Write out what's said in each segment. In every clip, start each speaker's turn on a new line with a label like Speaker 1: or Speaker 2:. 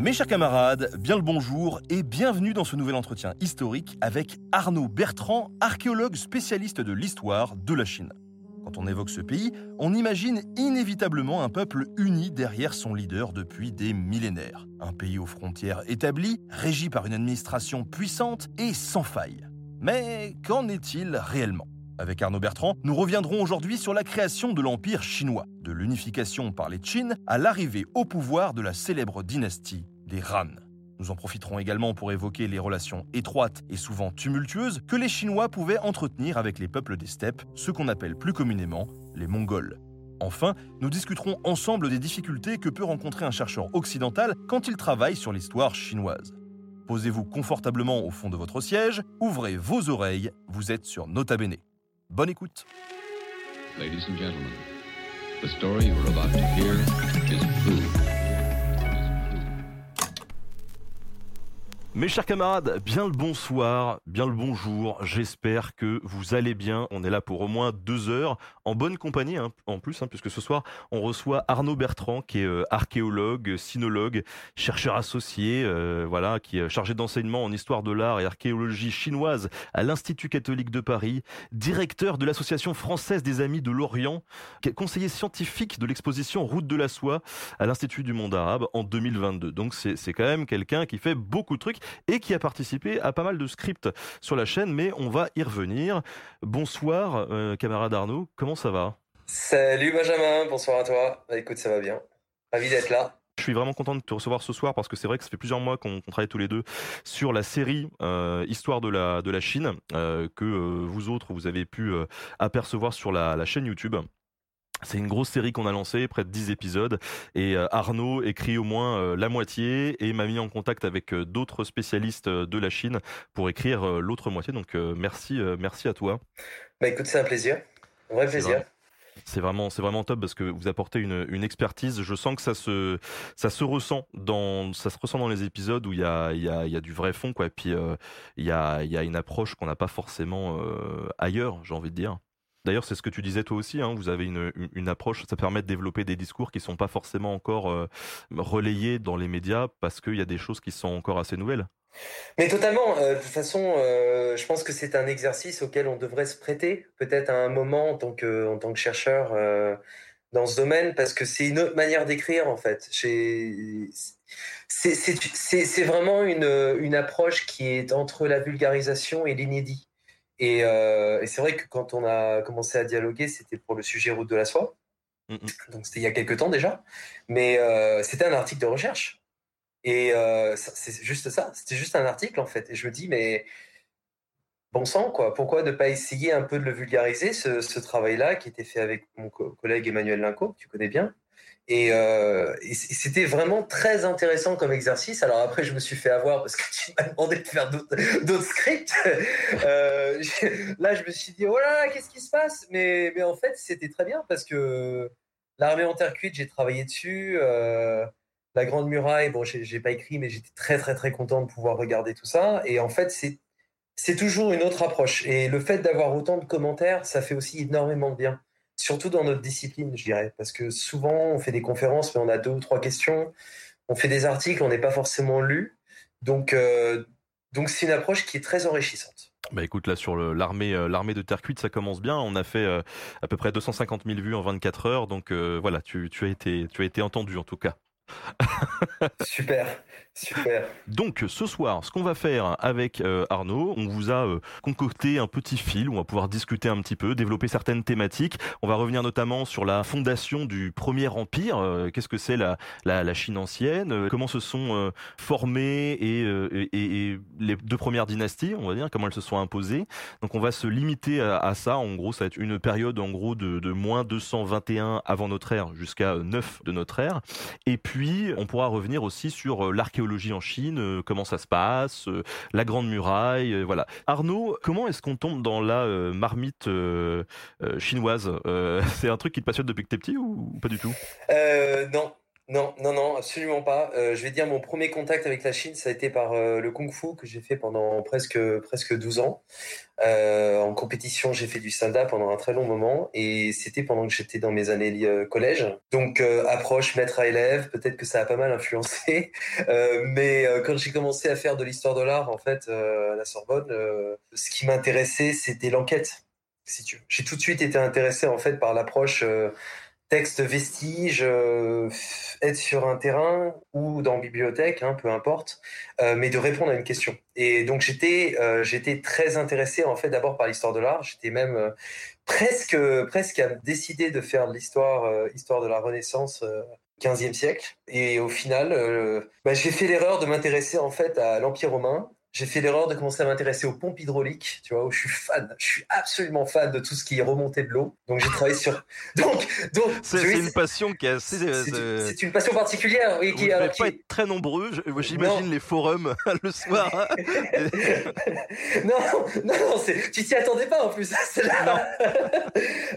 Speaker 1: Mes chers camarades, bien le bonjour et bienvenue dans ce nouvel entretien historique avec Arnaud Bertrand, archéologue spécialiste de l'histoire de la Chine. Quand on évoque ce pays, on imagine inévitablement un peuple uni derrière son leader depuis des millénaires. Un pays aux frontières établies, régi par une administration puissante et sans faille. Mais qu'en est-il réellement? Avec Arnaud Bertrand, nous reviendrons aujourd'hui sur la création de l'Empire chinois, de l'unification par les Qin à l'arrivée au pouvoir de la célèbre dynastie des Han. Nous en profiterons également pour évoquer les relations étroites et souvent tumultueuses que les Chinois pouvaient entretenir avec les peuples des steppes, ceux qu'on appelle plus communément les Mongols. Enfin, nous discuterons ensemble des difficultés que peut rencontrer un chercheur occidental quand il travaille sur l'histoire chinoise. Posez-vous confortablement au fond de votre siège, ouvrez vos oreilles, vous êtes sur Nota Bene. Bonne écoute.
Speaker 2: Ladies and gentlemen, the story about to hear is true.
Speaker 1: Mes chers camarades, bien le bonsoir, bien le bonjour. J'espère que vous allez bien. On est là pour au moins deux heures, en bonne compagnie hein, en plus, hein, puisque ce soir on reçoit Arnaud Bertrand, qui est euh, archéologue, sinologue, chercheur associé, euh, voilà, qui est chargé d'enseignement en histoire de l'art et archéologie chinoise à l'Institut catholique de Paris, directeur de l'association française des Amis de l'Orient, conseiller scientifique de l'exposition Route de la Soie à l'Institut du monde arabe en 2022. Donc c'est quand même quelqu'un qui fait beaucoup de trucs et qui a participé à pas mal de scripts sur la chaîne, mais on va y revenir. Bonsoir, euh, camarade Arnaud, comment ça va?
Speaker 3: Salut Benjamin, bonsoir à toi. Bah, écoute, ça va bien. Ravi d'être là.
Speaker 1: Je suis vraiment content de te recevoir ce soir parce que c'est vrai que ça fait plusieurs mois qu'on travaille tous les deux sur la série euh, Histoire de la, de la Chine euh, que euh, vous autres vous avez pu apercevoir sur la, la chaîne YouTube. C'est une grosse série qu'on a lancée, près de 10 épisodes, et euh, Arnaud écrit au moins euh, la moitié et m'a mis en contact avec euh, d'autres spécialistes de la Chine pour écrire l'autre moitié. Donc merci, merci à toi.
Speaker 3: Bah écoute, c'est un plaisir, un vrai plaisir.
Speaker 1: C'est vraiment, c'est vraiment top parce que vous apportez une, une, expertise. Je sens que ça se, ça se ressent dans, ça se ressent dans les épisodes où il y a, il y a, il y a du vrai fond, quoi. Et puis il y a, il y a une approche qu'on n'a pas forcément ailleurs, j'ai envie de dire. D'ailleurs, c'est ce que tu disais toi aussi, hein, vous avez une, approche, ça permet de développer des discours qui ne sont pas forcément encore euh, relayés dans les médias parce qu'il y a des choses qui sont encore assez nouvelles.
Speaker 3: Mais totalement, euh, de toute façon, euh, je pense que c'est un exercice auquel on devrait se prêter, peut-être à un moment en tant que, en tant que chercheur dans ce domaine, parce que c'est une autre manière d'écrire en fait. C'est vraiment une, une approche qui est entre la vulgarisation et l'inédit. Et, euh, et c'est vrai que quand on a commencé à dialoguer, c'était pour le sujet route de la soie. Donc c'était il y a quelques temps déjà. Mais euh, c'était un article de recherche. Et euh, c'est juste ça. C'était juste un article en fait. Et je me dis, mais bon sang, quoi. Pourquoi ne pas essayer un peu de le vulgariser, ce, travail-là qui était fait avec mon co collègue Emmanuel Linco, que tu connais bien. Et, euh, et c'était vraiment très intéressant comme exercice. Alors après, je me suis fait avoir parce que tu m'as demandé de faire d'autres scripts. euh, là, je me suis dit, oh là là, qu'est-ce qui se passe? Mais, mais en fait, c'était très bien parce que l'armée en terre cuite, j'ai travaillé dessus. Euh, la Grande Muraille, bon, j'ai pas écrit, mais j'étais très très très content de pouvoir regarder tout ça. Et en fait, c'est c'est toujours une autre approche. Et le fait d'avoir autant de commentaires, ça fait aussi énormément de bien surtout dans notre discipline, je dirais, parce que souvent on fait des conférences, mais on a deux ou trois questions, on fait des articles, on n'est pas forcément lu, donc euh, donc c'est une approche qui est très enrichissante.
Speaker 1: Bah écoute, là sur l'armée euh, l'armée de terre cuite, ça commence bien. On a fait euh, à peu près 250 000 vues en 24 heures, donc voilà, tu, as été, tu as été entendu en tout cas.
Speaker 3: Super. Super.
Speaker 1: Donc ce soir, ce qu'on va faire avec euh, Arnaud, on vous a euh, concocté un petit fil, on va pouvoir discuter un petit peu, développer certaines thématiques. On va revenir notamment sur la fondation du premier empire. Euh, qu'est-ce que c'est la, la, Chine ancienne? Comment se sont formées et, et, les deux premières dynasties, on va dire, comment elles se sont imposées? Donc on va se limiter à, ça. En gros, ça va être une période en gros de, de moins 221 avant notre ère jusqu'à 9 de notre ère. Et puis on pourra revenir aussi sur l'archéologie en Chine, euh, comment ça se passe, euh, la Grande Muraille, euh, voilà. Arnaud, comment est-ce qu'on tombe dans la marmite chinoise? C'est un truc qui te passionne depuis que t'es petit ou, pas du tout?
Speaker 3: Non, non, non, non, absolument pas. Euh, je vais dire, mon premier contact avec la Chine, ça a été par euh, le Kung Fu que j'ai fait pendant presque, presque 12 ans. Euh, en compétition, j'ai fait du soldat pendant un très long moment et c'était pendant que j'étais dans mes années collège. Donc, approche maître à élève, peut-être que ça a pas mal influencé. mais quand j'ai commencé à faire de l'histoire de l'art, en fait, à la Sorbonne, ce qui m'intéressait, c'était l'enquête. J'ai tout de suite été intéressé, en fait, par l'approche texte vestige, euh, être sur un terrain ou dans bibliothèque, hein, peu importe, euh, mais de répondre à une question. Et donc j'étais euh, j'étais très intéressé en fait d'abord par l'histoire de l'art. J'étais même presque presque à décider de faire l'histoire histoire de la Renaissance. 15e siècle et au final bah, j'ai fait l'erreur de m'intéresser en fait à l'Empire romain j'ai fait l'erreur de commencer à m'intéresser aux pompes hydrauliques, tu vois, où je suis fan, je suis absolument fan de tout ce qui est remonté de l'eau. Donc j'ai travaillé sur. Donc, donc.
Speaker 1: C'est une passion qui est assez.
Speaker 3: C'est euh, une passion particulière, oui.
Speaker 1: Qui, ne pas être très nombreux. J'imagine les forums le soir. Hein.
Speaker 3: non, non, non, tu t'y attendais pas en plus. Là.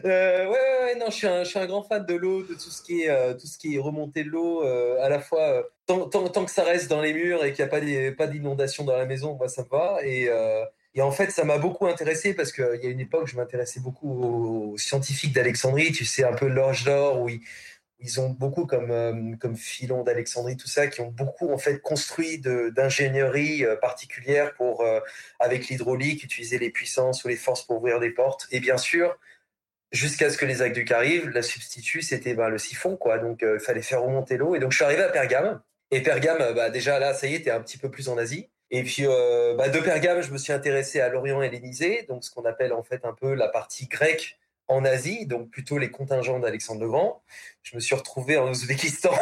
Speaker 3: euh, ouais, ouais, ouais, non, je suis un, je suis un grand fan de l'eau, de tout ce qui est, euh, tout ce qui est remonté de l'eau, euh, à la fois tant, que ça reste dans les murs et qu'il n'y a pas, d'inondation dans la maison, moi ça me va. Et, euh, en fait, ça m'a beaucoup intéressé parce qu'il y a une époque, je m'intéressais beaucoup aux scientifiques d'Alexandrie, tu sais, un peu l'orge d'or, où ils, ont beaucoup comme, euh, comme Philon d'Alexandrie, tout ça, qui ont beaucoup en fait construit d'ingénierie euh, particulière pour, avec l'hydraulique, utiliser les puissances ou les forces pour ouvrir des portes. Et bien sûr, jusqu'à ce que les aqueducs arrivent, la substitut, c'était ben, le siphon, quoi. Donc, il fallait faire remonter l'eau. Et donc, je suis arrivé à Pergame. Et Pergame, euh, bah, déjà là, ça y est, t'es un petit peu plus en Asie. Et puis euh, bah, de Pergame, je me suis intéressé à l'Orient hellénisé, donc ce qu'on appelle en fait un peu la partie grecque en Asie, donc plutôt les contingents d'Alexandre le Grand. Je me suis retrouvé en Ouzbékistan.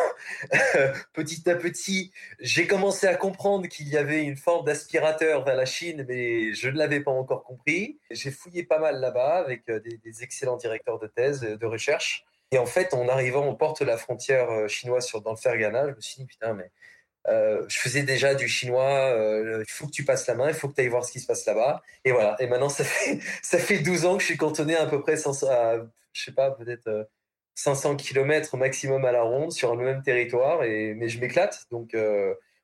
Speaker 3: petit à petit, j'ai commencé à comprendre qu'il y avait une forme d'aspirateur vers la Chine, mais je ne l'avais pas encore compris. J'ai fouillé pas mal là-bas avec euh, des, des, excellents directeurs de thèse, de recherche. Et en fait, en arrivant aux portes de la frontière euh, chinoise sur, dans le Fergana, je me suis dit, putain, mais euh, je faisais déjà du chinois, euh, il faut que tu passes la main, il faut que tu ailles voir ce qui se passe là-bas. Et voilà. Et maintenant, ça fait, ça fait 12 ans que je suis cantonné à peu près, à, je sais pas, peut-être 500 km maximum à la ronde sur le même territoire. Et, mais je m'éclate. Donc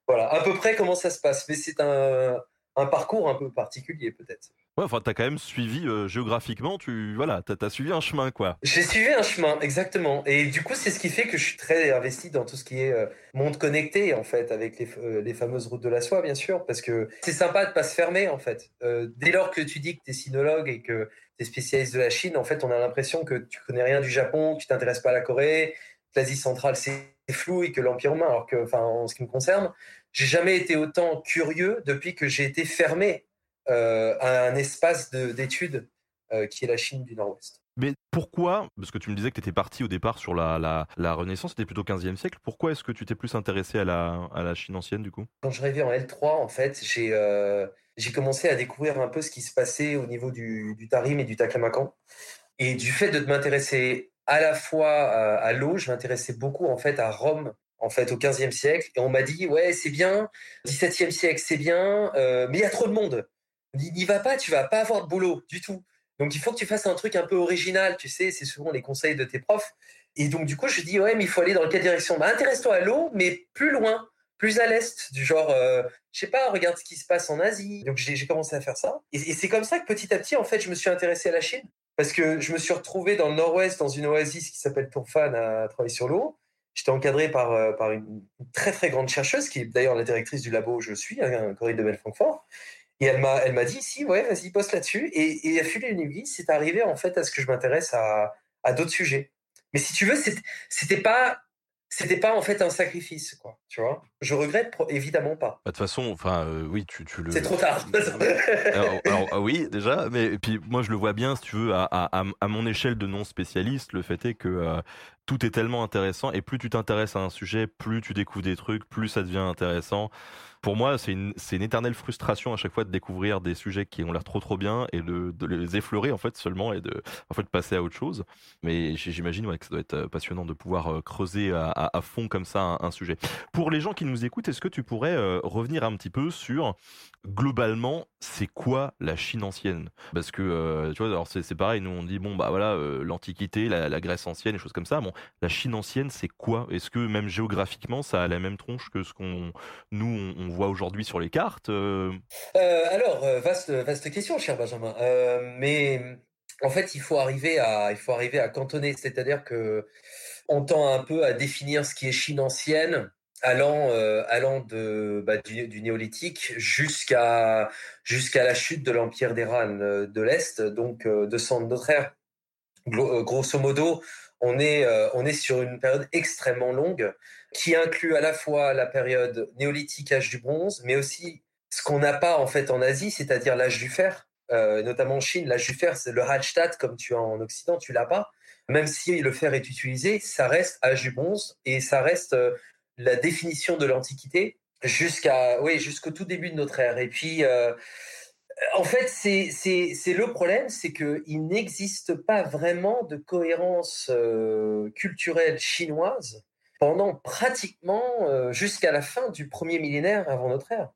Speaker 3: voilà, à peu près comment ça se passe. Mais c'est un, un parcours un peu particulier peut-être.
Speaker 1: Ouais, enfin, t'as quand même suivi euh, géographiquement, tu voilà, t'as as suivi un chemin, quoi.
Speaker 3: J'ai suivi un chemin, exactement. Et du coup, c'est ce qui fait que je suis très investi dans tout ce qui est euh, monde connecté, en fait, avec les, euh, les, fameuses routes de la soie, bien sûr, parce que c'est sympa de pas se fermer, en fait. dès lors que tu dis que t'es sinologue et que t'es spécialiste de la Chine, en fait, on a l'impression que tu connais rien du Japon, que tu t'intéresses pas à la Corée, que l'Asie centrale c'est flou et que l'Empire romain, alors que, enfin, en ce qui me concerne, j'ai jamais été autant curieux depuis que j'ai été fermé un espace d'études euh, qui est la Chine du Nord-Ouest.
Speaker 1: Mais pourquoi, parce que tu me disais que tu étais parti au départ sur la, la, Renaissance, c'était plutôt 15e siècle, pourquoi est-ce que tu t'es plus intéressé à la, à la Chine ancienne du coup?
Speaker 3: Quand je rêvais en L3, en fait, j'ai euh, j'ai commencé à découvrir un peu ce qui se passait au niveau du, du Tarim et du Taklamakan. Et du fait de m'intéresser à la fois à, à l'eau, je m'intéressais beaucoup en fait à Rome en fait au 15e siècle et on m'a dit ouais c'est bien 17e siècle c'est bien mais il y a trop de monde n'y va pas, tu vas pas avoir de boulot du tout. Donc il faut que tu fasses un truc un peu original, tu sais, c'est souvent les conseils de tes profs. Et donc du coup, je dis ouais, mais il faut aller dans quelle direction? Bah, Intéresse-toi à l'eau, mais plus loin, plus à l'est, du genre, euh, je sais pas, regarde ce qui se passe en Asie. Donc j'ai commencé à faire ça. Et, c'est comme ça que petit à petit, en fait, je me suis intéressé à la Chine. Parce que je me suis retrouvé dans le nord-ouest, dans une oasis qui s'appelle Tourfan, à travailler sur l'eau. J'étais encadré par, euh, par une, très très grande chercheuse, qui est d'ailleurs la directrice du labo où je suis, hein, Corinne de Belfrancfort. Et elle m'a, elle m'a dit, si, ouais, vas-y, poste là-dessus. Et, et à fil nuit, c'est arrivé en fait à ce que je m'intéresse à, à d'autres sujets. Mais si tu veux, c'était pas c'était pas en fait un sacrifice, quoi. Tu vois Je regrette évidemment pas.
Speaker 1: Bah, de toute façon, enfin, euh, oui, tu, le.
Speaker 3: C'est trop tard.
Speaker 1: alors, ah oui, déjà, mais et puis moi je le vois bien, si tu veux, à, à, mon échelle de non spécialiste, le fait est que euh, tout est tellement intéressant et plus tu t'intéresses à un sujet, plus tu découvres des trucs, plus ça devient intéressant pour moi, c'est une, éternelle frustration à chaque fois de découvrir des sujets qui ont l'air trop trop bien et de, les effleurer en fait seulement et de en fait passer à autre chose. Mais j'imagine ouais, que ça doit être euh, passionnant de pouvoir euh, creuser à, fond comme ça un, sujet. Pour les gens qui nous écoutent, est-ce que tu pourrais euh, revenir un petit peu sur globalement, c'est quoi la Chine ancienne? Parce que tu vois, alors c'est pareil, nous on dit bon bah voilà l'Antiquité, la, Grèce ancienne, des choses comme ça. Bon, la Chine ancienne, c'est quoi? Est-ce que même géographiquement, ça a la même tronche que ce qu'on nous on, aujourd'hui sur les cartes
Speaker 3: euh? Euh, Alors, euh, vaste, vaste question, cher Benjamin. mais en fait, il faut arriver à, il faut arriver à cantonner, c'est-à-dire que on tend un peu à définir ce qui est Chine ancienne, allant, allant de, bah, du, néolithique jusqu'à jusqu'à la chute de l'empire des de l'Est, donc de son notre ère. Grosso modo, on est, on est sur une période extrêmement longue qui inclut à la fois la période néolithique, âge du bronze, mais aussi ce qu'on n'a pas en fait en Asie, c'est-à-dire l'âge du fer, euh, notamment en Chine. L'âge du fer, c'est le Hallstatt comme tu as en Occident, tu l'as pas. Même si le fer est utilisé, ça reste âge du bronze et ça reste euh, la définition de l'Antiquité jusqu'à oui jusqu'au tout début de notre ère. Et puis euh, en fait, c'est le problème, c'est qu'il n'existe pas vraiment de cohérence culturelle chinoise pendant pratiquement euh, jusqu'à la fin du premier millénaire avant notre ère.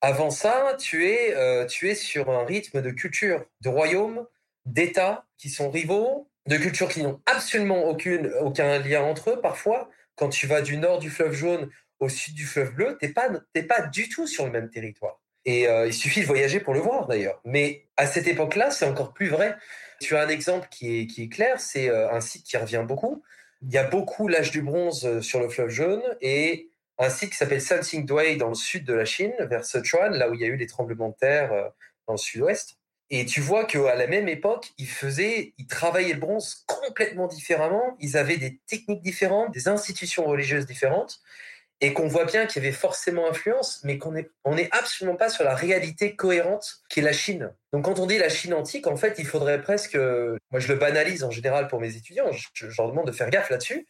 Speaker 3: Avant ça, tu es, euh, tu es sur un rythme de culture, de royaumes, d'États qui sont rivaux, de cultures qui n'ont absolument aucune, aucun lien entre eux. Parfois, quand tu vas du nord du fleuve jaune au sud du fleuve bleu, tu n'es pas, pas du tout sur le même territoire. Et euh, il suffit de voyager pour le voir d'ailleurs. Mais à cette époque-là, c'est encore plus vrai. Tu as un exemple qui est, qui est clair, c'est un site qui revient beaucoup, il y a beaucoup l'âge du bronze euh, sur le fleuve jaune et un site qui s'appelle Dui dans le sud de la Chine, vers Sichuan, là où il y a eu des tremblements de terre euh, dans le sud-ouest. Et tu vois qu'à la même époque, ils faisaient, ils travaillaient le bronze complètement différemment. Ils avaient des techniques différentes, des institutions religieuses différentes et qu'on voit bien qu'il y avait forcément influence, mais qu'on n'est on est absolument pas sur la réalité cohérente qui est la Chine. Donc quand on dit la Chine antique, en fait, il faudrait presque, moi je le banalise en général pour mes étudiants, je, leur demande de faire gaffe là-dessus,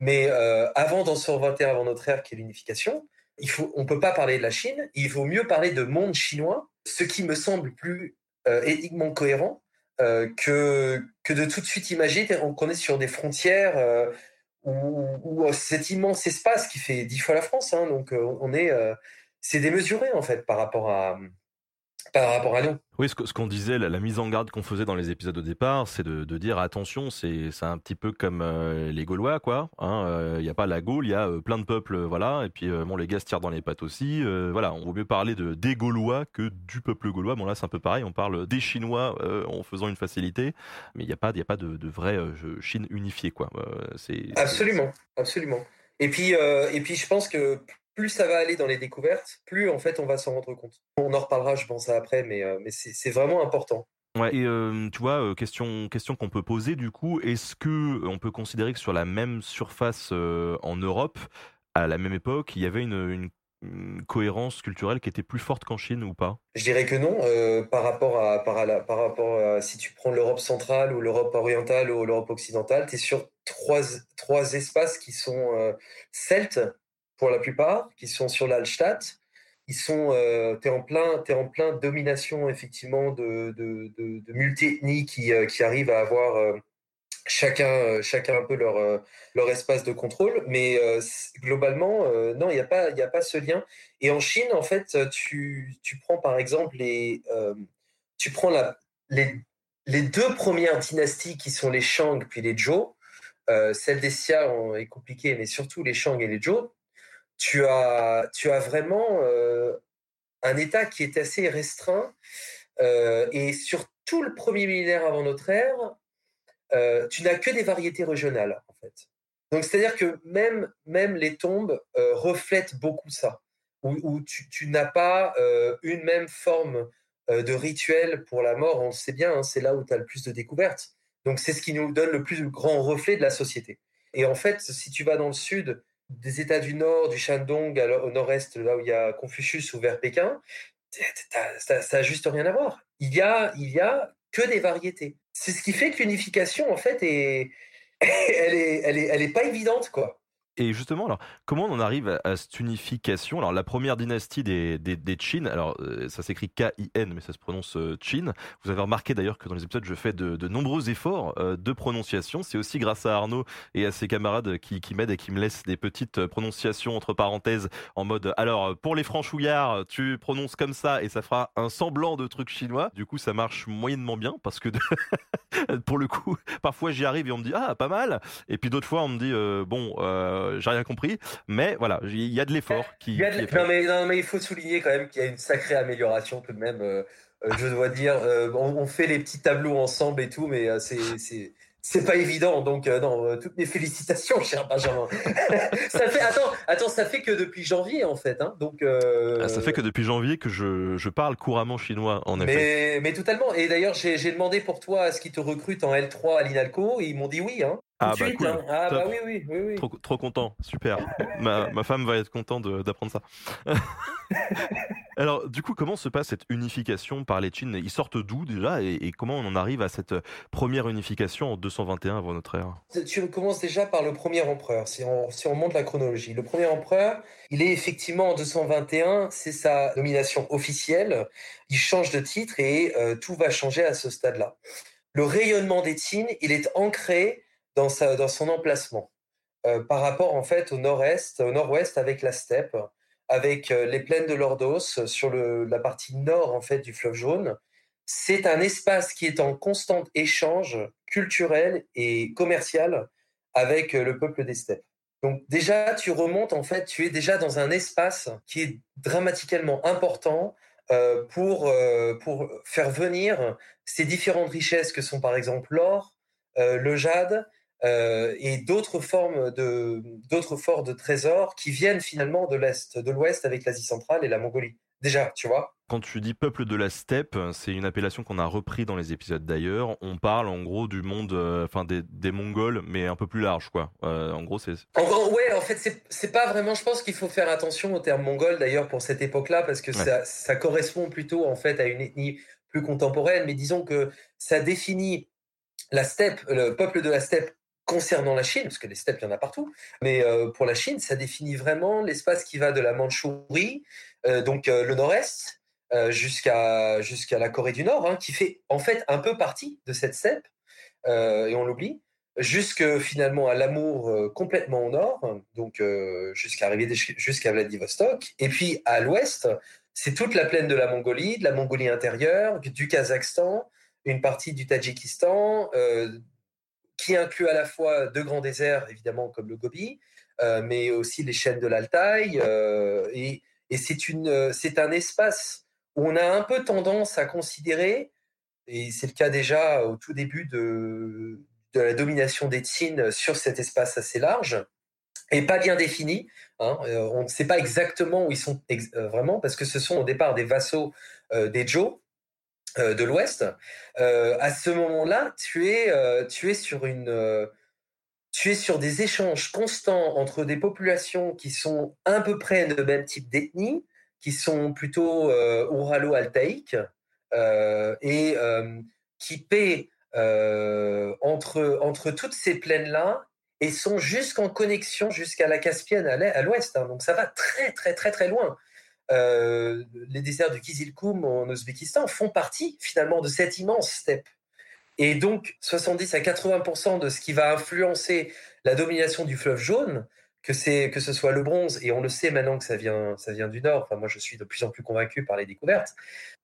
Speaker 3: mais euh, avant dans 21 avant notre ère qui est l'unification, on peut pas parler de la Chine, il vaut mieux parler de monde chinois, ce qui me semble plus euh, éthiquement cohérent euh, que, que de tout de suite imaginer qu'on est sur des frontières ou, euh, cet immense espace qui fait dix fois la France. Hein, donc euh, on est, euh, c'est démesuré en fait par rapport à par rapport à nous.
Speaker 1: Oui, ce, qu'on disait, la, mise en garde qu'on faisait dans les épisodes au départ, c'est de, dire attention, c'est un petit peu comme les Gaulois, quoi. Il hein, n'y a pas la Gaule, il y a plein de peuples, voilà. Et puis bon, les gars se tirent dans les pattes aussi. voilà, on vaut mieux parler de des Gaulois que du peuple gaulois. Bon là, c'est un peu pareil. On parle des Chinois en faisant une facilité, mais il n'y a pas, il a pas de, de vraie Chine unifiée, quoi.
Speaker 3: c'est absolument, absolument. Et puis, et puis, je pense que plus ça va aller dans les découvertes, plus en fait on va s'en rendre compte. On en reparlera, je pense, après, mais, euh, mais c'est vraiment important.
Speaker 1: Ouais, et euh, tu vois, euh, question, question qu'on peut poser du coup, est-ce que on peut considérer que sur la même surface en Europe, à la même époque, il y avait une, cohérence culturelle qui était plus forte qu'en Chine ou pas?
Speaker 3: Je dirais que non, par rapport à, par, par rapport à si tu prends l'Europe centrale ou l'Europe orientale ou l'Europe occidentale, tu es sur trois, trois espaces qui sont celtes, pour la plupart, qui sont sur l'Alstadt. Ils sont, euh, es en plein, es en plein domination effectivement de, de, de, multi-ethnies qui, euh, qui arrivent à avoir euh, chacun, chacun un peu leur, leur espace de contrôle. Mais globalement, non, il n'y a pas, il a pas ce lien. Et en Chine, en fait, tu, tu prends par exemple les, tu prends la, les, les deux premières dynasties qui sont les Shang puis les Zhou. celle des Xia est compliquée, mais surtout les Shang et les Zhou tu as, tu as vraiment euh, un État qui est assez restreint. Euh, et sur tout le premier millénaire avant notre ère, euh, tu n'as que des variétés régionales, en fait. Donc, c'est-à-dire que même, même les tombes reflètent beaucoup ça, où, tu, n'as pas une même forme de rituel pour la mort. On le sait bien, hein, c'est là où tu as le plus de découvertes. Donc, c'est ce qui nous donne le plus grand reflet de la société. Et en fait, si tu vas dans le sud, des États du Nord, du Shandong au nord-est, là où il y a Confucius ou vers Pékin, ça, ça, juste rien à voir. Il y a, il y a que des variétés. C'est ce qui fait que l'unification, en fait, est, elle est, elle est, elle est pas évidente, quoi.
Speaker 1: Et justement, alors, comment on en arrive à, cette unification? Alors, la première dynastie des, des, des alors euh, ça s'écrit K-I-N, mais ça se prononce euh, Qin. Vous avez remarqué d'ailleurs que dans les épisodes, je fais de, de nombreux efforts euh, de prononciation. C'est aussi grâce à Arnaud et à ses camarades qui, qui m'aident et qui me laissent des petites prononciations entre parenthèses en mode alors, pour les franchouillards, tu prononces comme ça et ça fera un semblant de truc chinois. Du coup, ça marche moyennement bien parce que pour le coup, parfois j'y arrive et on me dit ah, pas mal. Et puis d'autres fois, on me dit bon, euh, j'ai rien compris, mais voilà, il y a de l'effort qui,
Speaker 3: Non, mais, non, mais il faut souligner quand même qu'il y a une sacrée amélioration tout de même. Euh, euh, je dois dire, on, fait les petits tableaux ensemble et tout, mais c'est c'est pas évident. Donc, non, toutes mes félicitations, cher Benjamin. ça fait, attends, attends, ça fait que depuis janvier, en fait. Hein, donc,
Speaker 1: ah, Ça fait que depuis janvier que je, je parle couramment chinois, en effet.
Speaker 3: Mais totalement. Et d'ailleurs, j'ai demandé pour toi à ce qu'ils te recrutent en L3 à l'INALCO. Et ils m'ont dit oui. Hein.
Speaker 1: Ah bah, cool.
Speaker 3: Hein. ah bah oui, oui, oui,
Speaker 1: Trop, trop, content, super. ma, ma, femme va être contente d'apprendre ça. Alors, du coup, comment se passe cette unification par les Qin Ils sortent d'où déjà et, comment on en arrive à cette première unification en 221 avant notre ère?
Speaker 3: Tu commences déjà par le premier empereur, si on, monte la chronologie. Le premier empereur, il est effectivement en 221, c'est sa nomination officielle. Il change de titre et euh, tout va changer à ce stade-là. Le rayonnement des Qin, il est ancré dans, sa, dans son emplacement euh, par rapport en fait au nord-est, au nord-ouest avec la steppe, avec euh, les plaines de l'Ordos sur le, la partie nord en fait du fleuve jaune. C'est un espace qui est en constant échange culturel et commercial avec euh, le peuple des steppes. Donc déjà, tu remontes en fait, tu es déjà dans un espace qui est dramatiquement important euh, pour, euh, pour faire venir ces différentes richesses que sont par exemple l'or, euh, le jade, euh, et d'autres formes de d'autres forts de trésors qui viennent finalement de l'est, de l'ouest avec l'Asie centrale et la Mongolie. Déjà, tu vois.
Speaker 1: Quand tu dis peuple de la steppe, c'est une appellation qu'on a repris dans les épisodes d'ailleurs. On parle en gros du monde, euh, enfin des, des, Mongols, mais un peu plus large, quoi. Euh, en gros, c'est.
Speaker 3: En gros, ouais, en fait, c'est c'est pas vraiment. Je pense qu'il faut faire attention au terme mongol d'ailleurs pour cette époque-là parce que ça ça correspond plutôt en fait à une ethnie plus contemporaine. Mais disons que ça définit la steppe, le peuple de la steppe concernant la Chine, parce que les steppes, il y en a partout, mais euh, pour la Chine, ça définit vraiment l'espace qui va de la Mandchourie, euh, donc euh, le nord-est, jusqu'à jusqu'à la Corée du Nord, hein, qui fait en fait un peu partie de cette steppe, et on l'oublie, jusque finalement à l'amour complètement au nord, donc jusqu'à arriver jusqu'à Vladivostok, et puis à l'ouest, c'est toute la plaine de la Mongolie, de la Mongolie intérieure, du Kazakhstan, une partie du Tadjikistan, qui inclut à la fois deux grands déserts, évidemment, comme le Gobi, euh, mais aussi les chaînes de l'Altaï. Euh, et, et c'est, un espace où on a un peu tendance à considérer, et c'est le cas déjà au tout début de, la domination des Tsin sur cet espace assez large, et pas bien défini. Hein, euh, on ne sait pas exactement où ils sont vraiment, parce que ce sont au départ des vassaux des Zhou, euh, de l'Ouest, euh, à ce moment-là, tu es, euh, tu es sur une, tu es sur des échanges constants entre des populations qui sont à peu près de même type d'ethnie, qui sont plutôt ouralo-altaïques et qui paient entre entre toutes ces plaines-là et sont jusqu'en connexion jusqu'à la Caspienne à l'ouest. Hein. Donc ça va très très très très loin. Euh, les déserts du Kizilkoum en Ouzbékistan font partie finalement de cette immense steppe. Et donc 70 à 80 de ce qui va influencer la domination du fleuve jaune, que que ce soit le bronze et on le sait maintenant que ça vient ça vient du nord. Enfin moi je suis de plus en plus convaincu par les découvertes.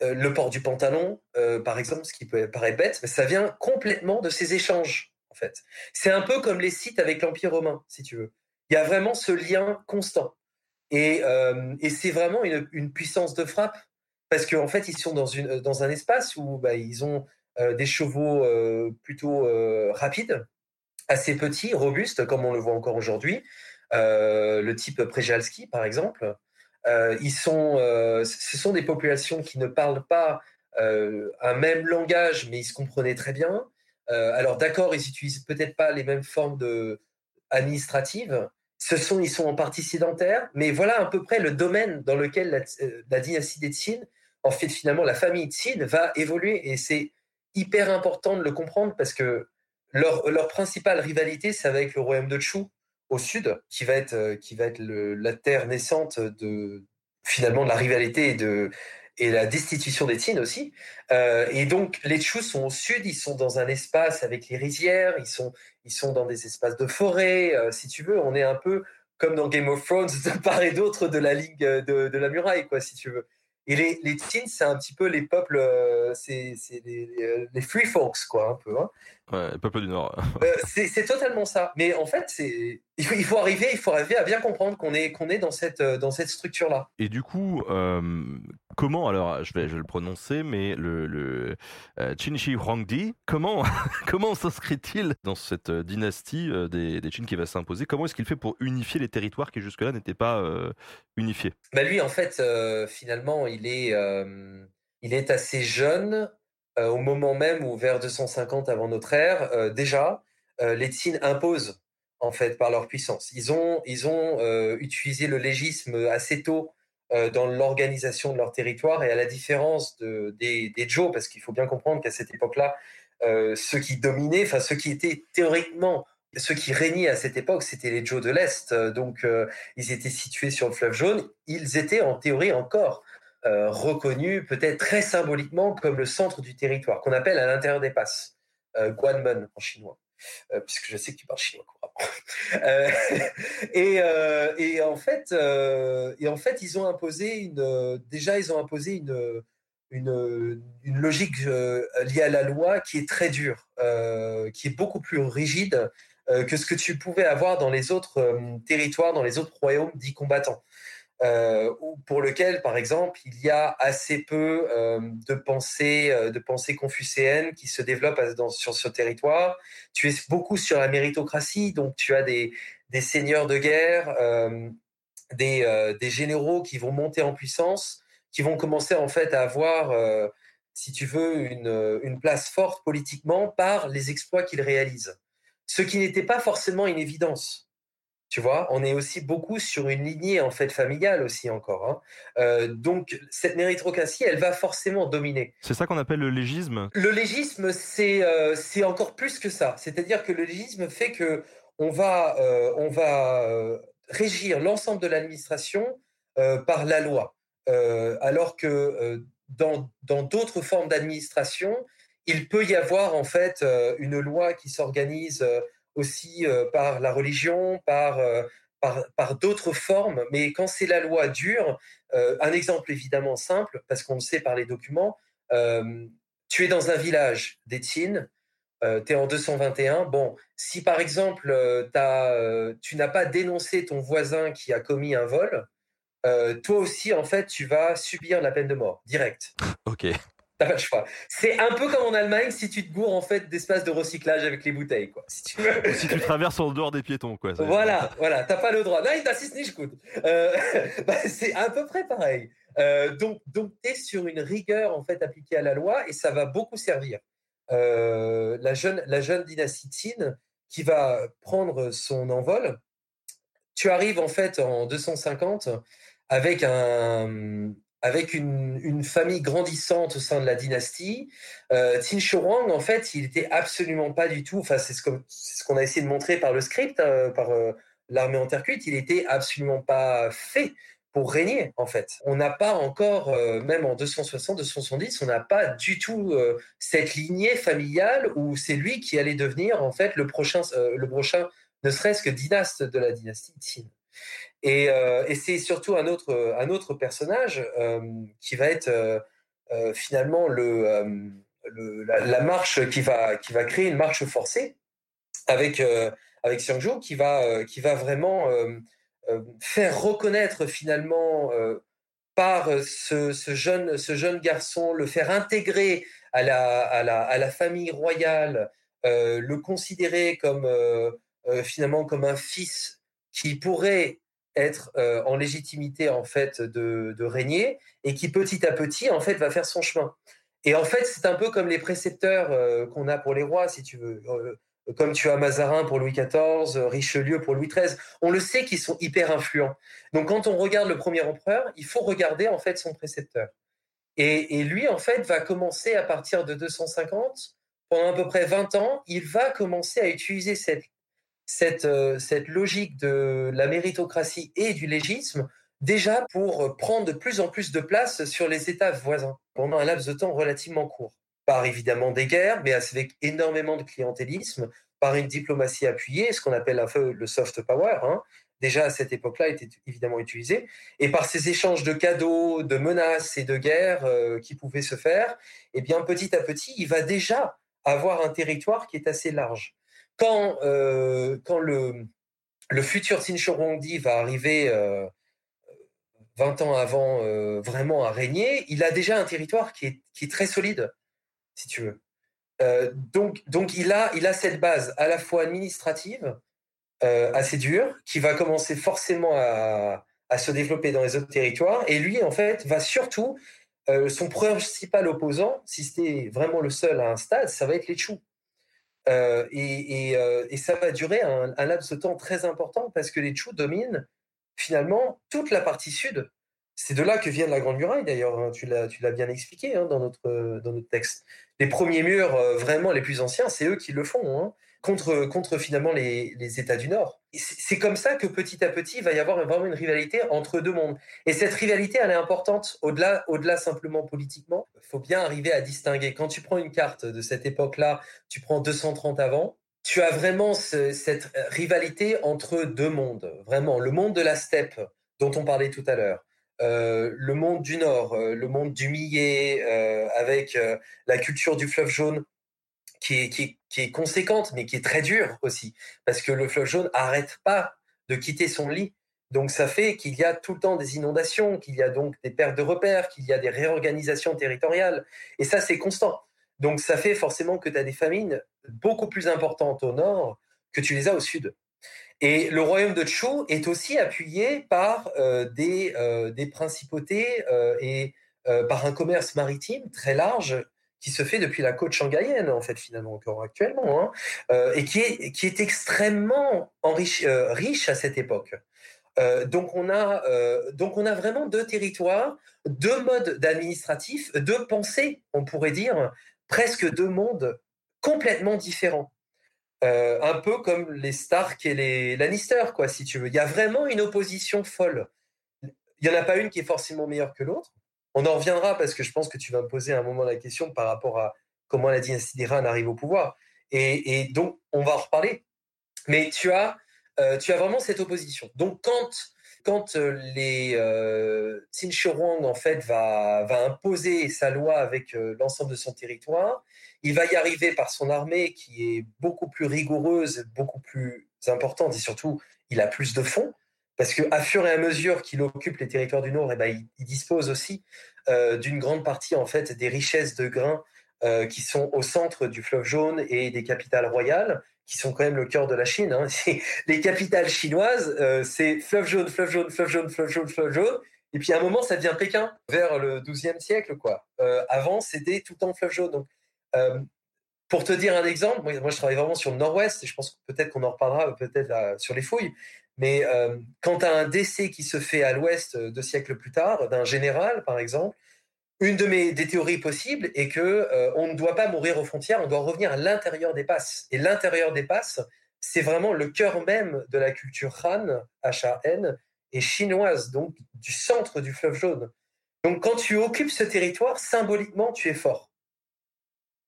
Speaker 3: Euh, le port du pantalon euh, par exemple, ce qui peut paraître bête, mais ça vient complètement de ces échanges en fait. C'est un peu comme les sites avec l'Empire romain si tu veux. Il y a vraiment ce lien constant. Et, euh, et c'est vraiment une, puissance de frappe parce qu'en en fait, ils sont dans, un espace où bah, ils ont euh, des chevaux euh, plutôt rapides, assez petits, robustes, comme on le voit encore aujourd'hui. Le type Przejalski, par exemple. ils sont, ce sont des populations qui ne parlent pas un même langage, mais ils se comprenaient très bien. alors d'accord, ils utilisent peut-être pas les mêmes formes administratives, ils sont en partie sédentaires, mais voilà à peu près le domaine dans lequel la, la dynastie des Tsin, en fait finalement la famille Tsin va évoluer. Et c'est hyper important de le comprendre parce que leur, leur principale rivalité, c'est avec le royaume de Chu au sud, qui va être, être la terre naissante de finalement de la rivalité de et la destitution des Tsin aussi. Euh, et donc les Chu sont au sud, ils sont dans un espace avec les rizières, ils sont ils sont dans des espaces de forêt. Euh, si tu veux, on est un peu comme dans Game of Thrones de part et d'autre de la ligue de, de la muraille, quoi, si tu veux. Et les, les Tsins, c'est un petit peu les peuples, euh, c'est les, euh, les, free folks, quoi, un peu. Hein.
Speaker 1: Ouais, les peuples du Nord.
Speaker 3: Euh, c'est totalement ça. Mais en fait, c'est il faut, il faut, arriver, il faut arriver à bien comprendre qu'on est qu'on est dans cette dans cette structure là.
Speaker 1: Et du coup, euh, comment alors je vais je vais le prononcer, mais le le euh, Qin Huangdi, comment comment s'inscrit-il dans cette dynastie des des Qin qui va s'imposer? Comment est-ce qu'il fait pour unifier les territoires qui jusque-là n'étaient pas unifiés?
Speaker 3: Bah lui, en fait, finalement, il est il est assez jeune euh, au moment même où vers 250 avant notre ère, euh, déjà, euh, les Tsin imposent en fait par leur puissance. Ils ont, ils ont utilisé le légisme assez tôt dans l'organisation de leur territoire et à la différence de, des, des Zhou, parce qu'il faut bien comprendre qu'à cette époque-là, ceux qui dominaient, enfin ceux qui étaient théoriquement ceux qui régnaient à cette époque, c'était les Zhou de l'Est, donc ils étaient situés sur le fleuve jaune. Ils étaient en théorie encore euh, reconnu peut-être très symboliquement comme le centre du territoire, qu'on appelle à l'intérieur des passes, euh, Guanmen en chinois. Euh, puisque je sais que tu parles chinois couramment. Euh, et, et, en fait, et en fait, ils ont imposé une. Déjà, ils ont imposé une une, une logique liée à la loi qui est très dure, qui est beaucoup plus rigide que ce que tu pouvais avoir dans les autres territoires, dans les autres royaumes dits combattants euh, pour lequel, par exemple, il y a assez peu euh, euh, de pensée confucéenne qui se développe dans, sur ce territoire. Tu es beaucoup sur la méritocratie, donc tu as des, seigneurs de guerre, des, généraux qui vont monter en puissance, qui vont commencer en fait à avoir, si tu veux, une place forte politiquement par les exploits qu'ils réalisent. Ce qui n'était pas forcément une évidence. Tu vois, on est aussi beaucoup sur une lignée en fait familiale aussi encore. Hein. Euh, donc cette méritocratie, elle va forcément dominer.
Speaker 1: C'est ça qu'on appelle le légisme?
Speaker 3: Le légisme, c'est euh, c'est encore plus que ça. C'est-à-dire que le légisme fait que on va euh, on va régir l'ensemble de l'administration par la loi, alors que dans dans d'autres formes d'administration, il peut y avoir en fait une loi qui s'organise aussi euh, par la religion, par, euh, par, par d'autres formes. Mais quand c'est la loi dure, euh, un exemple évidemment simple, parce qu'on le sait par les documents, tu es dans un village d'Étienne, euh, tu es en 221. Bon, si par exemple tu n'as pas dénoncé ton voisin qui a commis un vol, toi aussi, en fait, tu vas subir la peine de mort, direct.
Speaker 1: Ok.
Speaker 3: T'as pas le choix. C'est un peu comme en Allemagne si tu te gourres en fait d'espace de recyclage avec les bouteilles, quoi. Si tu, veux.
Speaker 1: si tu traverses en dehors des piétons, quoi.
Speaker 3: Voilà, voilà, t'as pas le droit. Non, il t'assiste ni je coûte. Euh, bah, c'est à peu près pareil. Euh, donc, donc t'es sur une rigueur en fait appliquée à la loi et ça va beaucoup servir. Euh, la jeune, la jeune Tsin qui va prendre son envol. Tu arrives en fait en 250 avec un avec une, famille grandissante au sein de la dynastie. Euh, Tin Shuang, en fait, il était absolument pas du tout. Enfin, c'est ce qu'on a essayé de montrer par le script, euh, par euh, l'armée en terre cuite. Il était absolument pas fait pour régner, en fait. On n'a pas encore, euh, même en 260, 270, on n'a pas du tout euh, cette lignée familiale où c'est lui qui allait devenir, en fait, le prochain, le prochain, ne serait-ce que dynaste de la dynastie Tin. Et, euh, et c'est surtout un autre, un autre personnage euh, qui va être euh, euh finalement le, euh, la, marche qui va, qui va créer une marche forcée avec, avec Xiangzhou qui va, qui va vraiment faire reconnaître finalement par ce, ce, jeune, ce jeune garçon, le faire intégrer à la, à la, à la famille royale, le considérer comme finalement comme un fils qui pourrait être euh, en légitimité en fait de, régner et qui petit à petit en fait va faire son chemin. Et en fait, c'est un peu comme les précepteurs euh, qu'on a pour les rois, si tu veux. Euh, comme tu as Mazarin pour Louis XIV, Richelieu pour Louis XIII. On le sait qu'ils sont hyper influents. Donc quand on regarde le premier empereur, il faut regarder en fait son précepteur. Et, lui, en fait, va commencer à partir de 250, pendant à peu près 20 ans, il va commencer à utiliser cette, cette, euh, cette logique de la méritocratie et du légisme déjà pour prendre de plus en plus de place sur les États voisins pendant un laps de temps relativement court. Par évidemment des guerres, mais avec énormément de clientélisme, par une diplomatie appuyée, ce qu'on appelle un peu le soft power, hein, déjà à cette époque-là était évidemment utilisé, et par ces échanges de cadeaux, de menaces et de guerres euh, qui pouvaient se faire, eh bien petit à petit, il va déjà avoir un territoire qui est assez large. Quand, euh, quand le, le futur Huangdi va arriver 20 euh, ans avant vraiment à régner, il a déjà un territoire qui est, très solide, si tu veux. donc, donc il, a, cette base à la fois administrative, euh, assez dur, qui va commencer forcément à, se développer dans les autres territoires. Et lui, en fait, va surtout, euh, son principal opposant, si c'était vraiment le seul à un stade, ça va être les Chou. Euh, et, ça va durer un, laps de temps très important parce que les Chou dominent finalement toute la partie sud. C'est de là que vient la Grande Muraille d'ailleurs, hein. tu l'as bien expliqué hein, dans, notre, texte. Les premiers murs, vraiment les plus anciens, c'est eux qui le font. Hein contre, contre finalement les, États du Nord. C'est comme ça que petit à petit, il va y avoir vraiment une rivalité entre deux mondes. Et cette rivalité, elle est importante au-delà au simplement politiquement. Il faut bien arriver à distinguer. Quand tu prends une carte de cette époque-là, tu prends 230 avant, tu as vraiment cette rivalité entre deux mondes. Vraiment, le monde de la steppe dont on parlait tout à l'heure. Euh, le monde du Nord, euh, le monde du millet, euh, avec la culture du fleuve jaune, qui est, conséquente, mais qui est très dure aussi, parce que le fleuve jaune arrête pas de quitter son lit. Donc ça fait qu'il y a tout le temps des inondations, qu'il y a donc des pertes de repères, qu'il y a des réorganisations territoriales. Et ça, c'est constant. Donc ça fait forcément que tu as des famines beaucoup plus importantes au nord que tu les as au sud. Et le royaume de Chu est aussi appuyé par euh, des, euh, des principautés euh, et par un commerce maritime très large qui se fait depuis la côte shanghaïenne, en fait, finalement, encore actuellement, hein, euh, et qui est, qui est extrêmement euh, riche à cette époque. Euh, donc, on a, donc, on a vraiment deux territoires, deux modes d'administratif, deux pensées, on pourrait dire, presque deux mondes complètement différents. un peu comme les Stark et les Lannister, quoi, si tu veux. Il y a vraiment une opposition folle. Il n'y en a pas une qui est forcément meilleure que l'autre, on en reviendra parce que je pense que tu vas me poser un moment la question par rapport à comment la dynastie d'Iran arrive au pouvoir. Et, donc, on va en reparler. Mais tu as, euh, tu as vraiment cette opposition. Donc, quand, quand euh, les euh, en fait, va, va imposer sa loi avec euh, l'ensemble de son territoire, il va y arriver par son armée qui est beaucoup plus rigoureuse, beaucoup plus importante et surtout, il a plus de fonds parce qu'à fur et à mesure qu'il occupe les territoires du Nord, eh ben, il, dispose aussi euh, d'une grande partie en fait des richesses de grains euh, qui sont au centre du fleuve jaune et des capitales royales, qui sont quand même le cœur de la Chine. Hein. Les capitales chinoises, euh, c'est fleuve jaune, fleuve jaune, fleuve jaune, fleuve jaune, fleuve jaune. Et puis à un moment, ça devient Pékin, vers le XIIe siècle. quoi. avant, c'était tout le temps fleuve jaune. Donc, pour te dire un exemple, moi, je travaille vraiment sur le nord-ouest, et je pense peut-être qu'on en reparlera peut-être sur les fouilles, mais euh, quand tu as un décès qui se fait à l'ouest euh, deux siècles plus tard, d'un général par exemple, une de mes des théories possibles est que euh, on ne doit pas mourir aux frontières, on doit revenir à l'intérieur des passes. Et l'intérieur des passes, c'est vraiment le cœur même de la culture Han, H-A-N, et chinoise, donc du centre du fleuve jaune. Donc quand tu occupes ce territoire, symboliquement, tu es fort.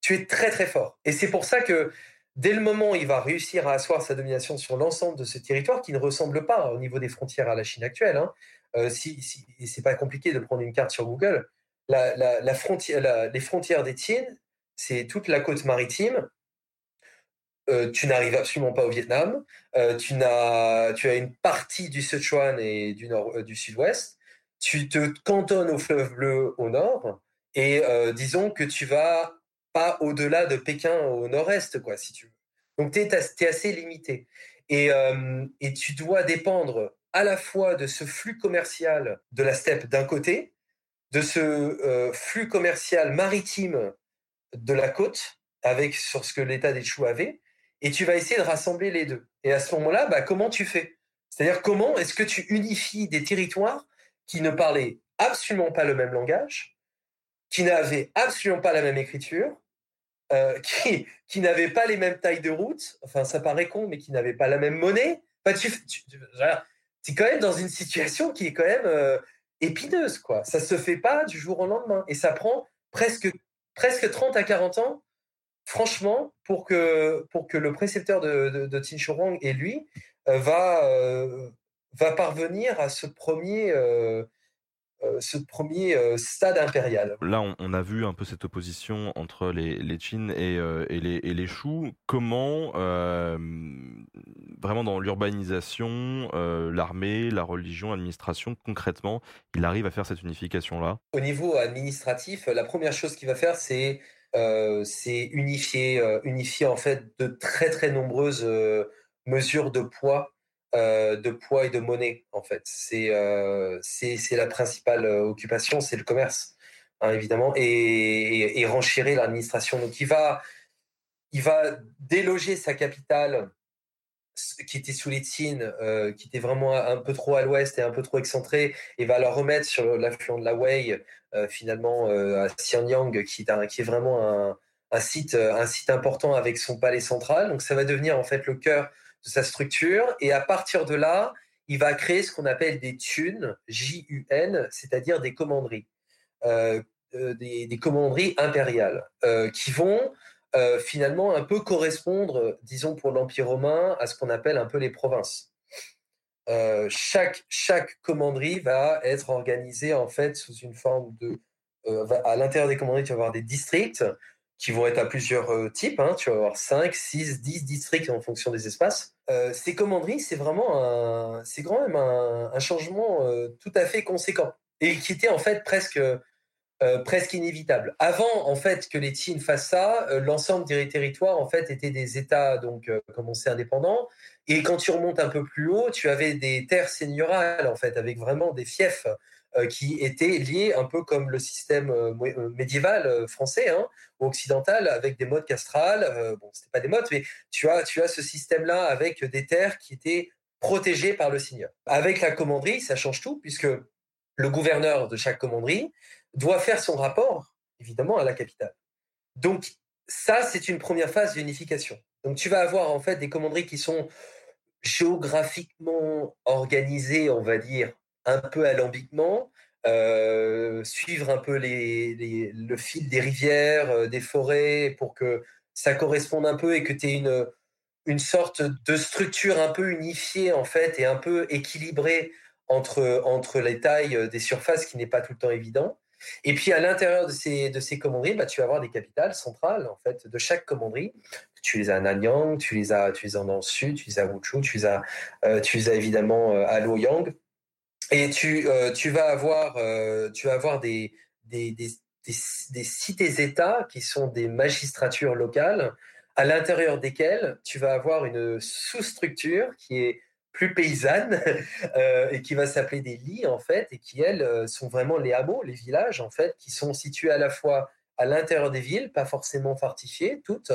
Speaker 3: Tu es très très fort. Et c'est pour ça que dès le moment où il va réussir à asseoir sa domination sur l'ensemble de ce territoire, qui ne ressemble pas au niveau des frontières à la Chine actuelle, hein, euh, si, c'est pas compliqué de prendre une carte sur Google, les frontières des c'est toute la côte maritime. Euh, tu n'arrives absolument pas au Vietnam. Euh, tu, as, une partie du Sichuan et du, nord, du sud-ouest. Tu te cantonnes au fleuve bleu au nord. Et disons que tu vas au-delà de Pékin au nord-est, quoi, si tu veux. Donc, tu es, assez limité. Euh, et, tu dois dépendre à la fois de ce flux commercial de la steppe d'un côté, de ce flux commercial maritime de la côte, avec sur ce que l'État des Chou avait, et tu vas essayer de rassembler les deux. Et à ce moment-là, bah, comment tu fais? C'est-à-dire comment est-ce que tu unifies des territoires qui ne parlaient absolument pas le même langage, qui n'avaient absolument pas la même écriture, euh, qui, qui n'avaient pas les mêmes tailles de route, enfin ça paraît con, mais qui n'avaient pas la même monnaie. Tu, es quand même dans une situation qui est quand même euh, épineuse, quoi. Ça se fait pas du jour au lendemain, et ça prend presque, presque 30 à 40 ans, franchement, pour que, pour que le précepteur de, de, de et lui euh, va, va parvenir à ce premier ce premier euh, stade impérial.
Speaker 1: Là, on, a vu un peu cette opposition entre les, les Qin et, euh, et, les, et les Shu. Comment, vraiment dans l'urbanisation, l'armée, la religion, l'administration, concrètement, il arrive à faire cette unification-là?
Speaker 3: Au niveau administratif, la première chose qu'il va faire, c'est c'est unifier, unifier en fait de très très nombreuses mesures de poids euh, de poids et de monnaie, en fait. C'est euh, la principale euh, occupation, c'est le commerce, hein, évidemment, et, et, renchérir l'administration. Donc, il va, il va déloger sa capitale, qui était sous les Tsines, qui était vraiment un peu trop à l'ouest et un peu trop excentré, et va la remettre sur l'affluent de la Wei, finalement, à Xianyang, qui, qui est vraiment un, un, site, un site important avec son palais central. Donc, ça va devenir, en fait, le cœur de sa structure. Et à partir de là, il va créer ce qu'on appelle des thunes, J-U-N, c'est-à-dire des commanderies, euh, euh, des, commanderies impériales, euh, qui vont finalement un peu correspondre, disons pour l'Empire romain, à ce qu'on appelle un peu les provinces. chaque, chaque commanderie va être organisée en fait sous une forme de... à l'intérieur des commanderies, tu vas avoir des districts qui vont être à plusieurs euh, types. Hein. Tu vas avoir 5, 6, 10 districts en fonction des espaces. Euh, ces commanderies, c'est vraiment un, c'est quand même un, changement euh, tout à fait conséquent et qui était en fait presque, presque inévitable. Avant, en fait, que les Tines fassent ça, l'ensemble des territoires, en fait, étaient des États, donc, comme on sait, indépendants. Et quand tu remontes un peu plus haut, tu avais des terres seigneuriales, en fait, avec vraiment des fiefs qui était lié un peu comme le système euh, euh, médiéval français hein, ou occidental avec des modes castrales. bon, c'était pas des modes, mais tu as, tu as ce système-là avec des terres qui étaient protégées par le seigneur. Avec la commanderie, ça change tout puisque le gouverneur de chaque commanderie doit faire son rapport, évidemment, à la capitale. Donc, ça, c'est une première phase d'unification. Donc, tu vas avoir en fait des commanderies qui sont géographiquement organisées, on va dire, un peu alambiquement, euh, suivre un peu les, le fil des rivières, euh, des forêts, pour que ça corresponde un peu et que tu aies une, une sorte de structure un peu unifiée en fait et un peu équilibrée entre, entre les tailles euh, des surfaces qui n'est pas tout le temps évident. Et puis à l'intérieur de ces, de ces commanderies, bah, tu vas avoir des capitales centrales en fait de chaque commanderie. Tu les as à Nanyang, tu les as, tu les as le sud, tu les as à Wuchu, tu les as, tu les as évidemment à Luoyang. Et tu, euh, tu vas avoir, euh, des, cités-États qui sont des magistratures locales, à l'intérieur desquelles tu vas avoir une sous-structure qui est plus paysanne euh, et qui va s'appeler des lits en fait et qui elles sont vraiment les hameaux, les villages en fait, qui sont situés à la fois à l'intérieur des villes, pas forcément fortifiées toutes,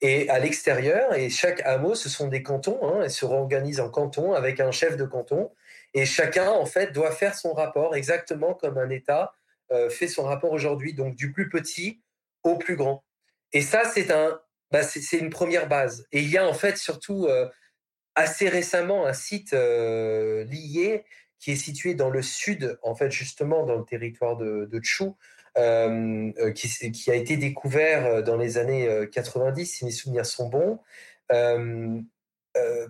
Speaker 3: et à l'extérieur. Et chaque hameau, ce sont des cantons, hein, et se réorganisent en cantons avec un chef de canton et chacun, en fait, doit faire son rapport exactement comme un État euh, fait son rapport aujourd'hui, donc du plus petit au plus grand. Et ça, c'est un, bah, une première base. Et il y a en fait surtout euh, assez récemment un site euh, lié qui est situé dans le sud, en fait, justement dans le territoire de, de Chu, qui, qui, a été découvert dans les années 90, si mes souvenirs sont bons,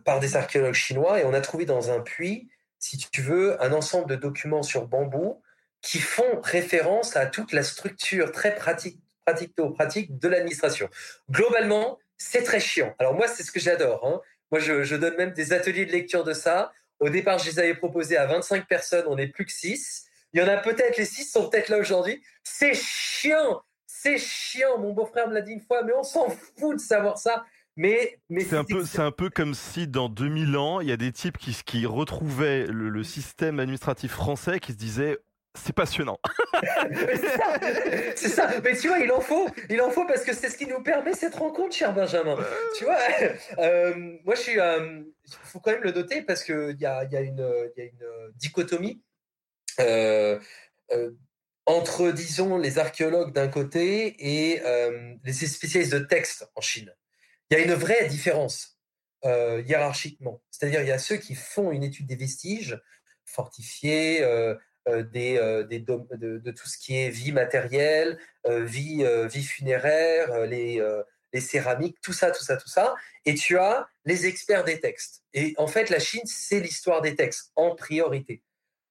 Speaker 3: par des archéologues chinois. Et on a trouvé dans un puits si tu veux, un ensemble de documents sur bambou qui font référence à toute la structure très pratique, pratico-pratique de l'administration. Globalement, c'est très chiant. Alors moi, c'est ce que j'adore. Hein. Moi, je, donne même des ateliers de lecture de ça. Au départ, je les avais proposés à 25 personnes, on n'est plus que 6. Il y en a peut-être, les 6 sont peut-être là aujourd'hui. C'est chiant, c'est chiant. Mon beau-frère me l'a dit une fois, mais on s'en fout de savoir ça. Mais, mais
Speaker 1: c'est un peu, c'est un peu comme si dans 2000 ans, il y a des types qui, qui retrouvaient le, système administratif français, qui se disaient c'est passionnant.
Speaker 3: c'est ça. Mais tu vois, il en faut, il en faut parce que c'est ce qui nous permet cette rencontre, cher Benjamin. tu vois, euh, moi je suis, il euh, faut quand même le noter parce qu'il y a, y, a une, y a une dichotomie euh, entre, disons, les archéologues d'un côté et les spécialistes de texte en Chine. Il y a une vraie différence hiérarchiquement. C'est-à-dire, il y a ceux qui font une étude des vestiges fortifiés, euh, euh, de, tout ce qui est vie matérielle, euh, vie, vie funéraire, les, les céramiques, tout ça, tout ça, tout ça. Et tu as les experts des textes. Et en fait, la Chine, c'est l'histoire des textes en priorité.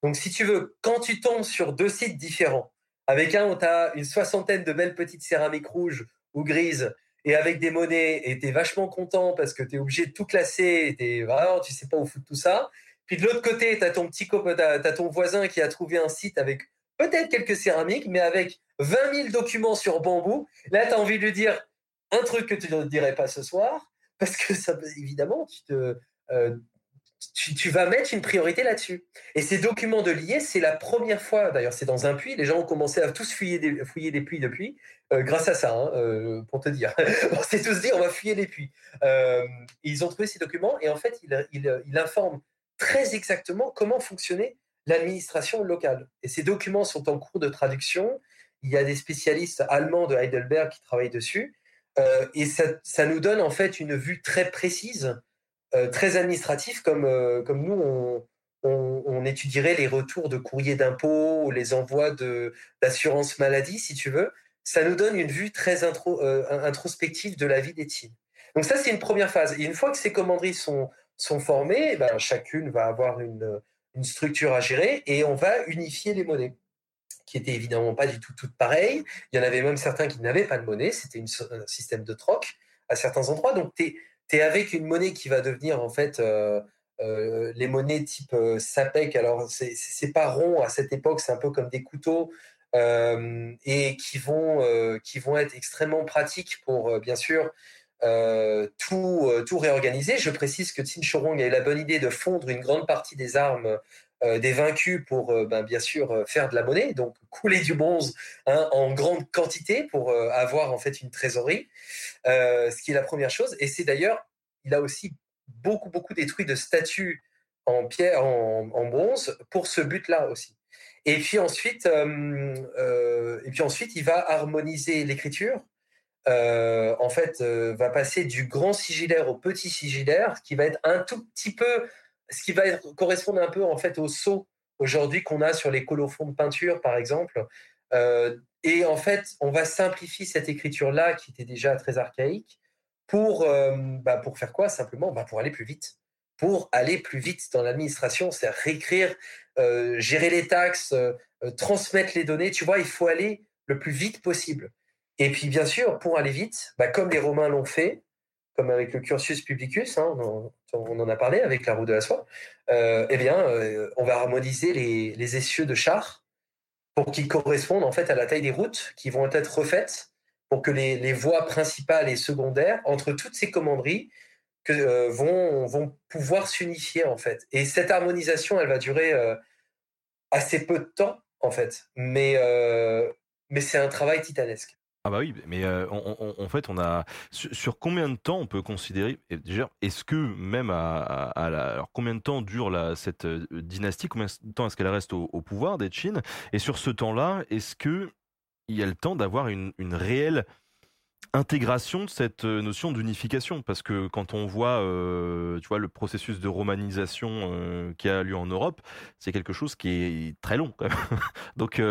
Speaker 3: Donc, si tu veux, quand tu tombes sur deux sites différents, avec un où tu as une soixantaine de belles petites céramiques rouges ou grises, et avec des monnaies, et tu es vachement content parce que tu es obligé de tout classer, et vraiment, tu sais pas où foutre tout ça. Puis de l'autre côté, tu as ton petit as ton voisin qui a trouvé un site avec peut-être quelques céramiques, mais avec 20 000 documents sur bambou. Là, tu as envie de lui dire un truc que tu ne dirais pas ce soir, parce que ça, évidemment, tu, te, euh, tu, vas mettre une priorité là-dessus. Et ces documents de liés, c'est la première fois, d'ailleurs, c'est dans un puits, les gens ont commencé à tous fouiller des, puits depuis, euh, grâce à ça, hein, euh, pour te dire. on s'est tous dit, on va fouiller les puits. ils ont trouvé ces documents et en fait, ils il, il informent très exactement comment fonctionnait l'administration locale. Et ces documents sont en cours de traduction. Il y a des spécialistes allemands de Heidelberg qui travaillent dessus. Euh, et ça, nous donne en fait une vue très précise, euh, très administrative, comme, euh, comme nous, on, on, étudierait les retours de courriers d'impôts les envois d'assurance maladie, si tu veux. Ça nous donne une vue très intro, introspective de la vie des teams. Donc ça, c'est une première phase. Et une fois que ces commanderies sont, sont formées, eh ben, chacune va avoir une, une, structure à gérer et on va unifier les monnaies, qui étaient évidemment pas du tout toutes pareilles. Il y en avait même certains qui n'avaient pas de monnaie, c'était un système de troc à certains endroits. Donc tu es, avec une monnaie qui va devenir en fait euh, euh, les monnaies type euh, SAPEC. Alors c'est pas rond à cette époque, c'est un peu comme des couteaux. et qui vont, qui vont être extrêmement pratiques pour, bien sûr, tout, tout réorganiser. Je précise que Tin Chorong a eu la bonne idée de fondre une grande partie des armes des vaincus pour ben, bien sûr faire de la monnaie, donc couler du bronze hein, en grande quantité pour avoir en fait une trésorerie, ce qui est la première chose. Et c'est d'ailleurs, il a aussi beaucoup beaucoup détruit de statues en pierre, en, bronze pour ce but-là aussi. Et puis ensuite, et puis ensuite, il va harmoniser l'écriture euh, en fait, euh, va passer du grand sigillaire au petit sigillaire, qui va être un tout petit peu, ce qui va correspondre un peu en fait au saut aujourd'hui qu'on a sur les colophons de peinture, par exemple. Euh, et en fait, on va simplifier cette écriture-là, qui était déjà très archaïque, pour, bah, pour faire quoi? Simplement bah, pour aller plus vite. Pour aller plus vite dans l'administration, c'est réécrire, gérer les taxes, transmettre les données. Tu vois, il faut aller le plus vite possible. Et puis, bien sûr, pour aller vite, bah, comme les Romains l'ont fait, comme avec le cursus publicus, hein, on, en a parlé avec la roue de la soie, euh, eh bien, euh, on va harmoniser les, essieux de chars pour qu'ils correspondent en fait à la taille des routes qui vont être refaites pour que les, voies principales et secondaires entre toutes ces commanderies euh, vont, pouvoir s'unifier en fait. Et cette harmonisation, elle va durer assez peu de temps en fait, mais c'est un travail titanesque.
Speaker 1: Ah bah oui, mais euh, en fait, on a sur, combien de temps on peut considérer déjà est-ce que même à, alors combien de temps dure la, cette euh, dynastie, combien de temps est-ce qu'elle reste au, pouvoir des Qin et sur ce temps-là, est-ce que il y a le temps d'avoir une, une réelle intégration de cette euh, notion d'unification? Parce que quand on voit tu vois le processus de romanisation qui a lieu en Europe c'est quelque chose qui est très long quand même. donc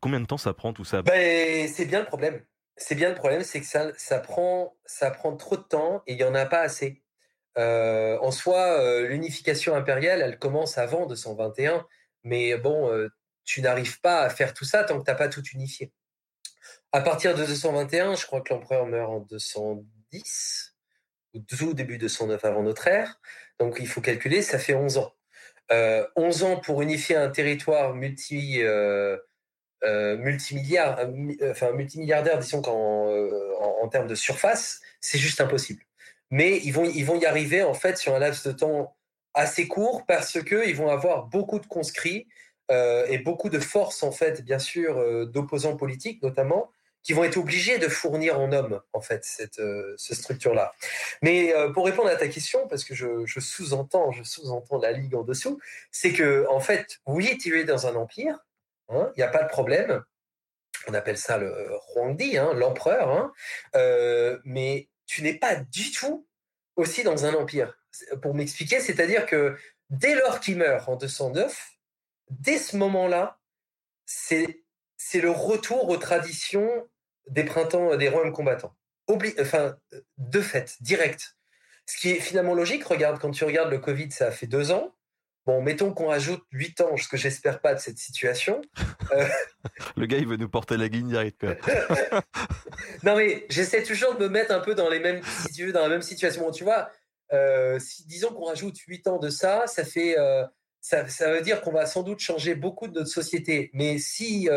Speaker 1: Combien de temps ça prend tout ça?
Speaker 3: Ben, C'est bien le problème. C'est bien le problème, c'est que ça, ça, prend, ça prend trop de temps et il n'y en a pas assez. Euh, en soi, euh, l'unification impériale, elle commence avant 221, mais bon, euh, tu n'arrives pas à faire tout ça tant que tu n'as pas tout unifié. À partir de 221, je crois que l'empereur meurt en 210, ou tout début 209 avant notre ère, donc il faut calculer, ça fait 11 ans. 11 ans pour unifier un territoire multi euh, euh, euh, enfin multimilliardaires, disons qu'en en, termes de surface, c'est juste impossible. Mais ils vont, ils vont y arriver en fait sur un laps de temps assez court parce que ils vont avoir beaucoup de conscrits et beaucoup de forces, en fait, bien sûr, d'opposants politiques notamment, qui vont être obligés de fournir en hommes, en fait, cette, structure-là. Mais pour répondre à ta question, parce que je, sous-entends, je sous-entends la ligue en dessous, c'est que, en fait, oui, tu es dans un empire, hein, il n'y a pas de problème. On appelle ça le Huangdi, hein, l'empereur, hein, mais tu n'es pas du tout aussi dans un empire. Pour m'expliquer, c'est-à-dire que dès lors qu'il meurt en 209, dès ce moment-là, c'est c'est le retour aux traditions des printemps des royaumes combattants. enfin, de fait, direct. Ce qui est finalement logique, regarde, quand tu regardes le Covid, ça a fait deux ans. Bon, mettons qu'on rajoute huit ans, ce que j'espère pas de cette situation.
Speaker 1: Euh, le gars, il veut nous porter la guigne direct.
Speaker 3: non, mais j'essaie toujours de me mettre un peu dans, les mêmes, si dans la même situation. tu vois, euh, si, disons qu'on rajoute huit ans de ça, ça fait. Euh, ça, veut dire qu'on va sans doute changer beaucoup de notre société. Mais si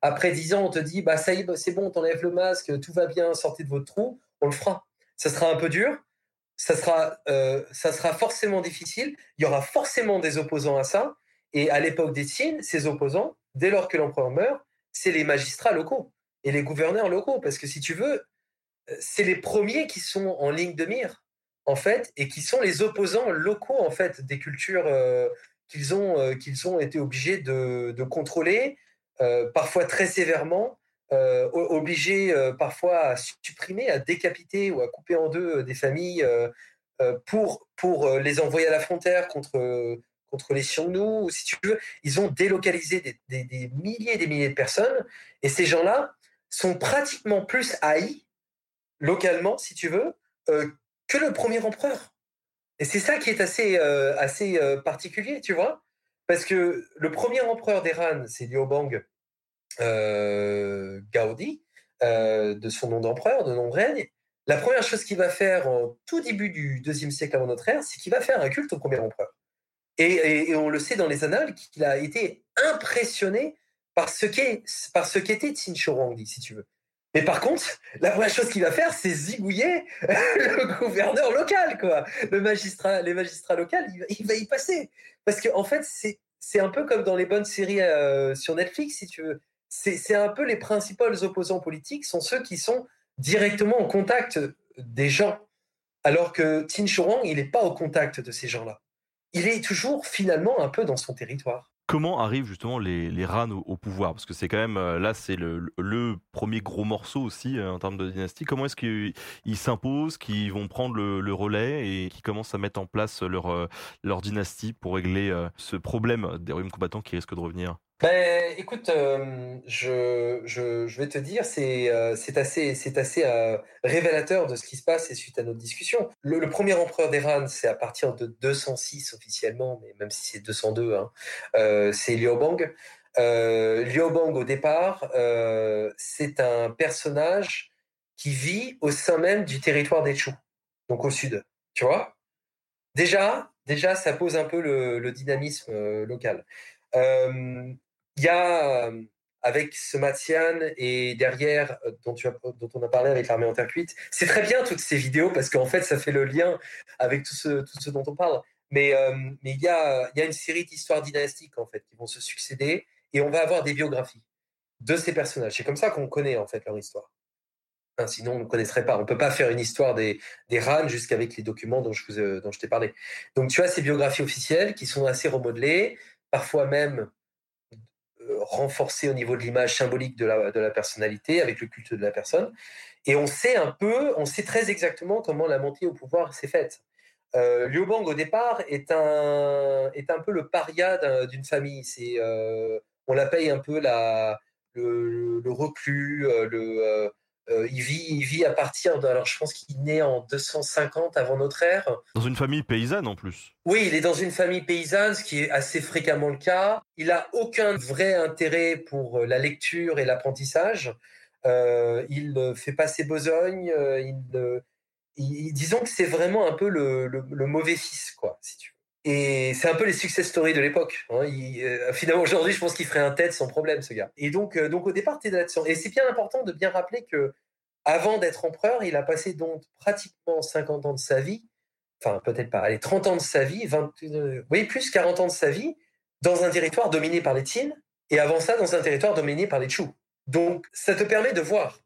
Speaker 3: après dix ans, on te dit, bah ça y est, c'est bon, on t'enlève le masque, tout va bien, sortez de votre trou, on le fera. Ça sera un peu dur, ça sera, euh, ça sera forcément difficile. Il y aura forcément des opposants à ça. Et à l'époque des Qin, ces opposants, dès lors que l'empereur meurt, c'est les magistrats locaux et les gouverneurs locaux. Parce que si tu veux, euh, c'est les premiers qui sont en ligne de mire, en fait, et qui sont les opposants locaux, en fait, des cultures euh, qu'ils ont, ont été obligés de contrôler, parfois très sévèrement, euh, obligés euh, parfois à supprimer, à décapiter ou à couper en deux euh, des familles pour, pour les envoyer à la frontière contre, contre les Xiongnu, si tu veux, ils ont délocalisé des, des, milliers et des milliers de personnes, et ces gens-là sont pratiquement plus haïs localement, si tu veux, que le premier empereur. Et c'est ça qui est assez, assez particulier, tu vois, parce que le premier empereur d'Iran, c'est Liu Bang, euh, Gaudi, euh, de son nom d'empereur, de nom de règne, la première chose qu'il va faire au tout début du deuxième siècle avant notre ère, c'est qu'il va faire un culte au premier empereur. Et, on le sait dans les annales qu'il a été impressionné par ce qu'était Qin Shi si tu veux. Mais par contre, la première chose qu'il va faire, c'est zigouiller le gouverneur local, quoi. Le magistrat, les magistrats locaux, il, va y passer. Parce qu'en en fait, c'est un peu comme dans les bonnes séries euh, sur Netflix, si tu veux c'est un peu les principaux opposants politiques sont ceux qui sont directement en contact des gens, alors que Tin Shuang, il n'est pas au contact de ces gens-là. Il est toujours finalement un peu dans son territoire.
Speaker 1: Comment arrivent justement les, les RAN au, pouvoir? Parce que c'est quand même, euh, là, c'est le, premier gros morceau aussi euh, en termes de dynastie. Comment est-ce qu'ils s'imposent, qu'ils vont prendre le, relais et qu'ils commencent à mettre en place leur, euh, leur dynastie pour régler ce problème des royaumes combattants qui risque de revenir?
Speaker 3: Ben, écoute, euh, je, je, je, vais te dire, c'est euh, c'est assez, c'est assez euh, révélateur de ce qui se passe et suite à notre discussion. Le, premier empereur d'Iran, c'est à partir de 206 officiellement, mais même si c'est 202, hein, c'est Liu Bang. Liu Bang, au départ, c'est un personnage qui vit au sein même du territoire des Chu, donc au sud. Tu vois? Déjà, déjà, ça pose un peu le, dynamisme local. Euh, il y a euh, avec ce Matian et derrière euh, dont, on a parlé avec l'armée en terre cuite. C'est très bien toutes ces vidéos parce qu'en fait ça fait le lien avec tout ce, dont on parle. Mais, euh, il, y a, une série d'histoires dynastiques en fait qui vont se succéder et on va avoir des biographies de ces personnages. C'est comme ça qu'on connaît en fait leur histoire. sinon, on ne connaîtrait pas. On ne peut pas faire une histoire des, des RAN jusqu'avec les documents dont je t'ai parlé. Donc, tu as ces biographies officielles qui sont assez remodelées, parfois même renforcé au niveau de l'image symbolique de la, de la personnalité, avec le culte de la personne. Et on sait un peu, on sait très exactement comment la montée au pouvoir s'est faite. Euh, Liu Bang, au départ, est un, est un peu le paria d'une famille. C'est, euh, on la paye un peu la, le, le reclus, euh, le, euh, il, vit, il vit à partir de. Alors, je pense qu'il naît en 250 avant notre ère.
Speaker 1: Dans une famille paysanne en plus.
Speaker 3: Oui, il est dans une famille paysanne, ce qui est assez fréquemment le cas. Il a aucun vrai intérêt pour euh, la lecture et l'apprentissage. Euh, il fait pas ses besognes. Il, disons que c'est vraiment un peu le, le, mauvais fils, quoi, si tu veux. Et c'est un peu les success stories de l'époque. Hein. finalement, aujourd'hui, je pense qu'il ferait un tête sans problème, ce gars. Et donc, donc au départ, tu es là-dessus. Et c'est bien important de bien rappeler que avant d'être empereur, il a passé donc pratiquement 50 ans de sa vie, enfin peut-être pas, allez, 30 ans de sa vie, 20, euh, oui, plus 40 ans de sa vie, dans un territoire dominé par les Tin, et avant ça, dans un territoire dominé par les Chu. Donc, ça te permet de voir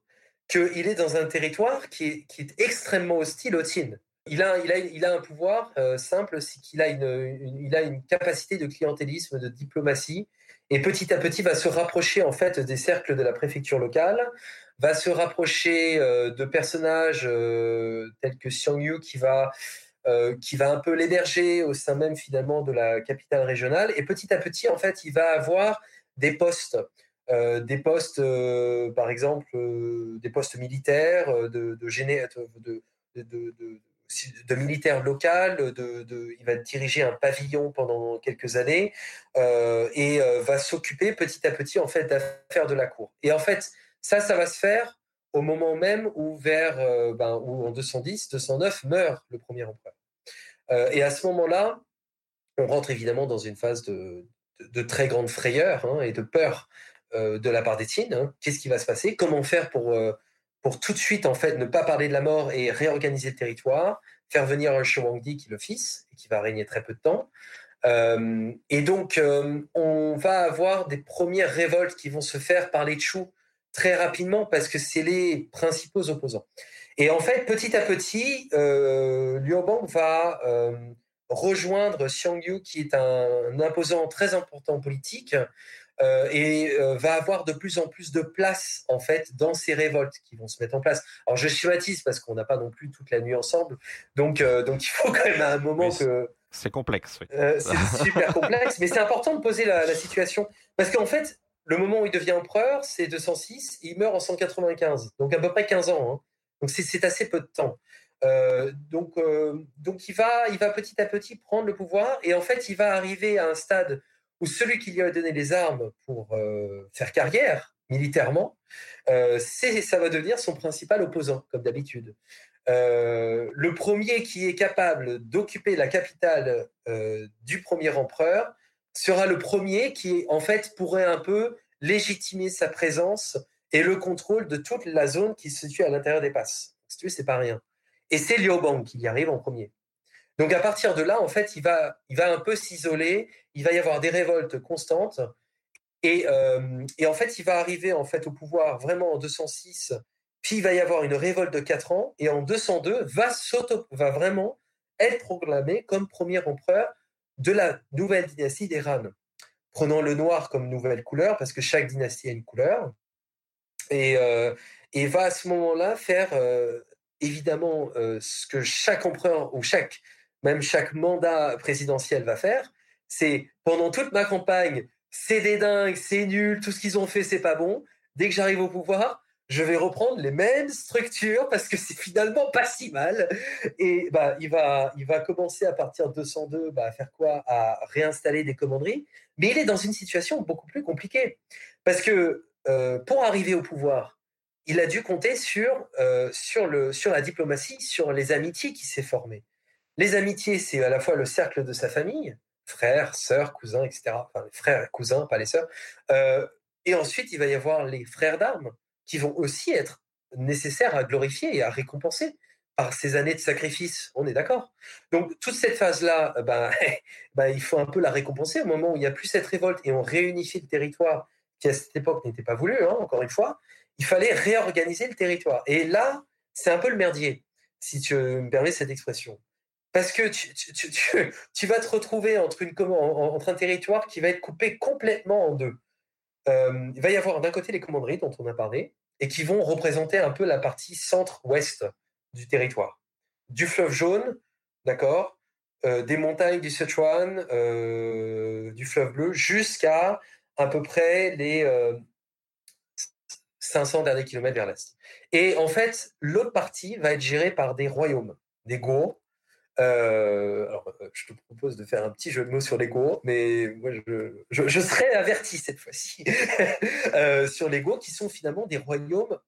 Speaker 3: qu'il est dans un territoire qui est, extrêmement hostile aux Tin. Il a, il a, il a un pouvoir euh, simple, c'est qu'il a une, il a une capacité de clientélisme, de diplomatie, et petit à petit va se rapprocher en fait des cercles de la préfecture locale, va se rapprocher euh, de personnages euh, tels que Xiang Yu qui va qui va un peu l'héberger au sein même finalement de la capitale régionale, et petit à petit en fait il va avoir des postes. des postes, par exemple, des postes militaires, de, de, de, de de militaire local, de, il va diriger un pavillon pendant quelques années euh, et euh, va s'occuper petit à petit en fait d'affaires de la cour. Et en fait, ça, ça va se faire au moment même où vers euh, ben, en 210, 209 meurt le premier empereur. et à ce moment-là, on rentre évidemment dans une phase de, de, très grande frayeur hein, et de peur de la part des Tines. Hein. Qu'est-ce qui va se passer? Comment faire pour pour tout de suite en fait ne pas parler de la mort et réorganiser le territoire, faire venir un Shawangdi qui est le fils et qui va régner très peu de temps. Euh, et donc euh, on va avoir des premières révoltes qui vont se faire par les Chu très rapidement parce que c'est les principaux opposants. Et en fait, petit à petit, euh, Liu Bang va euh, rejoindre Xiang Yu, qui est un, un imposant très important politique, euh, et euh, va avoir de plus en plus de place en fait dans ces révoltes qui vont se mettre en place. Alors je schématise parce qu'on n'a pas non plus toute la nuit ensemble, donc euh, donc il faut quand même à un moment que
Speaker 4: c'est complexe. Oui.
Speaker 3: c'est super complexe, mais c'est important de poser la, la situation parce qu'en fait le moment où il devient empereur c'est 206, il meurt en 195, donc à peu près 15 ans. Hein. Donc c'est assez peu de temps. Donc, donc il va, il va petit à petit prendre le pouvoir et en fait il va arriver à un stade où celui qui lui a donné les armes pour euh, faire carrière militairement, euh, ça va devenir son principal opposant, comme d'habitude. Euh, le premier qui est capable d'occuper la capitale du premier empereur sera le premier qui, en fait, pourrait un peu légitimer sa présence et le contrôle de toute la zone qui se situe à l'intérieur des passes. C'est pas rien. Et c'est Liu qui y arrive en premier. Donc à partir de là, en fait, il va, il va un peu s'isoler. Il va y avoir des révoltes constantes. Et, euh, et, en fait, il va arriver en fait au pouvoir vraiment en 206. Puis il va y avoir une révolte de 4 ans. Et en 202, va, va vraiment être proclamé comme premier empereur de la nouvelle dynastie des Han. Prenant le noir comme nouvelle couleur, parce que chaque dynastie a une couleur. Et, euh, et va à ce moment-là faire euh, évidemment ce que chaque empereur ou chaque même chaque mandat présidentiel va faire, c'est pendant toute ma campagne, c'est des dingues, c'est nul, tout ce qu'ils ont fait, c'est pas bon. Dès que j'arrive au pouvoir, je vais reprendre les mêmes structures parce que c'est finalement pas si mal. Et bah, il va, il va commencer à partir de 202 bah, à faire quoi? À réinstaller des commanderies. Mais il est dans une situation beaucoup plus compliquée parce que euh, pour arriver au pouvoir, il a dû compter sur, euh, sur, le, sur la diplomatie, sur les amitiés qui s'est formées. Les amitiés, c'est à la fois le cercle de sa famille, frères, sœurs, cousins, etc. Enfin, frères cousins, pas les sœurs. Euh, et ensuite, il va y avoir les frères d'armes qui vont aussi être nécessaires à glorifier et à récompenser par ces années de sacrifice. On est d'accord? Donc, toute cette phase-là, euh, ben, ben, il faut un peu la récompenser au moment où il n'y a plus cette révolte et on réunifie le territoire qui, à cette époque, n'était pas voulu, hein, encore une fois. Il fallait réorganiser le territoire. Et là, c'est un peu le merdier, si tu me permets cette expression. Parce que tu, vas te retrouver entre, un territoire qui va être coupé complètement en deux. Euh, il va y avoir d'un côté les commanderies dont on a parlé, et qui vont représenter un peu la partie centre-ouest du territoire. Du fleuve jaune, d'accord, euh, des montagnes du Sichuan, euh, du fleuve bleu, jusqu'à à peu près les 500 derniers kilomètres vers l'est. Et en fait, l'autre partie va être gérée par des royaumes, des Go, euh, alors, euh, je te propose de faire un petit jeu de mots sur les Go, mais moi, je, serai averti cette fois-ci euh, sur les Go, qui sont finalement des royaumes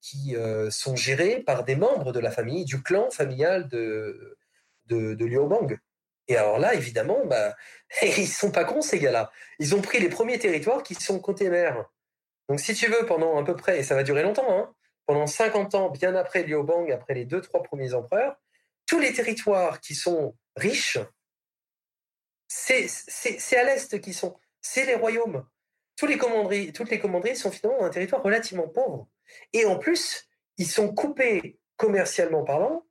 Speaker 3: qui sont gérés par des membres de la famille, du clan familial de, de, de. Et alors là, évidemment, bah, ils sont pas cons ces gars-là. Ils ont pris les premiers territoires qui sont côté mer. Donc, si tu veux, pendant à peu près, et ça va durer longtemps, hein, pendant 50 ans, bien après Liu Bang, après les deux, trois premiers empereurs, tous les territoires qui sont riches c'est à l'est qu'ils sont. C'est les royaumes. Tous les commanderies, toutes les commanderies sont finalement un territoire relativement pauvre. Et en plus, ils sont coupés commercialement parlant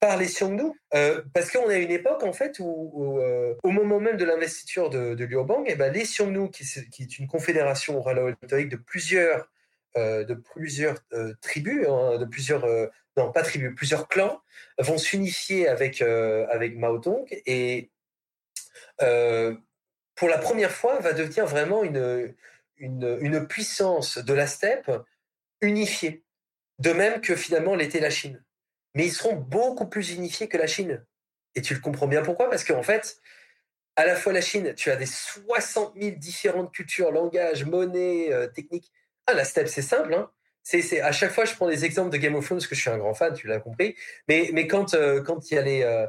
Speaker 3: par les Xiongnu. Euh, parce qu'on a une époque, en fait, où, euh, au moment même de l'investiture de, de Liu Bang, et eh ben, les Xiongnu, qui, qui, est une confédération orale de plusieurs, de plusieurs tribus, hein, de plusieurs, non pas tribus, plusieurs clans, vont s'unifier avec, avec Mao Tong et pour la première fois va devenir vraiment une, une, une puissance de la steppe unifiée. De même que finalement l'était la Chine mais ils seront beaucoup plus unifiés que la Chine. Et tu le comprends bien pourquoi? Parce qu'en fait, à la fois la Chine, tu as des 60 000 différentes cultures, langages, monnaies, euh, techniques. Ah, la steppe, c'est simple. Hein c'est, à chaque fois, je prends des exemples de Game of Thrones parce que je suis un grand fan, tu l'as compris. Mais, mais quand, euh, il y a les,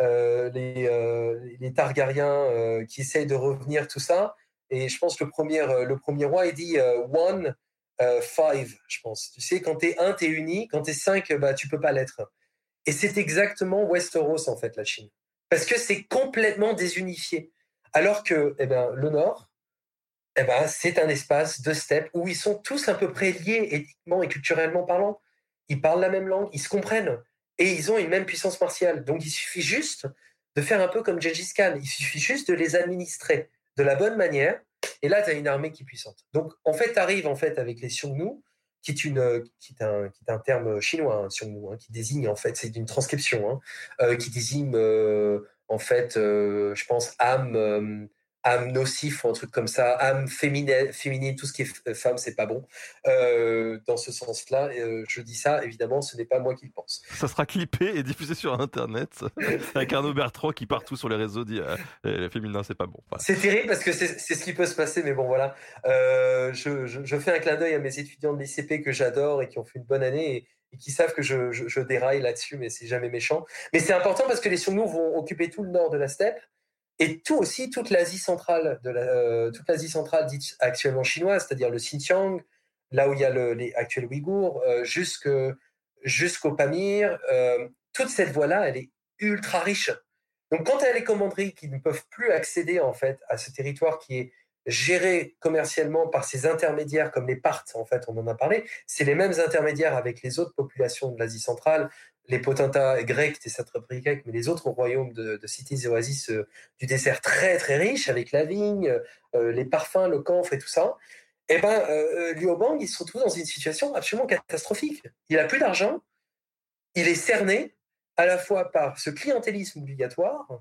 Speaker 3: euh, les, les, Targaryens qui essayent de revenir, tout ça, et je pense que le premier, le premier roi, il dit One, euh, five, je pense. Tu sais, quand tu es un, tu es uni. Quand tu es cinq, bah, tu peux pas l'être. Et c'est exactement Westeros, en fait, la Chine. Parce que c'est complètement désunifié. Alors que eh ben, le Nord, eh ben, c'est un espace de steppe où ils sont tous à peu près liés éthiquement et culturellement parlant. Ils parlent la même langue, ils se comprennent. Et ils ont une même puissance martiale. Donc il suffit juste de faire un peu comme Gengis Khan. Il suffit juste de les administrer de la bonne manière et là, tu as une armée qui est puissante. Donc, en fait, tu arrives en fait, avec les Xiongnu, qui est, qui un, qui est un terme chinois, hein, Xiongnu, hein, qui désigne, en fait, c'est une transcription, hein, euh, qui désigne, euh, en fait, euh, je pense, âme âme nocif ou un truc comme ça, âme féminine, féminine tout ce qui est femme, c'est pas bon. Euh, dans ce sens-là, euh, je dis ça, évidemment, ce n'est pas moi qui le pense.
Speaker 1: Ça sera clippé et diffusé sur Internet avec Arnaud Bertrand qui partout sur les réseaux dit euh, féminin, c'est pas bon.
Speaker 3: C'est terrible parce que c'est ce qui peut se passer, mais bon, voilà. Euh, je, je, je, fais un clin d'œil à mes étudiants de l'ICP que j'adore et qui ont fait une bonne année. Et, et qui savent que je, je, déraille là-dessus, mais c'est jamais méchant. Mais c'est important parce que les Xiongnu vont occuper tout le nord de la steppe, et tout aussi toute l'Asie centrale, de euh, toute l'Asie centrale dite actuellement chinoise, c'est-à-dire le Xinjiang, là où il y a le, les actuels Ouïghours, euh, jusqu'au Pamir, euh, toute cette voie-là, elle est ultra riche. Donc quand a les commanderies qui ne peuvent plus accéder en fait à ce territoire qui est géré commercialement par ces intermédiaires comme les Parthes, en fait, on en a parlé, c'est les mêmes intermédiaires avec les autres populations de l'Asie centrale, les potentats grecs, c'était grec, mais les autres royaumes de, cités et oasis euh, du désert très très riches, avec la vigne, euh, les parfums, le camphre et tout ça, eh ben, euh, Liu Bang, il se retrouve dans une situation absolument catastrophique. Il a plus d'argent, il est cerné à la fois par ce clientélisme obligatoire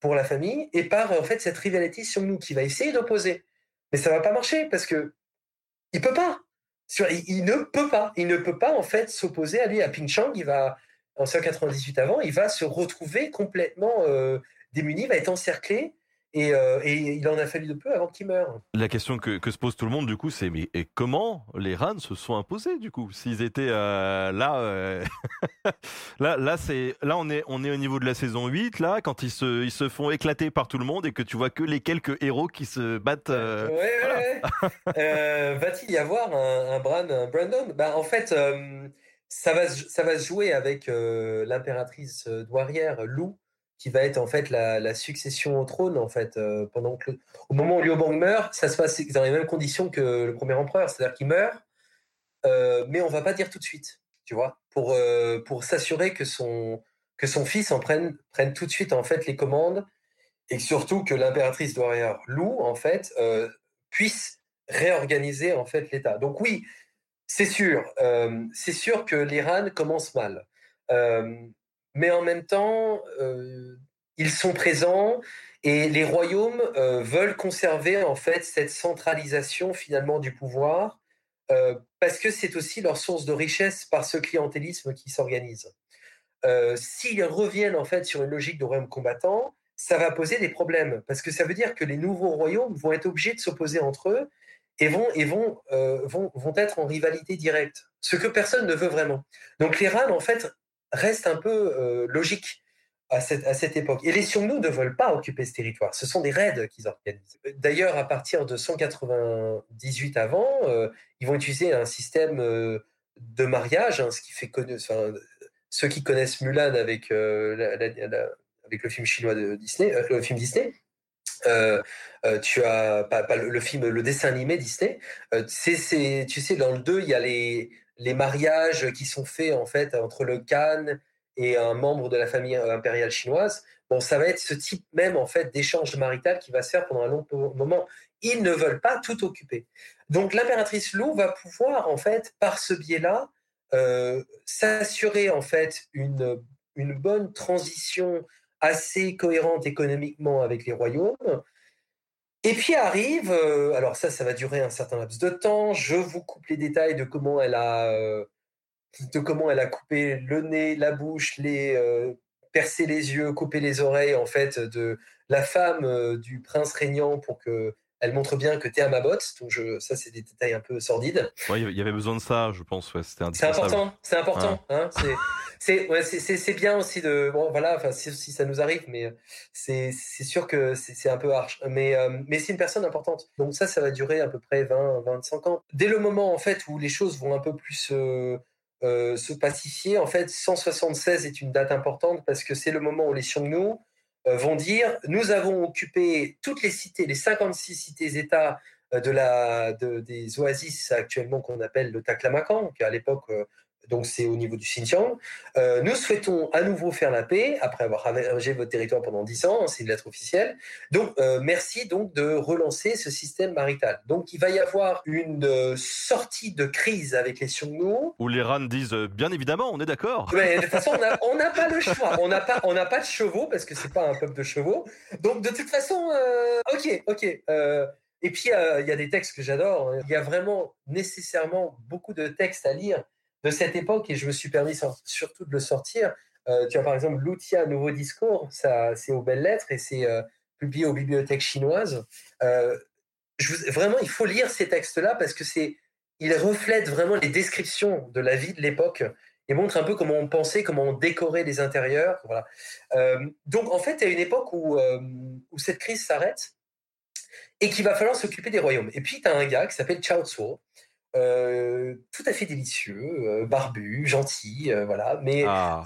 Speaker 3: pour la famille et par en fait cette rivalité sur nous qui va essayer d'opposer. Mais ça va pas marcher parce que il peut pas. Il, il, ne peut pas. Il ne peut pas en fait s'opposer à lui à Ping Chang. Il va en 198 avant, il va se retrouver complètement euh, démuni, va être encerclé. Euh, et, il en a fallu de peu avant qu'il meure.
Speaker 1: La question que, se pose tout le monde, du coup, c'est mais et comment les RAN se sont imposés, du coup S'ils étaient euh, là, là, là, c'est là, on est, on est au niveau de la saison 8, là, quand ils se, ils se font éclater par tout le monde et que tu vois que les quelques héros qui se battent.
Speaker 3: Ouais, Va-t-il y avoir un, un, Brandon? Bah, En fait ça va, ça va se jouer avec euh, l'impératrice euh, douarière Lou, qui va être en fait la, succession au trône en fait euh, pendant au moment où Liu Bang meurt, ça se passe dans les mêmes conditions que le premier empereur, c'est-à-dire qu'il meurt, mais on va pas dire tout de suite, tu vois, pour pour s'assurer que son que son fils en prenne prenne tout de suite en fait les commandes et surtout que l'impératrice douarière Lou en fait puisse réorganiser en fait l'État. Donc oui, c'est sûr, euh, c'est sûr que l'Iran commence mal. Euh, mais en même temps, euh, ils sont présents et les royaumes veulent conserver en fait cette centralisation finalement du pouvoir parce que c'est aussi leur source de richesse par ce clientélisme qui s'organise. S'ils reviennent en fait sur une logique de royaume combattant, ça va poser des problèmes parce que ça veut dire que les nouveaux royaumes vont être obligés de s'opposer entre eux et vont, et vont, euh, vont, vont être en rivalité directe, ce que personne ne veut vraiment. Donc l'Iran, en fait, reste un peu euh, logique à cette, à cette époque. Et les Xiongnu ne veulent pas occuper ce territoire. Ce sont des raids qu'ils organisent. D'ailleurs, à partir de 198 avant, euh, ils vont utiliser un système de mariage, hein, ce qui fait connu, enfin, ceux qui connaissent Mulan avec, avec le film chinois de Disney, le film Disney, tu as pas, le, film, le dessin animé Disney. c'est, tu sais, dans le 2, il y a les, les mariages qui sont faits en fait entre le Khan et un membre de la famille impériale chinoise. Bon, ça va être ce type même en fait d'échange marital qui va se faire pendant un long moment. Ils ne veulent pas tout occuper. Donc l'impératrice Lou va pouvoir en fait par ce biais-là euh, s'assurer en fait une, une bonne transition assez cohérente économiquement avec les royaumes. Et puis arrive, euh, alors ça, ça va durer un certain laps de temps. Je vous coupe les détails de comment elle a, euh, de comment elle a coupé le nez, la bouche, les percé les yeux, coupé les oreilles en fait de la femme du prince régnant pour que elle montre bien que tu es à ma botte. Donc je, ça, c'est des détails un peu sordides.
Speaker 1: il y avait besoin de ça, je pense. Ouais,
Speaker 3: c'est important. C'est important. Hein, c'est ouais, bien aussi de. Bon, voilà, enfin, si, ça nous arrive, mais c'est sûr que c'est un peu harsh. Mais, euh, mais c'est une personne importante. Donc ça, ça va durer à peu près 20, 25 ans. Dès le moment, en fait, où les choses vont un peu plus. Euh, euh, se pacifier. En fait, 176 est une date importante parce que c'est le moment où les Xiongnu vont dire nous avons occupé toutes les cités, les 56 cités-États euh, de la, de, des oasis actuellement qu'on appelle le Taklamakan, qui à l'époque donc c'est au niveau du Xinjiang. Euh, nous souhaitons à nouveau faire la paix après avoir ravagé votre territoire pendant 10 ans, c'est une lettre officielle. Donc euh, merci donc de relancer ce système marital. Donc il va y avoir une euh, sortie de crise avec les Xiongnu.
Speaker 1: Où les RAN disent bien évidemment, on est d'accord.
Speaker 3: Mais de toute façon, on n'a pas le choix. On n'a pas, on n'a pas de chevaux parce que c'est pas un peuple de chevaux. Donc de toute façon, ok, ok. et puis il y a des textes que j'adore. Il y a vraiment nécessairement beaucoup de textes à lire de cette époque et je me suis permis surtout de le sortir. Euh, tu as par exemple Loutia Nouveau Discours, ça c'est aux belles lettres et c'est euh, publié aux bibliothèques chinoises. Euh, vraiment, il faut lire ces textes-là parce que c'est, ils reflètent vraiment les descriptions de la vie de l'époque et montrent un peu comment on pensait, comment on décorait les intérieurs. Donc en fait, il y a une époque où, où cette crise s'arrête et qu'il va falloir s'occuper des royaumes. Et puis, tu as un gars qui s'appelle Chao Tzuo, euh, tout à fait délicieux, euh, barbu, gentil, euh, voilà, mais ah.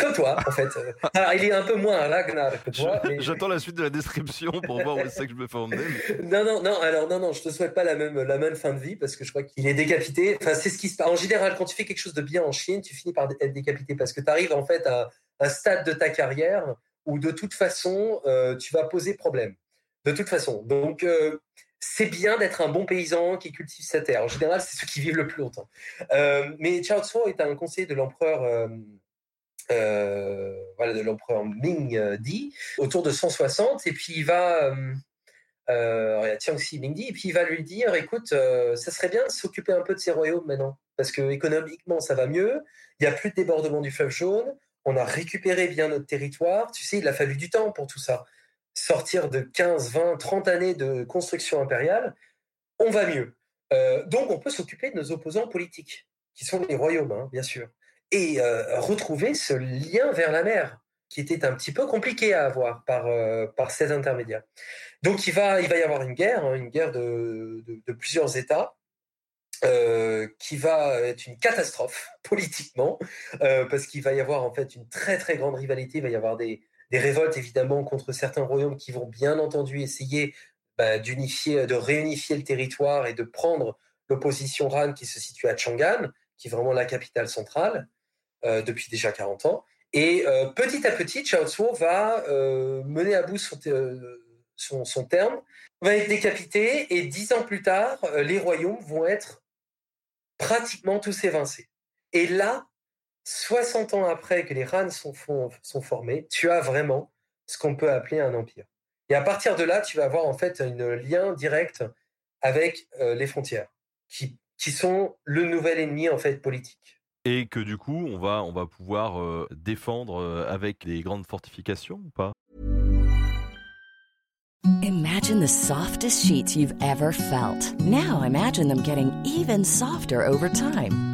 Speaker 3: comme toi en fait. Alors, il est un peu moins Ragnar que toi.
Speaker 1: J'attends la suite de la description pour voir où c'est que je me fais emmener.
Speaker 3: non, non, non. Alors non, non, je te souhaite pas la même la même fin de vie parce que je crois qu'il est décapité. Enfin, c'est ce qui se passe. En général, quand tu fais quelque chose de bien en Chine, tu finis par être décapité parce que tu arrives en fait à un stade de ta carrière où de toute façon tu vas poser problème. De toute façon, donc c'est bien d'être un bon paysan qui cultive sa terre. En général, c'est ceux qui vivent le plus longtemps. Euh, mais Chao Tzu est un conseiller de l'empereur euh, euh, voilà, de l'empereur Ming Di autour de 160 et puis il va euh, Ming Di et puis il va lui dire écoute ça serait bien de s'occuper un peu de ces royaumes maintenant parce que économiquement ça va mieux il n'y a plus de débordement du fleuve jaune on a récupéré bien notre territoire tu sais il a fallu du temps pour tout ça sortir de 15, 20, 30 années de construction impériale, on va mieux. Euh, donc on peut s'occuper de nos opposants politiques, qui sont les royaumes, hein, bien sûr, et euh, retrouver ce lien vers la mer, qui était un petit peu compliqué à avoir par, euh, par ces intermédiaires. Donc il va, il va y avoir une guerre, hein, une guerre de, de, plusieurs États, qui va être une catastrophe politiquement, parce qu'il va y avoir en fait une très très grande rivalité, il va y avoir des, des révoltes évidemment contre certains royaumes qui vont bien entendu essayer bah, d'unifier, de réunifier le territoire et de prendre l'opposition Han qui se situe à Chang'an, qui est vraiment la capitale centrale euh, depuis déjà 40 ans. Et euh, petit à petit, Chao Tzu va euh, mener à bout son, terme, va être décapité et dix ans plus tard, les royaumes vont être pratiquement tous évincés. Et là, 60 ans après que les RAN sont, sont formés, tu as vraiment ce qu'on peut appeler un empire. Et à partir de là, tu vas avoir en fait un lien direct avec euh, les frontières, qui, qui sont le nouvel ennemi en fait politique.
Speaker 1: Et que du coup, on va, on va pouvoir euh, défendre euh, avec les grandes fortifications ou pas?
Speaker 4: Imagine the softest sheets you've ever felt. Now imagine them getting even softer over time.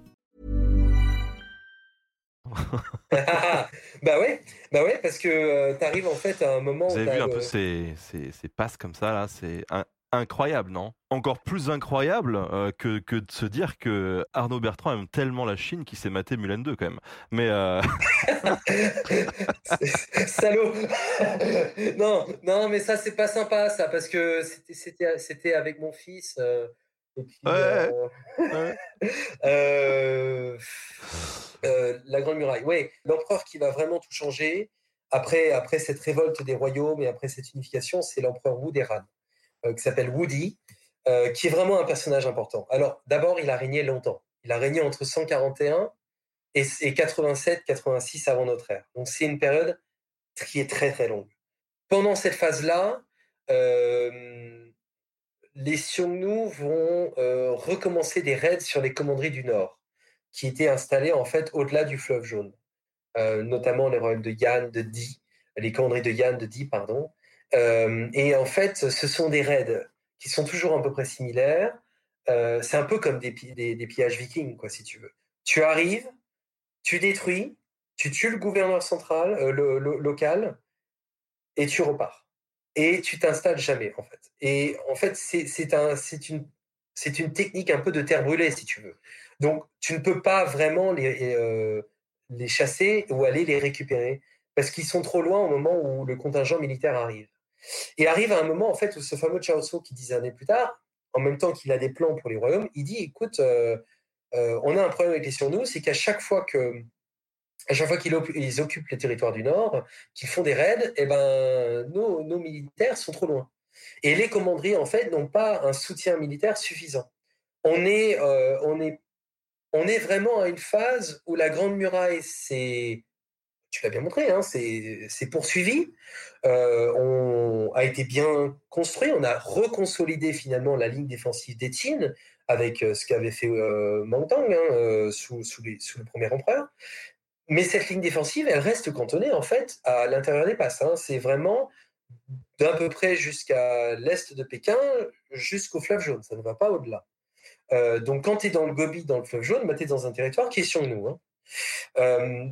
Speaker 3: bah ouais, bah ouais, parce que euh, tu arrives en fait à un moment.
Speaker 1: Vous avez vu un peu ces, ces, ces passes comme ça là, c'est un- incroyable, non? Encore plus incroyable euh, que, que de se dire que Arnaud Bertrand aime tellement la Chine qu'il s'est maté Mulan 2 quand même. Mais euh,
Speaker 3: Salaud Non, non, mais ça, c'est pas sympa, ça, parce que c'était avec mon fils. euh, et puis,
Speaker 1: Ouais,
Speaker 3: euh,
Speaker 1: ouais.
Speaker 3: euh, euh, la Grande Muraille. Oui, l'empereur qui va vraiment tout changer, après, après cette révolte des royaumes et après cette unification, c'est l'empereur Wuderian, euh, qui s'appelle Woody, euh, qui est vraiment un personnage important. Alors, d'abord, il a régné longtemps. Il a régné entre 141 et, et 87-86 avant notre ère. Donc, c'est une période qui est très, très longue. Pendant cette phase-là, euh, les Xiongnu vont euh, recommencer des raids sur les commanderies du Nord, qui étaient installées en fait au-delà du fleuve jaune, Euh, notamment les royaumes de Yan, de Di, les commanderies de Yan, de Di, pardon. Euh, et en fait, ce sont des raids qui sont toujours à peu près similaires. C'est un peu comme des, pi- des, des pillages vikings, quoi, si tu veux. Tu arrives, tu détruis, tu tues le gouverneur central, local, et tu repars. Et tu t'installes jamais, en fait. Et en fait, c'est un, une, technique un peu de terre brûlée, si tu veux. Donc, tu ne peux pas vraiment les, euh, les chasser ou aller les récupérer parce qu'ils sont trop loin au moment où le contingent militaire arrive. Et arrive à un moment, en fait, où ce fameux Cao qui dix années plus tard, en même temps qu'il a des plans pour les royaumes, il dit, écoute, euh, euh, on a un problème avec les Xiongnu, c'est qu'à chaque fois que à chaque fois qu'ils occupent les territoires du Nord, qu'ils font des raids, eh ben, nos militaires sont trop loin. Et les commanderies, en fait, n'ont pas un soutien militaire suffisant. On est, euh, on est, on est vraiment à une phase où la Grande Muraille, c'est, tu l'as bien montré, hein, c'est poursuivi, euh, on a été bien construit, on a reconsolidé finalement la ligne défensive Qin avec euh, ce qu'avait fait Mangtang hein, sous, sous, les- sous le premier empereur. Mais cette ligne défensive, elle reste cantonnée en fait à l'intérieur des passes. hein. C'est vraiment d'à peu près jusqu'à l'est de Pékin jusqu'au fleuve jaune. Ça ne va pas au-delà. Euh, donc quand tu es dans le Gobi, dans le fleuve jaune, bah, tu es dans un territoire qui est sur nous. hein. Euh,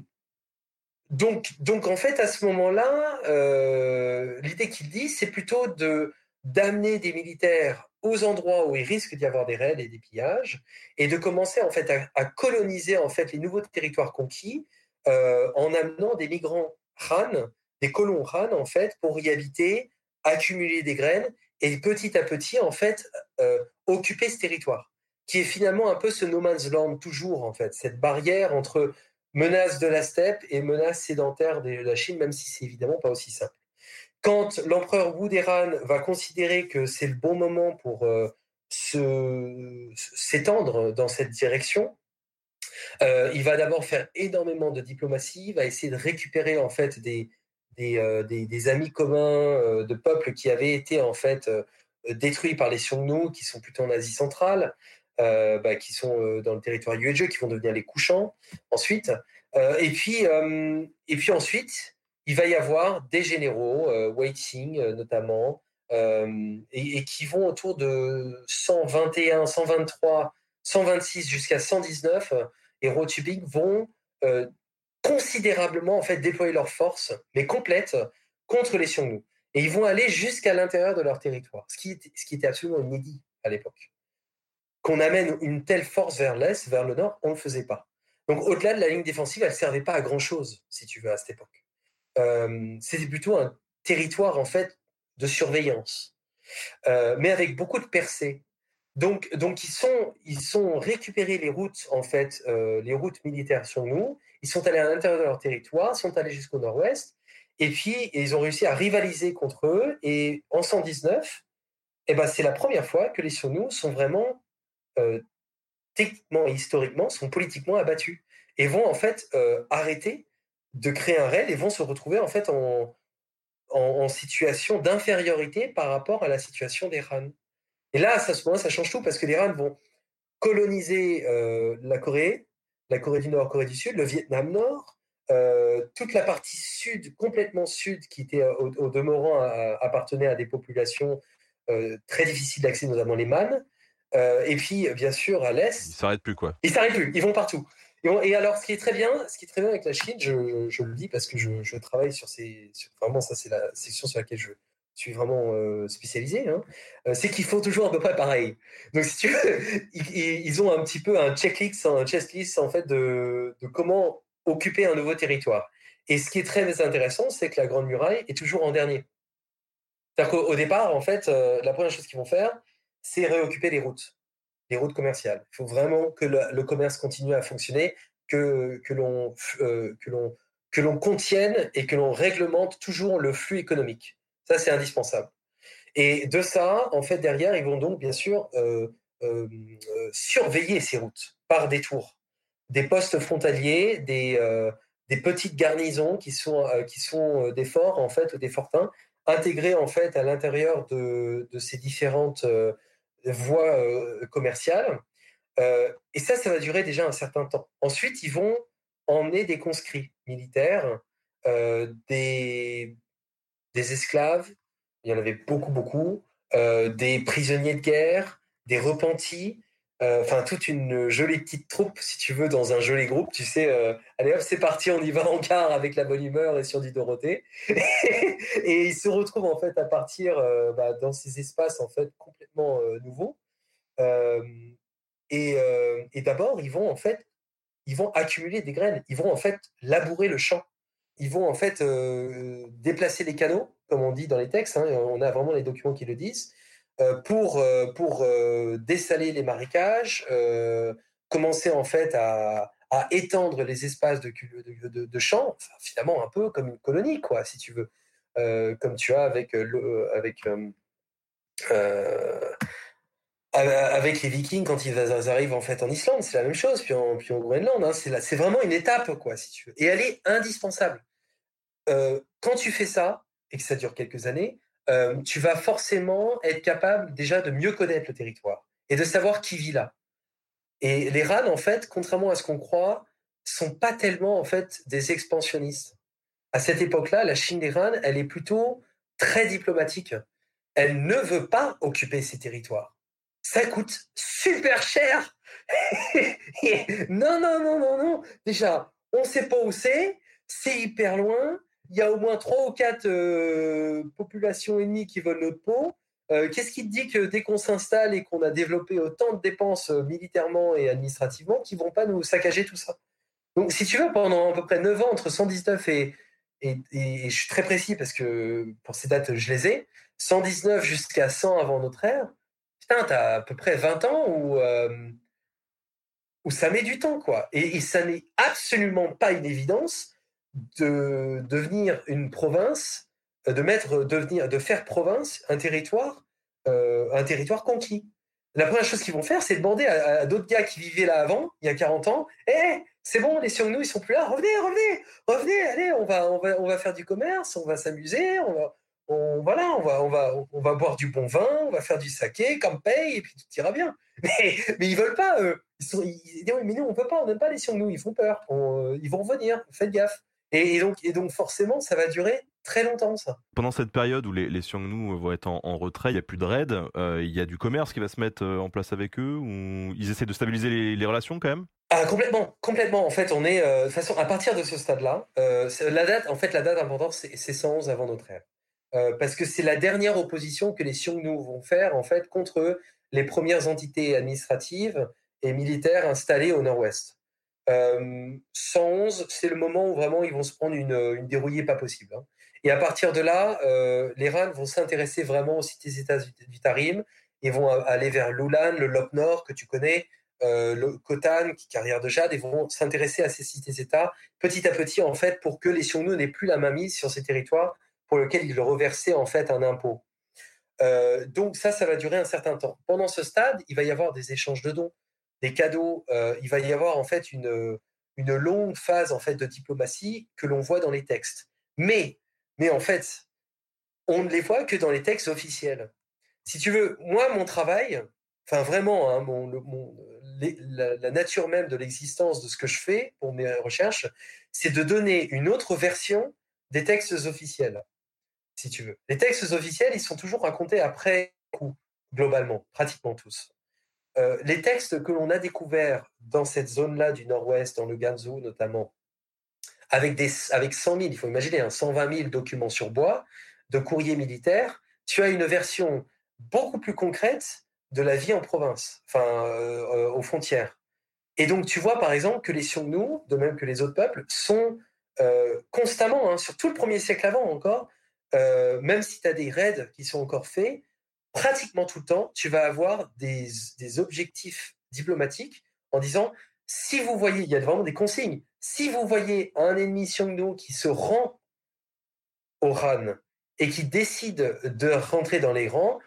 Speaker 3: donc, donc en fait, à ce moment-là, euh, l'idée qu'il dit, c'est plutôt de d'amener des militaires aux endroits où il risque d'y avoir des raids et des pillages, et de commencer en fait à, à coloniser en fait les nouveaux territoires conquis en amenant des migrants Han, des colons Han en fait, pour y habiter, accumuler des graines et petit à petit en fait euh, occuper ce territoire, qui est finalement un peu ce no man's land toujours en fait, cette barrière entre menace de la steppe et menace sédentaire de la Chine, même si c'est évidemment pas aussi simple. Quand l'empereur Wuderian va considérer que c'est le bon moment pour euh, s'étendre dans cette direction, euh, il va d'abord faire énormément de diplomatie, il va essayer de récupérer en fait des, des, euh, des- amis communs euh, de peuples qui avaient été en fait euh, détruits par les Xiongnu, qui sont plutôt en Asie centrale, bah, qui sont dans le territoire Yuezhe, qui vont devenir les Couchants ensuite. Et, puis, et puis ensuite, il va y avoir des généraux, euh, notamment, et, et qui vont autour de 121, 123, 126 jusqu'à 119, euh, et Rotubing vont considérablement en fait déployer leurs forces, mais complètes, contre les Xiongnu. Et ils vont aller jusqu'à l'intérieur de leur territoire, ce qui, ce qui était absolument inédit à l'époque. Qu'on amène une telle force vers l'est, vers le nord, on ne le faisait pas. Donc au-delà de la ligne défensive, elle ne servait pas à grand-chose, si tu veux, à cette époque. Euh, C'était plutôt un territoire en fait de surveillance, euh, mais avec beaucoup de percées. Donc, donc ils sont, ils sont récupérés les routes en fait, euh, les routes militaires sur nous. Ils sont allés à l'intérieur de leur territoire, sont allés jusqu'au nord-ouest, et puis ils ont réussi à rivaliser contre eux. Et en 119, eh ben, c'est la première fois que les Xiongnu sont vraiment techniquement et historiquement sont politiquement abattus et vont en fait euh, arrêter de créer un raid et vont se retrouver en fait en, situation d'infériorité par rapport à la situation des Han. Et là, à ce moment ça change tout parce que les Han vont coloniser euh, la Corée, la Corée du Nord, Corée du Sud, le Vietnam Nord, euh, toute la partie sud, complètement sud, qui était au, demeurant appartenait à des populations euh, très difficiles d'accès, notamment les Man. et puis, bien sûr, à l'est.
Speaker 1: Ils s'arrêtent plus, quoi.
Speaker 3: Ils s'arrêtent plus, ils vont partout. Et, alors, ce qui est très bien, ce qui est très bien avec la Chine, je, je le dis parce que je, je travaille sur ces, vraiment ça c'est la section sur laquelle je suis vraiment euh, spécialisé, hein, euh, c'est qu'ils font toujours à peu près pareil. Donc, si tu veux, ils, ont un petit peu un checklist, un checklist en fait de, comment occuper un nouveau territoire. Et ce qui est très intéressant, c'est que la Grande Muraille est toujours en dernier. C'est-à-dire qu'au départ, en fait, euh, la première chose qu'ils vont faire, c'est réoccuper les routes les routes commerciales. Il faut vraiment que le, commerce continue à fonctionner, que, que l'on que l'on contienne et que l'on réglemente toujours le flux économique. Ça, c'est indispensable. Et de ça, en fait, derrière, ils vont donc bien sûr euh, euh, surveiller ces routes par des tours, des postes frontaliers, des, des petites garnisons qui sont, qui sont des forts, en fait, des fortins, intégrés en fait à l'intérieur de, de, ces différentes voie euh, commerciale. Euh, et ça, ça va durer déjà un certain temps. Ensuite, ils vont emmener des conscrits militaires, euh, des, des esclaves, il y en avait beaucoup, beaucoup, des prisonniers de guerre, des repentis, enfin toute une jolie petite troupe, si tu veux, dans un joli groupe. Tu sais, allez hop, c'est parti, on y va en quart avec la bonne humeur et sur du Dorothée. et ils se retrouvent en fait à partir bah, dans ces espaces en fait complètement nouveaux. et, et d'abord, ils vont en fait, ils vont accumuler des graines. Ils vont en fait labourer le champ. Ils vont en fait déplacer les canaux, comme on dit dans les textes. Hein, on a vraiment les documents qui le disent. pour, pour dessaler les marécages, commencer en fait à, étendre les espaces de, de, champs, finalement un peu comme une colonie, quoi, si tu veux, comme tu as avec, avec avec les Vikings quand ils arrivent en fait en Islande, c'est la même chose, puis en, puis Groenland, hein, c'est vraiment une étape quoi, si tu veux. Et elle est indispensable. Quand tu fais ça et que ça dure quelques années, euh, tu vas forcément être capable déjà de mieux connaître le territoire et de savoir qui vit là. Et les RAN, en fait, contrairement à ce qu'on croit, sont pas tellement en fait des expansionnistes. À cette époque-là, la Chine des RAN, elle est plutôt très diplomatique. Elle ne veut pas occuper ces territoires. Ça coûte super cher. non, non, non, non, non. Déjà, on ne sait pas où c'est. C'est hyper loin il y a au moins trois ou quatre euh, populations ennemies qui veulent notre peau. Euh, qu'est-ce qui te dit que dès qu'on s'installe et qu'on a développé autant de dépenses euh, militairement et administrativement, qu'ils vont pas nous saccager tout ça? Donc, si tu veux, pendant à peu près 9 ans, entre 119 et, et, je suis très précis parce que pour ces dates, je les ai, 119 jusqu'à 100 avant notre ère, putain, tu as à peu près 20 ans où, où ça met du temps, quoi. Et ça n'est absolument pas une évidence de devenir une province, euh, de mettre, devenir, de faire province un territoire, euh, un territoire conquis. La première chose qu'ils vont faire, c'est demander à, d'autres gars qui vivaient là avant, il y a 40 ans, Eh, c'est bon, les Xiongnu, ils sont plus là, revenez, revenez, revenez, allez, on va, on va, on va faire du commerce, on va s'amuser, on va, on, voilà, on va, on va, on va boire du bon vin, on va faire du saké, paye et puis tout ira bien. Mais, mais ils veulent pas, eux. Ils, sont, ils disent, mais nous, on peut pas, on n'aime pas les Xiongnu, ils font peur, euh, ils vont revenir, faites gaffe. Et, donc, et donc forcément, ça va durer très longtemps, ça.
Speaker 1: Pendant cette période où les, les Xiongnu vont être en, retrait, il n'y a plus de raids, euh, il y a du commerce qui va se mettre euh, en place avec eux, ou ils essaient de stabiliser les, relations quand même?
Speaker 3: Ah, complètement, complètement. En fait, on est euh, de façon à partir de ce stade-là. la date, en fait, la date importante, c'est 111 avant notre ère, parce que c'est la dernière opposition que les Xiongnu vont faire en fait contre les premières entités administratives et militaires installées au nord-ouest. 111, euh, c'est le moment où vraiment ils vont se prendre une, une dérouillée pas possible. Hein. Et à partir de là, euh, les RAN vont s'intéresser vraiment aux cités États du Tarim et vont aller vers l'Ulan, le Lop Nord que tu connais, euh, le Khotan, qui carrière de Jade, et vont s'intéresser à ces cités-États petit à petit en fait pour que les Xiongnu n'aient plus la mainmise sur ces territoires pour lesquels ils reversaient en fait un impôt. donc ça, ça va durer un certain temps. Pendant ce stade, il va y avoir des échanges de dons des cadeaux. Euh, il va y avoir en fait une, une longue phase en fait de diplomatie que l'on voit dans les textes. Mais, mais en fait, on ne les voit que dans les textes officiels. Si tu veux, moi, mon travail, enfin vraiment, hein, mon, la, nature même de l'existence de ce que je fais pour mes recherches, c'est de donner une autre version des textes officiels, si tu veux. Les textes officiels, ils sont toujours racontés après coup, globalement, pratiquement tous. Euh, les textes que l'on a découverts dans cette zone-là du nord-ouest, dans le Ganzhou notamment, avec, des, avec 100 000, il faut imaginer, hein, 120 000 documents sur bois, de courriers militaires, tu as une version beaucoup plus concrète de la vie en province, enfin, euh, euh, aux frontières. Et donc, tu vois, par exemple, que les Xiongnu, de même que les autres peuples, sont constamment, hein, sur tout le premier siècle avant encore, même si tu as des raids qui sont encore faits, pratiquement tout le temps, tu vas avoir des, objectifs diplomatiques en disant si vous voyez, il y a vraiment des consignes, si vous voyez un ennemi Xiongnu qui se rend au Han et qui décide de rentrer dans les rangs,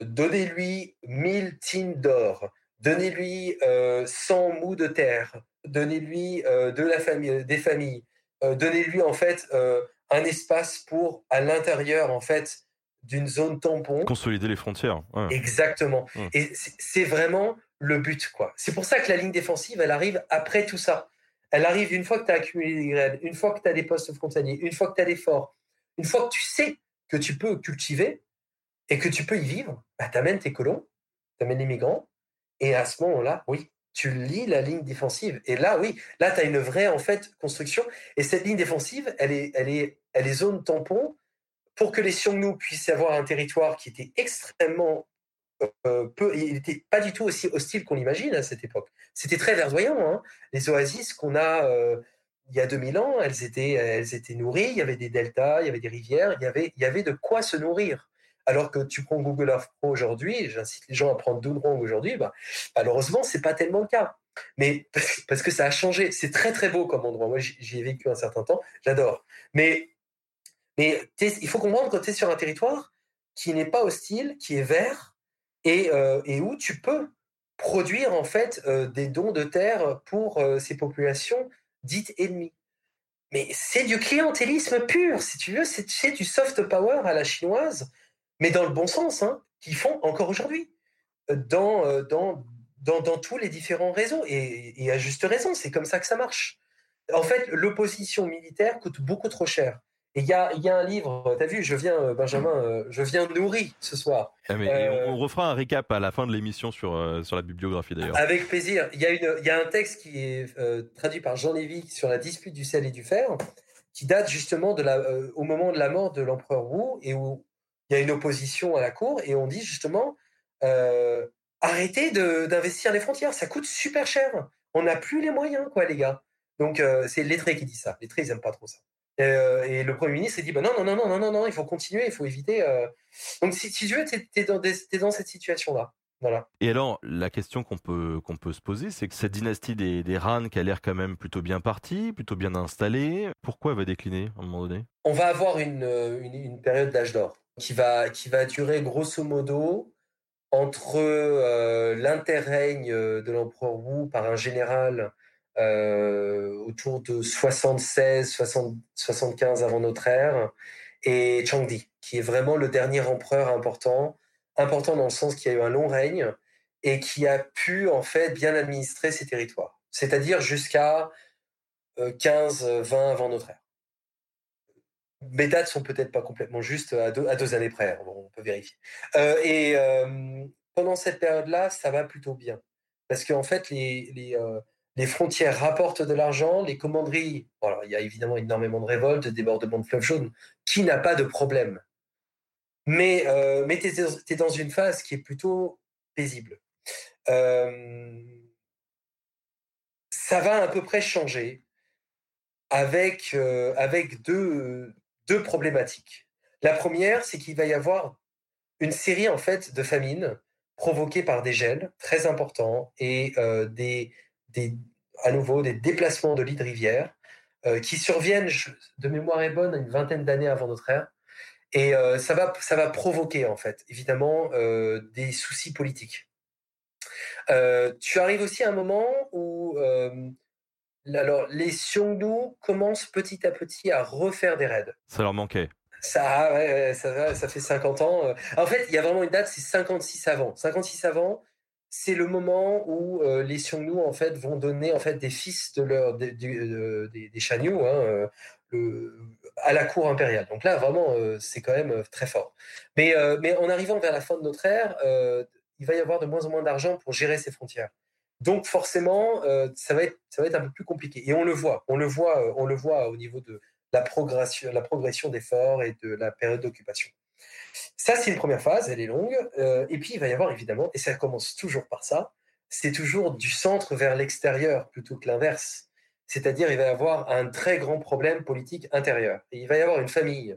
Speaker 3: donnez-lui 1000 tines d'or, donnez-lui euh, 100 mous de terre, donnez-lui euh, des familles, euh, donnez-lui en fait euh, un espace pour à l'intérieur en fait d'une zone tampon.
Speaker 1: Consolider les frontières.
Speaker 3: Exactement. Et c'est vraiment le but, quoi. C'est pour ça que la ligne défensive, elle arrive après tout ça. Elle arrive une fois que tu as accumulé des graines, une fois que tu as des postes frontaliers, une fois que tu as des forts, une fois que tu sais que tu peux cultiver et que tu peux y vivre, bah, tu amènes tes colons, tu amènes les migrants, et à ce moment-là, oui, tu lis la ligne défensive. Et là, oui, là, tu as une vraie en fait construction. Et cette ligne défensive, elle est, elle est, elle est zone tampon pour que les Xiongnu puissent avoir un territoire qui était extrêmement euh, peu, il n'était pas du tout aussi hostile qu'on l'imagine à cette époque. C'était très verdoyant. Hein. Les oasis qu'on a euh, il y a 2000 ans, elles étaient, elles étaient nourries. Il y avait des deltas, il y avait des rivières, il y avait, il y avait de quoi se nourrir. Alors que tu prends Google Earth Pro aujourd'hui, j'incite les gens à prendre Dunrong aujourd'hui, bah, malheureusement, c'est pas tellement le cas. Mais parce que ça a changé. C'est très très beau comme endroit. Moi, j'y ai vécu un certain temps. J'adore. Mais mais il faut comprendre que tu es sur un territoire qui n'est pas hostile, qui est vert, et, euh, où tu peux produire en fait euh, des dons de terre pour euh, ces populations dites ennemies. Mais c'est du clientélisme pur, si tu veux, c'est du soft power à la chinoise, mais dans le bon sens, hein, qu'ils font encore aujourd'hui, dans, tous les différents réseaux, et à juste raison, c'est comme ça que ça marche. En fait, l'opposition militaire coûte beaucoup trop cher. Et il y a, y a, un livre, tu as vu, je viens, euh, Benjamin, euh, je viens nourri ce soir.
Speaker 1: Ah, mais euh, on, refera un récap à la fin de l'émission sur, sur la bibliographie d'ailleurs.
Speaker 3: Avec plaisir. Il y, a une, y a un texte qui est traduit par Jean Lévy sur la dispute du sel et du fer, qui date justement de la, au moment de la mort de l'empereur Wu, et où il y a une opposition à la cour, et on dit justement arrêtez d'investir les frontières, ça coûte super cher. On n'a plus les moyens, quoi, les gars. Donc c'est Lettré qui dit ça. Lettré, ils n'aiment pas trop ça. Euh, et le Premier ministre dit bah non, non, non, non, non, non, non, il faut continuer, il faut éviter. Euh. Donc, si, tu veux, tu es, dans, dans cette situation-là. Voilà.
Speaker 1: Et alors, la question qu'on peut, qu'on peut se poser, c'est que cette dynastie des, des qui a l'air quand même plutôt bien partie, plutôt bien installée, pourquoi elle va décliner à un moment donné?
Speaker 3: On va avoir une, une, une période d'âge d'or qui va, qui va durer grosso modo entre euh, l'interrègne de l'empereur Wu par un général euh, autour de 76, 60, 75 avant notre ère, et Changdi, qui est vraiment le dernier empereur important, important dans le sens qu'il y a eu un long règne et qui a pu en fait bien administrer ses territoires, c'est-à-dire jusqu'à 15, euh, 20 avant notre ère. Mes dates sont peut-être pas complètement justes à deux, à deux années près, on peut vérifier. Euh, et pendant cette période-là, ça va plutôt bien. Parce qu'en fait, les, les frontières rapportent de l'argent, les commanderies, il y a évidemment énormément de révoltes, de débordements de fleuve jaune, qui n'a pas de problème Mais, euh, mais tu es, dans une phase qui est plutôt paisible. Euh, ça va à peu près changer avec, euh, avec deux, deux problématiques. La première, c'est qu'il va y avoir une série en fait de famines provoquées par des gels très importants et des, des, à nouveau des déplacements de lits de rivière euh, qui surviennent, de mémoire est bonne, une vingtaine d'années avant notre ère. Et euh, ça, va, ça va provoquer, en fait, évidemment, euh, des soucis politiques. tu arrives aussi à un moment où alors, les Xiongnu commencent petit à petit à refaire des raids.
Speaker 1: Ça leur manquait.
Speaker 3: Ça, ça, ça fait 50 ans. En fait, il y a vraiment une date, c'est 56 avant. 56 avant, c'est le moment où euh, les Xiongnu en fait vont donner en fait des fils de leur des, des, Shanyu hein, euh, à la cour impériale. Donc là, vraiment, euh, c'est quand même très fort. Mais mais en arrivant vers la fin de notre ère, il va y avoir de moins en moins d'argent pour gérer ces frontières. Donc forcément, ça va être ça va être un peu plus compliqué. Et on le voit, on le voit, on le voit au niveau de la progression, la progression des forts et de la période d'occupation. Ça, c'est une première phase, elle est longue. Euh, et puis, il va y avoir évidemment, et ça commence toujours par ça, c'est toujours du centre vers l'extérieur plutôt que l'inverse. C'est-à-dire, il va y avoir un très grand problème politique intérieur. Et il va y avoir une famille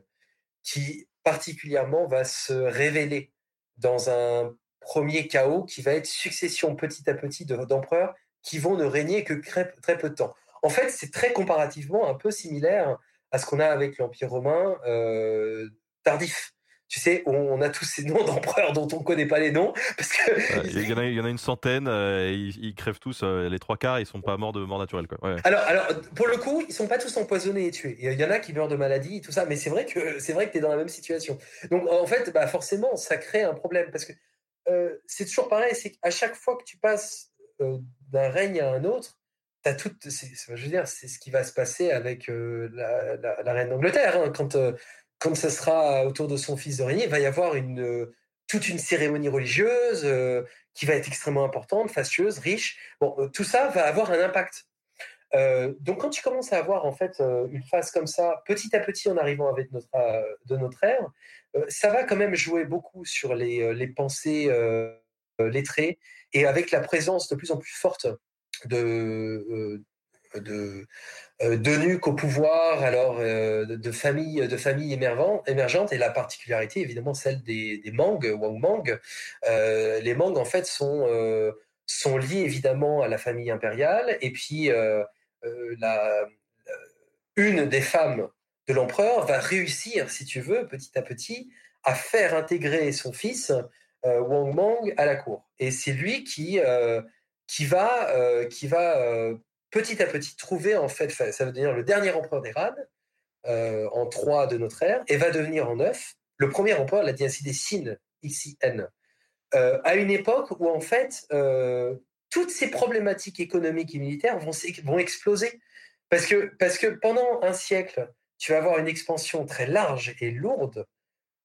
Speaker 3: qui, particulièrement, va se révéler dans un premier chaos qui va être succession petit à petit d'empereurs qui vont ne régner que très, peu de temps. En fait, c'est très comparativement un peu similaire à ce qu'on a avec l'Empire romain euh, tardif. Tu sais, on, a tous ces noms d'empereurs dont on ne connaît pas les noms. Parce que...
Speaker 1: il, y en a, il y en a une centaine, euh, ils, crèvent tous, euh, les trois quarts, ils sont pas morts de mort naturelle. Quoi.
Speaker 3: Alors, alors, pour le coup, ils sont pas tous empoisonnés et tués. Il y en a qui meurent de maladie et tout ça, mais c'est vrai que c'est vrai que tu es dans la même situation. Donc, en fait, bah, forcément, ça crée un problème parce que c'est toujours pareil, c'est qu'à chaque fois que tu passes d'un règne à un autre, tout, je veux dire, c'est ce qui va se passer avec euh, la, reine d'Angleterre. Hein. quand, euh, quand ce sera autour de son fils de régner, il va y avoir une, euh, toute une cérémonie religieuse qui va être extrêmement importante, fastueuse, riche. Bon, tout ça va avoir un impact. donc, quand tu commences à avoir en fait une phase comme ça, petit à petit en arrivant avec notre, de notre ère, ça va quand même jouer beaucoup sur les, les pensées lettrées et avec la présence de plus en plus forte de, euh, de, euh, de au pouvoir, alors euh, de, familles de émergentes, et la particularité évidemment celle des, des Mang, Wang Mang. les Mang en fait sont, sont liés évidemment à la famille impériale, et puis la, une des femmes de l'empereur va réussir, si tu veux, petit à petit, à faire intégrer son fils Wang Mang à la cour. Et c'est lui qui qui va, euh, qui va euh, petit à petit trouver, en fait, ça veut dire le dernier empereur des euh, en 3 de notre ère, et va devenir en 9 le premier empereur de la dynastie des Sin, XIN, à une époque où, en fait, toutes ces problématiques économiques et militaires vont, vont exploser. Parce que, parce que pendant un siècle, tu vas avoir une expansion très large et lourde,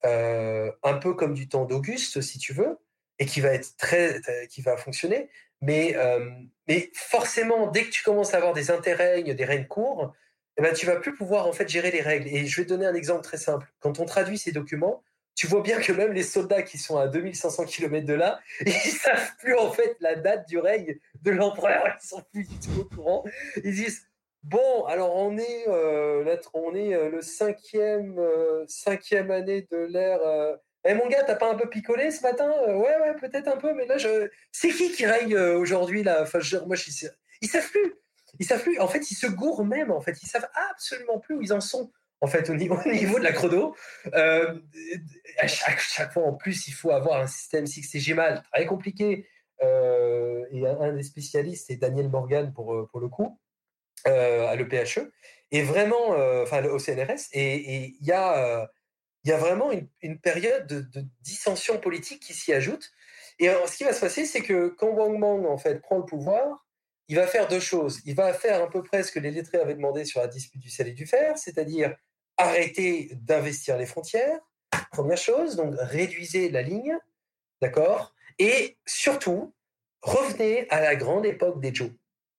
Speaker 3: un peu comme du temps d'Auguste, si tu veux, et qui va être très, qui va fonctionner. Mais, euh, mais forcément, dès que tu commences à avoir des interrègnes, des règnes courts, eh ben, tu vas plus pouvoir en fait gérer les règles. Et je vais donner un exemple très simple. Quand on traduit ces documents, tu vois bien que même les soldats qui sont à 2500 km de là, ils savent plus en fait la date du règne de l'empereur. Ils sont plus du tout au courant. Ils disent bon, alors on est, euh, on est euh, le cinquième, cinquième année de l'ère eh mon gars, t'as pas un peu picolé ce matin? Euh, Ouais, ouais, peut-être un peu, mais là, je... c'est qui qui règne euh, aujourd'hui là? Enfin, moi, je... Ils savent plus. Ils savent plus. En fait, ils se gourent même. En fait, ils savent absolument plus où ils en sont. En fait, au niveau, niveau de la chrono, euh, à chaque, fois en plus, il faut avoir un système 6 mal très compliqué. et un, des spécialistes, c'est Daniel Morgan pour, pour le coup, à l'EPHE, et vraiment, enfin au CNRS. Et il y a il y a vraiment une, période de, dissension politique qui s'y ajoute. Et ce qui va se passer, c'est que quand Wang Mang en fait prend le pouvoir, il va faire deux choses. Il va faire à peu près ce que les lettrés avaient demandé sur la dispute du sel et du fer, c'est-à-dire arrêter d'investir les frontières. Première chose, donc réduisez la ligne, d'accord? Et surtout, revenez à la grande époque des Zhou,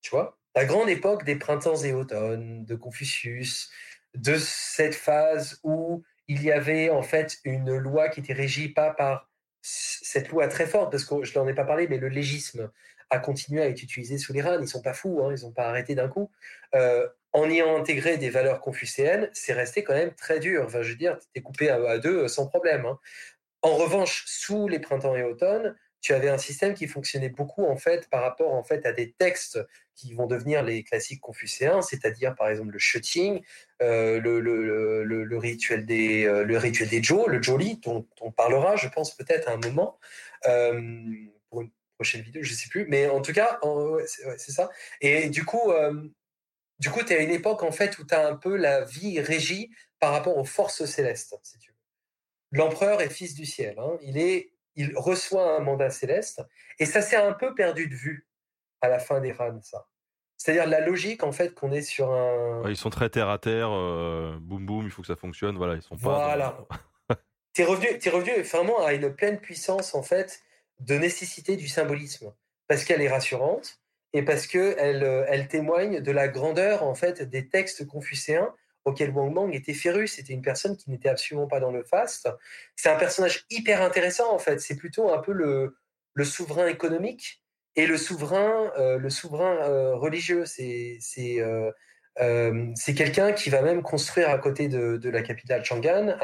Speaker 3: tu vois? La grande époque des printemps et automnes, de Confucius, de cette phase où il y avait en fait une loi qui était régie pas par cette loi très forte, parce que je n'en ai pas parlé, mais le légisme a continué à être utilisé sous les Ils sont pas fous, hein, ils n'ont pas arrêté d'un coup. Euh, en ayant intégré des valeurs confucéennes, c'est resté quand même très dur. Enfin, je veux dire, tu es coupé à, deux sans problème. Hein. En revanche, sous les printemps et automnes, tu avais un système qui fonctionnait beaucoup en fait par rapport en fait à des textes qui vont devenir les classiques confucéens, c'est-à-dire par exemple le shooting, euh, le, le, le, rituel des euh, le rituel des Jo, le Joli, dont on parlera, je pense peut-être à un moment euh, pour une prochaine vidéo, je sais plus, mais en tout cas, c'est ça. Et du coup, du coup, tu es à une époque en fait où tu as un peu la vie régie par rapport aux forces célestes, si tu. L'empereur est fils du ciel. Hein. Il, est, il reçoit un mandat céleste. Et ça s'est un peu perdu de vue à la fin des RAN, ça. C'est-à-dire la logique, en fait, qu'on est sur un.
Speaker 1: ils sont très terre à terre, euh, boum boum, il faut que ça fonctionne. Voilà, ils sont pas.
Speaker 3: Voilà. tu es revenu, es revenu vraiment à une pleine puissance, en fait, de nécessité du symbolisme. Parce qu'elle est rassurante et parce qu'elle euh, elle témoigne de la grandeur, en fait, des textes confucéens auquel Wang Mang était féru. C'était une personne qui n'était absolument pas dans le faste. C'est un personnage hyper intéressant en fait. C'est plutôt un peu le, souverain économique et le souverain, euh, le souverain euh, religieux. C'est euh, c'est quelqu'un qui va même construire à côté de, la capitale Chang'an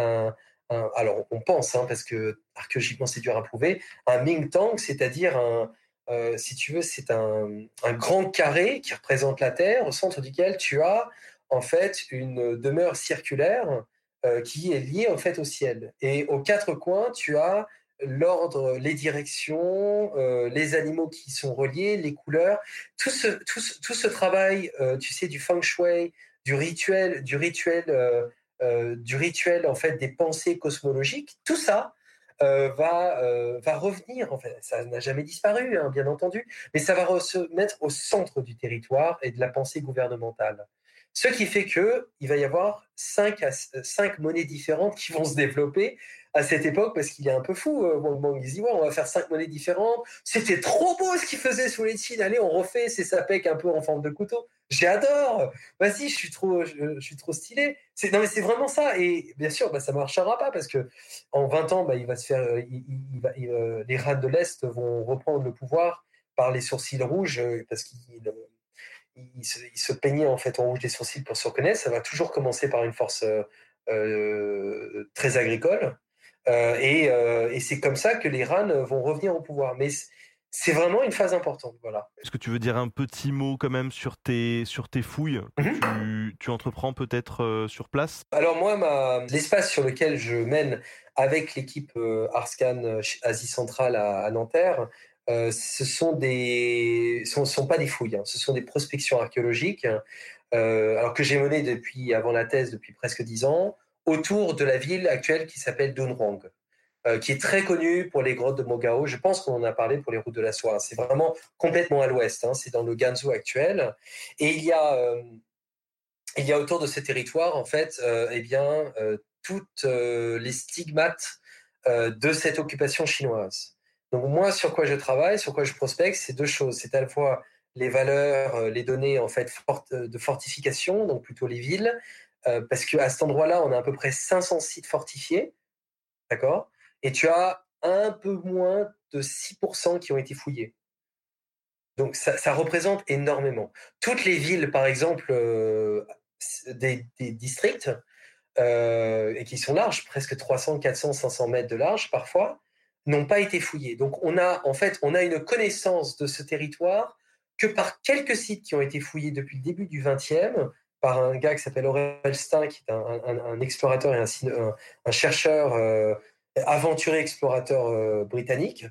Speaker 3: alors on pense hein, parce que archéologiquement c'est dur à prouver un Ming Tang, c'est-à-dire un si tu veux, c'est un, grand carré qui représente la Terre, au centre duquel tu as en fait une demeure circulaire euh, qui est liée en fait au ciel. Et aux quatre coins, tu as l'ordre, les directions, euh, les animaux qui sont reliés, les couleurs, tout ce, tout tout ce travail, euh, tu sais, du feng shui, du rituel, du rituel, du rituel en fait des pensées cosmologiques, tout ça va va revenir. Ça n'a jamais disparu, hein, bien entendu, mais ça va se mettre au centre du territoire et de la pensée gouvernementale. Ce qui fait que il va y avoir cinq, cinq monnaies différentes qui vont se développer à cette époque parce qu'il est un peu fou. Euh, Wang il on va faire cinq monnaies différentes. C'était trop beau ce qu'il faisait sous les signes. Allez, on refait ces sapèques un peu en forme de couteau. J'adore. Vas-y, je suis trop, je, suis trop stylé. C'est non mais c'est vraiment ça. Et bien sûr, bah, ça marchera pas parce que en 20 ans, bah, il va se faire, euh, euh, les rats de l'est vont reprendre le pouvoir par les sourcils rouges parce qu'ils il se, peignait en fait en rouge des sourcils pour se reconnaître. Ça va toujours commencer par une force euh, euh, très agricole. Euh, et, c'est comme ça que les RAN vont revenir au pouvoir. Mais c'est vraiment une phase importante. Voilà.
Speaker 1: Est-ce que tu veux dire un petit mot quand même sur tes, sur tes fouilles que mhm. tu, entreprends peut-être sur place?
Speaker 3: Alors moi, l'espace sur lequel je mène avec l'équipe Arscan Asie Centrale à Nanterre, euh, ce sont des, sont, pas des fouilles, hein. ce sont des prospections archéologiques, euh, alors que j'ai mené depuis avant la thèse depuis presque dix ans autour de la ville actuelle qui s'appelle Dunhuang, euh, qui est très connue pour les grottes de Mogao. Je pense qu'on en a parlé pour les routes de la soie. C'est vraiment complètement à l'ouest, hein. c'est dans le Gansu actuel, et il y a il y a autour de ce territoire en fait, eh bien toutes les stigmates de cette occupation chinoise. Donc moi, sur quoi je travaille, sur quoi je prospecte, c'est deux choses. C'est à la fois les valeurs, euh, les données en fait euh, de fortification, donc plutôt les villes, euh, parce qu'à cet endroit-là, on a à peu près 500 sites fortifiés, d'accord? Et tu as un peu moins de 6% qui ont été fouillés. Donc ça, représente énormément. Toutes les villes, par exemple, des, districts, et qui sont larges, presque 300, 400, 500 mètres de large parfois, n'ont pas été fouillés. Donc on a en fait on a une connaissance de ce territoire que par quelques sites qui ont été fouillés depuis le début du XXe par un gars qui s'appelle Aurel Stein, qui est un, explorateur et un, chercheur euh, aventuré explorateur euh, britannique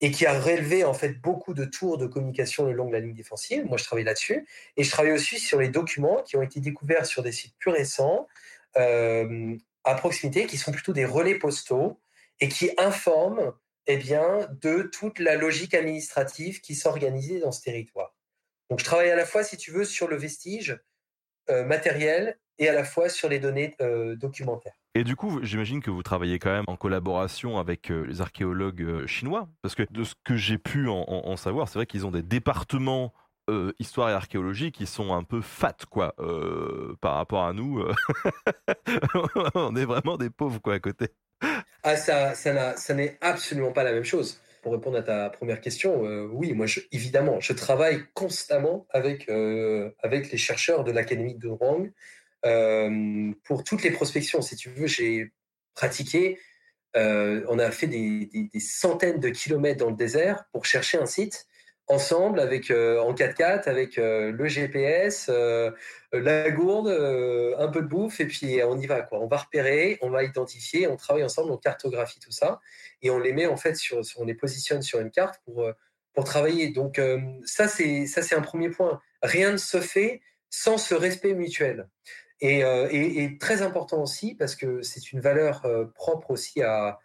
Speaker 3: et qui a relevé en fait beaucoup de tours de communication le long de la ligne défensive. Moi, je travaille là-dessus et je travaille aussi sur les documents qui ont été découverts sur des sites plus récents euh, à proximité, qui sont plutôt des relais postaux et qui informe eh bien, de toute la logique administrative qui s'organisait dans ce territoire. Donc je travaille à la fois, si tu veux, sur le vestige euh, matériel et à la fois sur les données euh, documentaires.
Speaker 1: Et du coup, j'imagine que vous travaillez quand même en collaboration avec euh, les archéologues chinois, parce que de ce que j'ai pu en, savoir, c'est vrai qu'ils ont des départements histoire et archéologie qui sont un peu fat quoi par rapport à nous on est vraiment des pauvres quoi à côté
Speaker 3: ah, ça, ça, ça n'est absolument pas la même chose. Pour répondre à ta première question, euh, oui, moi, évidemment, je travaille constamment avec, euh, avec les chercheurs de l'Académie de Rang euh, pour toutes les prospections. Si tu veux, j'ai pratiqué, on a fait des, des, centaines de kilomètres dans le désert pour chercher un site ensemble avec euh, en 4x4 avec euh, le GPS, euh, la gourde, un peu de bouffe et puis on y va quoi. On va repérer, on va identifier, on travaille ensemble, on cartographie tout ça et on les met en fait sur, on les positionne sur une carte pour pour travailler. Donc ça c'est ça c'est un premier point. Rien ne se fait sans ce respect mutuel. Et, et, très important aussi parce que c'est une valeur propre aussi à,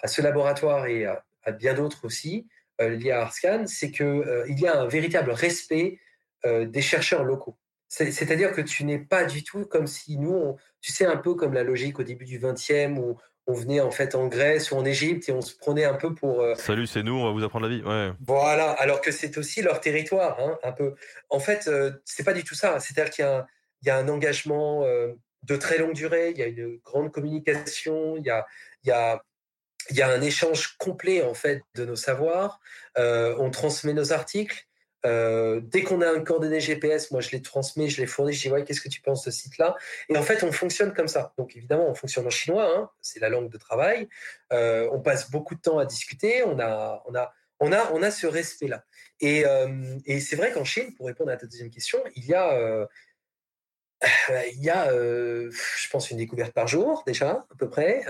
Speaker 3: à, ce laboratoire et à, à bien d'autres aussi liés à Arscan, c'est qu'il il y a un véritable respect des chercheurs locaux. C'est-à-dire que tu n'es pas du tout comme si nous, tu sais, un peu comme la logique au début du 20e où on venait en fait en Grèce ou en Égypte et on se prenait un peu pour.
Speaker 1: Euh, Salut, c'est nous, on va vous apprendre la vie. Ouais.
Speaker 3: Voilà, alors que c'est aussi leur territoire, hein, un peu. En fait, euh, c'est pas du tout ça. C'est-à-dire qu'il y, y, a un engagement euh, de très longue durée, il y a une grande communication, il y a, il y a il y a un échange complet en fait de nos savoirs. on transmet nos articles. Euh, dès qu'on a un coordonné GPS, moi je les transmets, je les fournis, je dis ouais, qu'est-ce que tu penses de ce site-là? Et en fait, on fonctionne comme ça. Donc évidemment, on fonctionne en chinois, hein, c'est la langue de travail. Euh, on passe beaucoup de temps à discuter. On a, on a, on a, on a ce respect-là. Et, euh, et c'est vrai qu'en Chine, pour répondre à ta deuxième question, il y a il y a, je pense, une découverte par jour déjà, à peu près,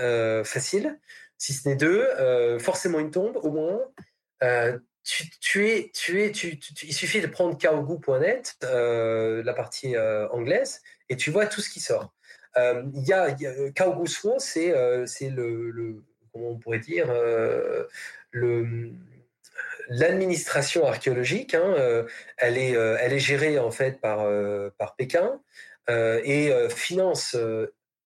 Speaker 3: facile, si ce n'est deux, forcément une tombe au moins tu, es, tu es, tu, il suffit de prendre kaogu.net, euh, la partie euh, anglaise, et tu vois tout ce qui sort. Euh, il y a, Kaogu c'est c'est le, comment on pourrait dire le l'administration archéologique. Hein, elle est elle est gérée en fait par par Pékin et finance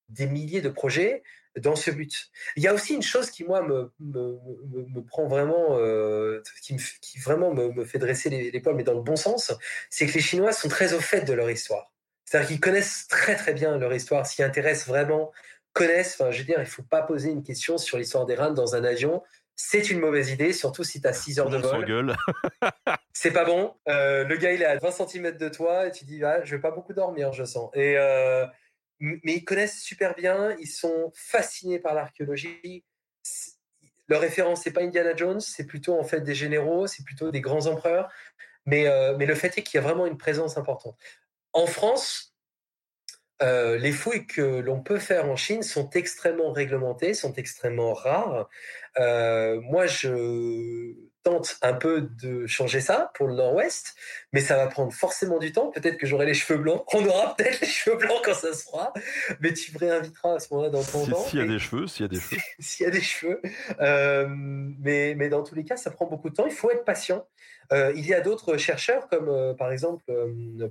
Speaker 3: des milliers de projets dans ce but. Il y a aussi une chose qui moi me, me, me, prend vraiment, euh, qui, qui, vraiment me, fait dresser les, les, poils, mais dans le bon sens, c'est que les Chinois sont très au fait de leur histoire. C'est-à-dire qu'ils connaissent très très bien leur histoire, s'y intéressent vraiment, connaissent. Enfin, je veux dire, il faut pas poser une question sur l'histoire des rats dans un avion. C'est une mauvaise idée, surtout si tu as 6 heures de vol. c'est pas bon. Euh, le gars, il est à 20 cm de toi et tu dis, ah, je vais pas beaucoup dormir, je sens. Et, euh, mais ils connaissent super bien, ils sont fascinés par l'archéologie. Leur référence, c'est pas Indiana Jones, c'est plutôt en fait des généraux, c'est plutôt des grands empereurs. Mais, euh, le fait est qu'il y a vraiment une présence importante. En France, euh, les fouilles que l'on peut faire en Chine sont extrêmement réglementées, sont extrêmement rares. Euh, moi, je tente un peu de changer ça pour le Nord-Ouest, mais ça va prendre forcément du temps. Peut-être que j'aurai les cheveux blancs. On aura peut-être les cheveux blancs quand ça se fera, mais tu me réinviteras à ce moment-là dans ton temps.
Speaker 1: S'il y a des cheveux, s'il y a des cheveux.
Speaker 3: S'il y a des cheveux. Euh, mais, mais dans tous les cas, ça prend beaucoup de temps. Il faut être patient. Euh, il y a d'autres chercheurs, comme euh, par exemple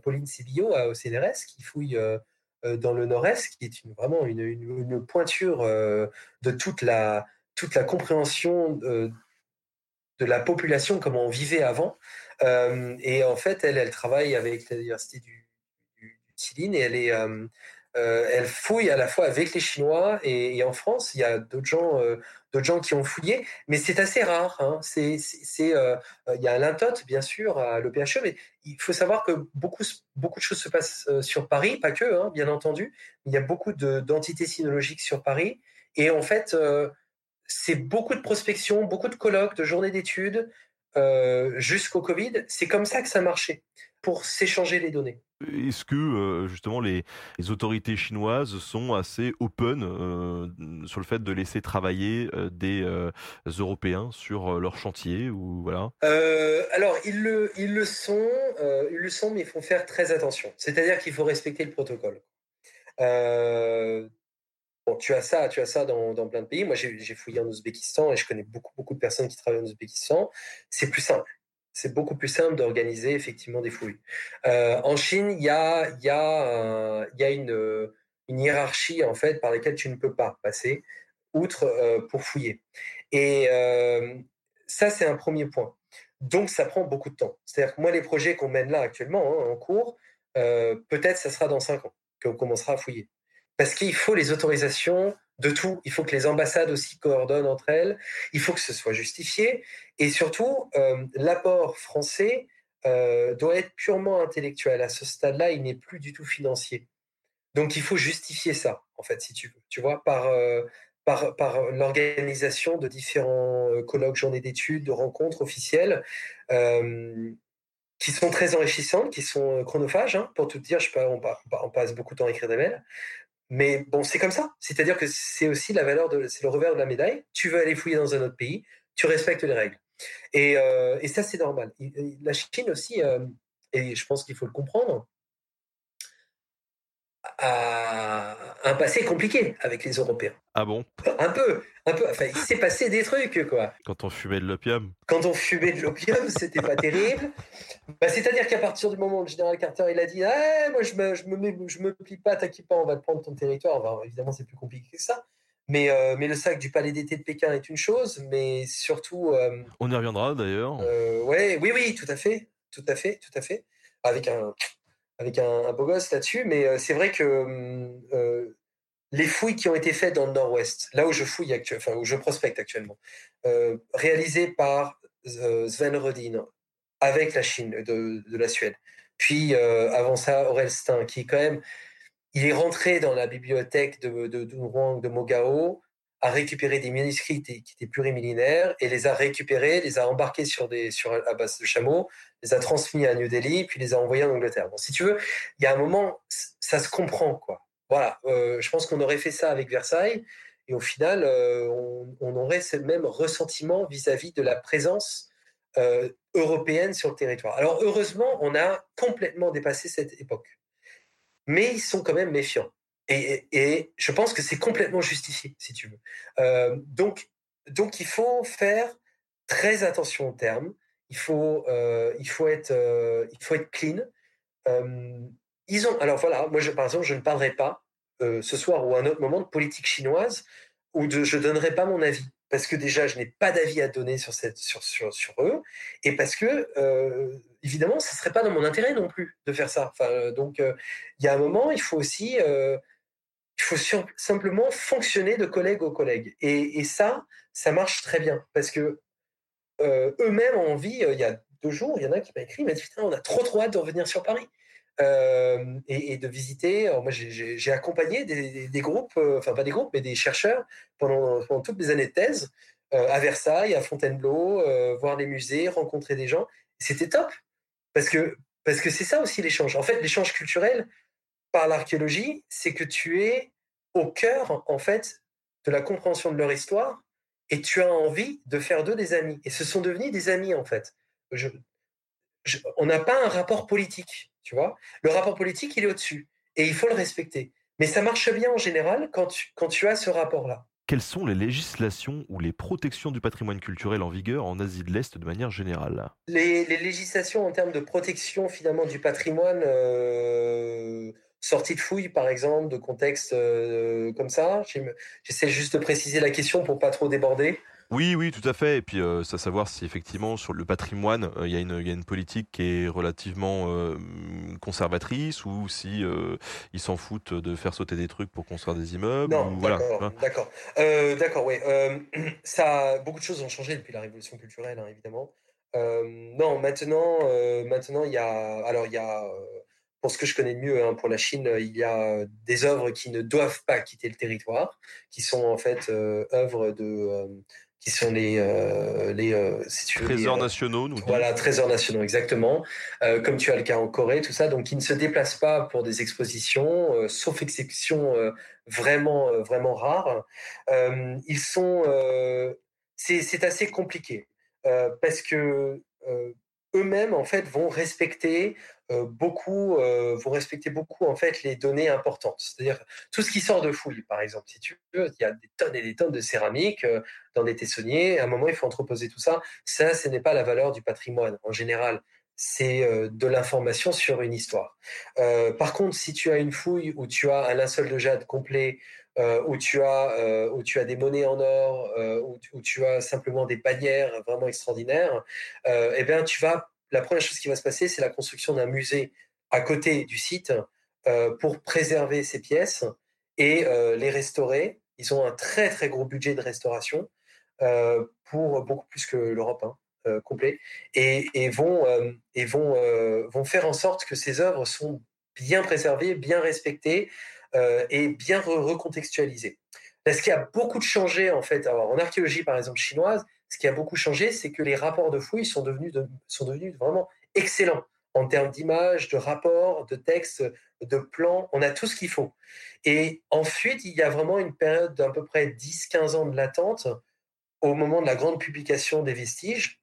Speaker 3: Pauline Sibillo au CNRS, qui fouille dans le Nord-Est, qui est une, vraiment une, une, une pointure de toute la, toute la compréhension de la population, comment on vivait avant. Euh, et en fait, elle, elle travaille avec la diversité du, du, et elle est, euh, euh, elle fouille à la fois avec les Chinois et, en France. Il y a d'autres gens, gens qui ont fouillé, mais c'est assez rare. Hein. Il y a l'Intot, bien sûr, à l'OPHE, mais il faut savoir que beaucoup, beaucoup de choses se passent sur Paris, pas que, hein, bien entendu. Il y a beaucoup de, d'entités sinologiques sur Paris, et en fait c'est beaucoup de prospection, beaucoup de colloques, de journées d'études euh, jusqu'au Covid. C'est comme ça que ça marchait pour s'échanger les données.
Speaker 1: Est-ce que euh, justement les, autorités chinoises sont assez open euh, sur le fait de laisser travailler des Européens sur leur chantier ou voilà?
Speaker 3: Alors ils le, ils le sont, ils le sont, mais il faut faire très attention. C'est-à-dire qu'il faut respecter le protocole tu as ça, tu as ça dans, plein de pays. Moi, j'ai fouillé en Ouzbékistan et je connais beaucoup, beaucoup de personnes qui travaillent en Ouzbékistan. C'est plus simple. C'est beaucoup plus simple d'organiser effectivement des fouilles. Euh, en Chine, il y a, y a une, hiérarchie en fait par laquelle tu ne peux pas passer outre euh, pour fouiller. Et euh, ça, c'est un premier point. Donc, ça prend beaucoup de temps. C'est-à-dire que moi, les projets qu'on mène là actuellement hein, en cours, peut-être ça sera dans cinq ans qu'on commencera à fouiller parce qu'il faut les autorisations de tout. Il faut que les ambassades aussi coordonnent entre elles. Il faut que ce soit justifié. Et surtout, euh, l'apport français euh, doit être purement intellectuel. À ce stade-là, il n'est plus du tout financier. Donc, il faut justifier ça, en fait, si tu veux. Tu vois, par, euh, par, par l'organisation de différents colloques, journées d'études, de rencontres officielles. qui sont très enrichissantes, qui sont chronophages. Hein, pour tout dire, je pas, on, on, passe beaucoup de temps à écrire des mails. Mais bon, c'est comme ça. C'est-à-dire que c'est aussi la valeur de, c'est le revers de la médaille. Tu veux aller fouiller dans un autre pays, tu respectes les règles. Et, euh, ça, c'est normal. La Chine aussi, euh, et je pense qu'il faut le comprendre, a un passé compliqué avec les Européens.
Speaker 1: Ah bon?
Speaker 3: Un peu, un peu. Enfin, il s'est passé des trucs, quoi.
Speaker 1: Quand on fumait de l'opium
Speaker 3: Quand on fumait de l'opium, c'était pas terrible. Bah, C'est-à-dire qu'à partir du moment où le général Carter il a dit ah, moi je me, je me, mets, je me plie pas, t'inquiète pas, on va te prendre ton territoire. Enfin, évidemment, c'est plus compliqué que ça. Mais, euh, mais le sac du palais d'été de Pékin est une chose, mais surtout. Euh,
Speaker 1: on y reviendra d'ailleurs.
Speaker 3: Euh, ouais, oui, oui, tout à fait, tout à fait, tout à fait. Avec un, avec un, beau gosse là-dessus, mais euh, c'est vrai que euh, les fouilles qui ont été faites dans le Nord-Ouest, là où je fouille actuellement, où je prospecte actuellement, euh, réalisées par Sven Rodin avec la Chine, de, la Suède. Puis avant ça, Aurel Stein, qui quand même, il est rentré dans la bibliothèque de, de, de Mogao, a récupéré des manuscrits qui étaient, plurimillénaires et les a récupérés, les a embarqués sur des sur à base de chameaux, les a transmis à New Delhi, puis les a envoyés en Angleterre. Bon, si tu veux, il y a un moment, ça se comprend quoi. Voilà, euh, je pense qu'on aurait fait ça avec Versailles et au final, euh, on, on, aurait ce même ressentiment vis-à-vis -vis de la présence euh, européenne sur le territoire. Alors heureusement, on a complètement dépassé cette époque, mais ils sont quand même méfiants. Et, je pense que c'est complètement justifié, si tu veux. Euh, donc, donc, il faut faire très attention aux termes. Il faut, euh, il faut être, euh, il faut être clean. Ils ont, alors voilà, moi, par exemple, je ne parlerai pas ce soir ou à un autre moment de politique chinoise ou de, je donnerai pas mon avis parce que déjà, je n'ai pas d'avis à donner sur cette, sur, sur, sur eux et parce que évidemment, ça serait pas dans mon intérêt non plus de faire ça. Donc, il y a un moment, il faut aussi il faut simplement fonctionner de collègue au collègue. Et, ça, ça marche très bien parce que euh, eux-mêmes ont envie. Euh, il y a deux jours, il y en a qui m'a écrit, il putain, on a trop trop hâte de revenir sur Paris euh, et, de visiter. Moi, j'ai accompagné des, groupes, enfin pas des groupes, mais des chercheurs pendant, toutes mes années de thèse à Versailles, à Fontainebleau, voir des musées, rencontrer des gens. C'était top parce que parce que c'est ça aussi l'échange. En fait, l'échange culturel, par l'archéologie, c'est que tu es au cœur, en fait, de la compréhension de leur histoire et tu as envie de faire d'eux des amis. Et ce sont devenus des amis, en fait. Je, je, on n'a pas un rapport politique, tu vois. Le rapport politique, il est au-dessus et il faut le respecter. Mais ça marche bien en général quand tu, quand tu as ce rapport-là.
Speaker 1: Quelles sont les législations ou les protections du patrimoine culturel en vigueur en Asie de l'Est de manière générale?
Speaker 3: Les, les, législations en termes de protection finalement du patrimoine, euh, sortie de fouille, par exemple, de contexte euh, comme ça J'essaie juste de préciser la question pour pas trop déborder.
Speaker 1: Oui, oui, tout à fait. Et puis, euh, ça savoir si effectivement sur le patrimoine, il y, y, a une politique qui est relativement euh, conservatrice ou si euh, ils s'en foutent de faire sauter des trucs pour construire des immeubles.
Speaker 3: Non, d'accord, d'accord, d'accord, oui. ça, beaucoup de choses ont changé depuis la révolution culturelle, hein, évidemment. non, maintenant, maintenant, il y a, alors il y a pour ce que je connais de mieux, hein, pour la Chine, il y a des œuvres qui ne doivent pas quitter le territoire, qui sont en fait euh, œuvres de, euh, qui sont les, euh, les
Speaker 1: si tu veux, trésors
Speaker 3: les,
Speaker 1: nationaux. Nous
Speaker 3: voilà, trésors nationaux, exactement. comme tu as le cas en Corée, tout ça, donc qui ne se déplacent pas pour des expositions, sauf exception vraiment, vraiment rare. ils sont, c'est assez compliqué parce que eux-mêmes en fait vont respecter euh, beaucoup euh, vont respecter beaucoup en fait les données importantes. C'est-à-dire tout ce qui sort de fouilles, par exemple. Si tu veux, il y a des tonnes et des tonnes de céramique euh, dans des tessonniers. À un moment, il faut entreposer tout ça. Ça, ce n'est pas la valeur du patrimoine en général. C'est euh, de l'information sur une histoire. Euh, par contre, si tu as une fouille où tu as un linceul de jade complet, où tu as où tu as des monnaies en or, où, où, tu as simplement des bannières vraiment extraordinaires, eh bien, tu vas la première chose qui va se passer, c'est la construction d'un musée à côté du site euh, pour préserver ces pièces et euh, les restaurer. Ils ont un très très gros budget de restauration euh, pour beaucoup plus que l'Europe hein, complet et, et vont et vont vont faire en sorte que ces œuvres sont bien préservées, bien respectées et bien recontextualisées. Parce qu'il y a beaucoup de changé en fait. Alors, en archéologie par exemple chinoise, ce qui a beaucoup changé, c'est que les rapports de fouilles sont devenus, vraiment excellents en termes d'images, de rapports, de textes, de plans. On a tout ce qu'il faut. Et ensuite, il y a vraiment une période d'à peu près 10-15 ans de latente au moment de la grande publication des vestiges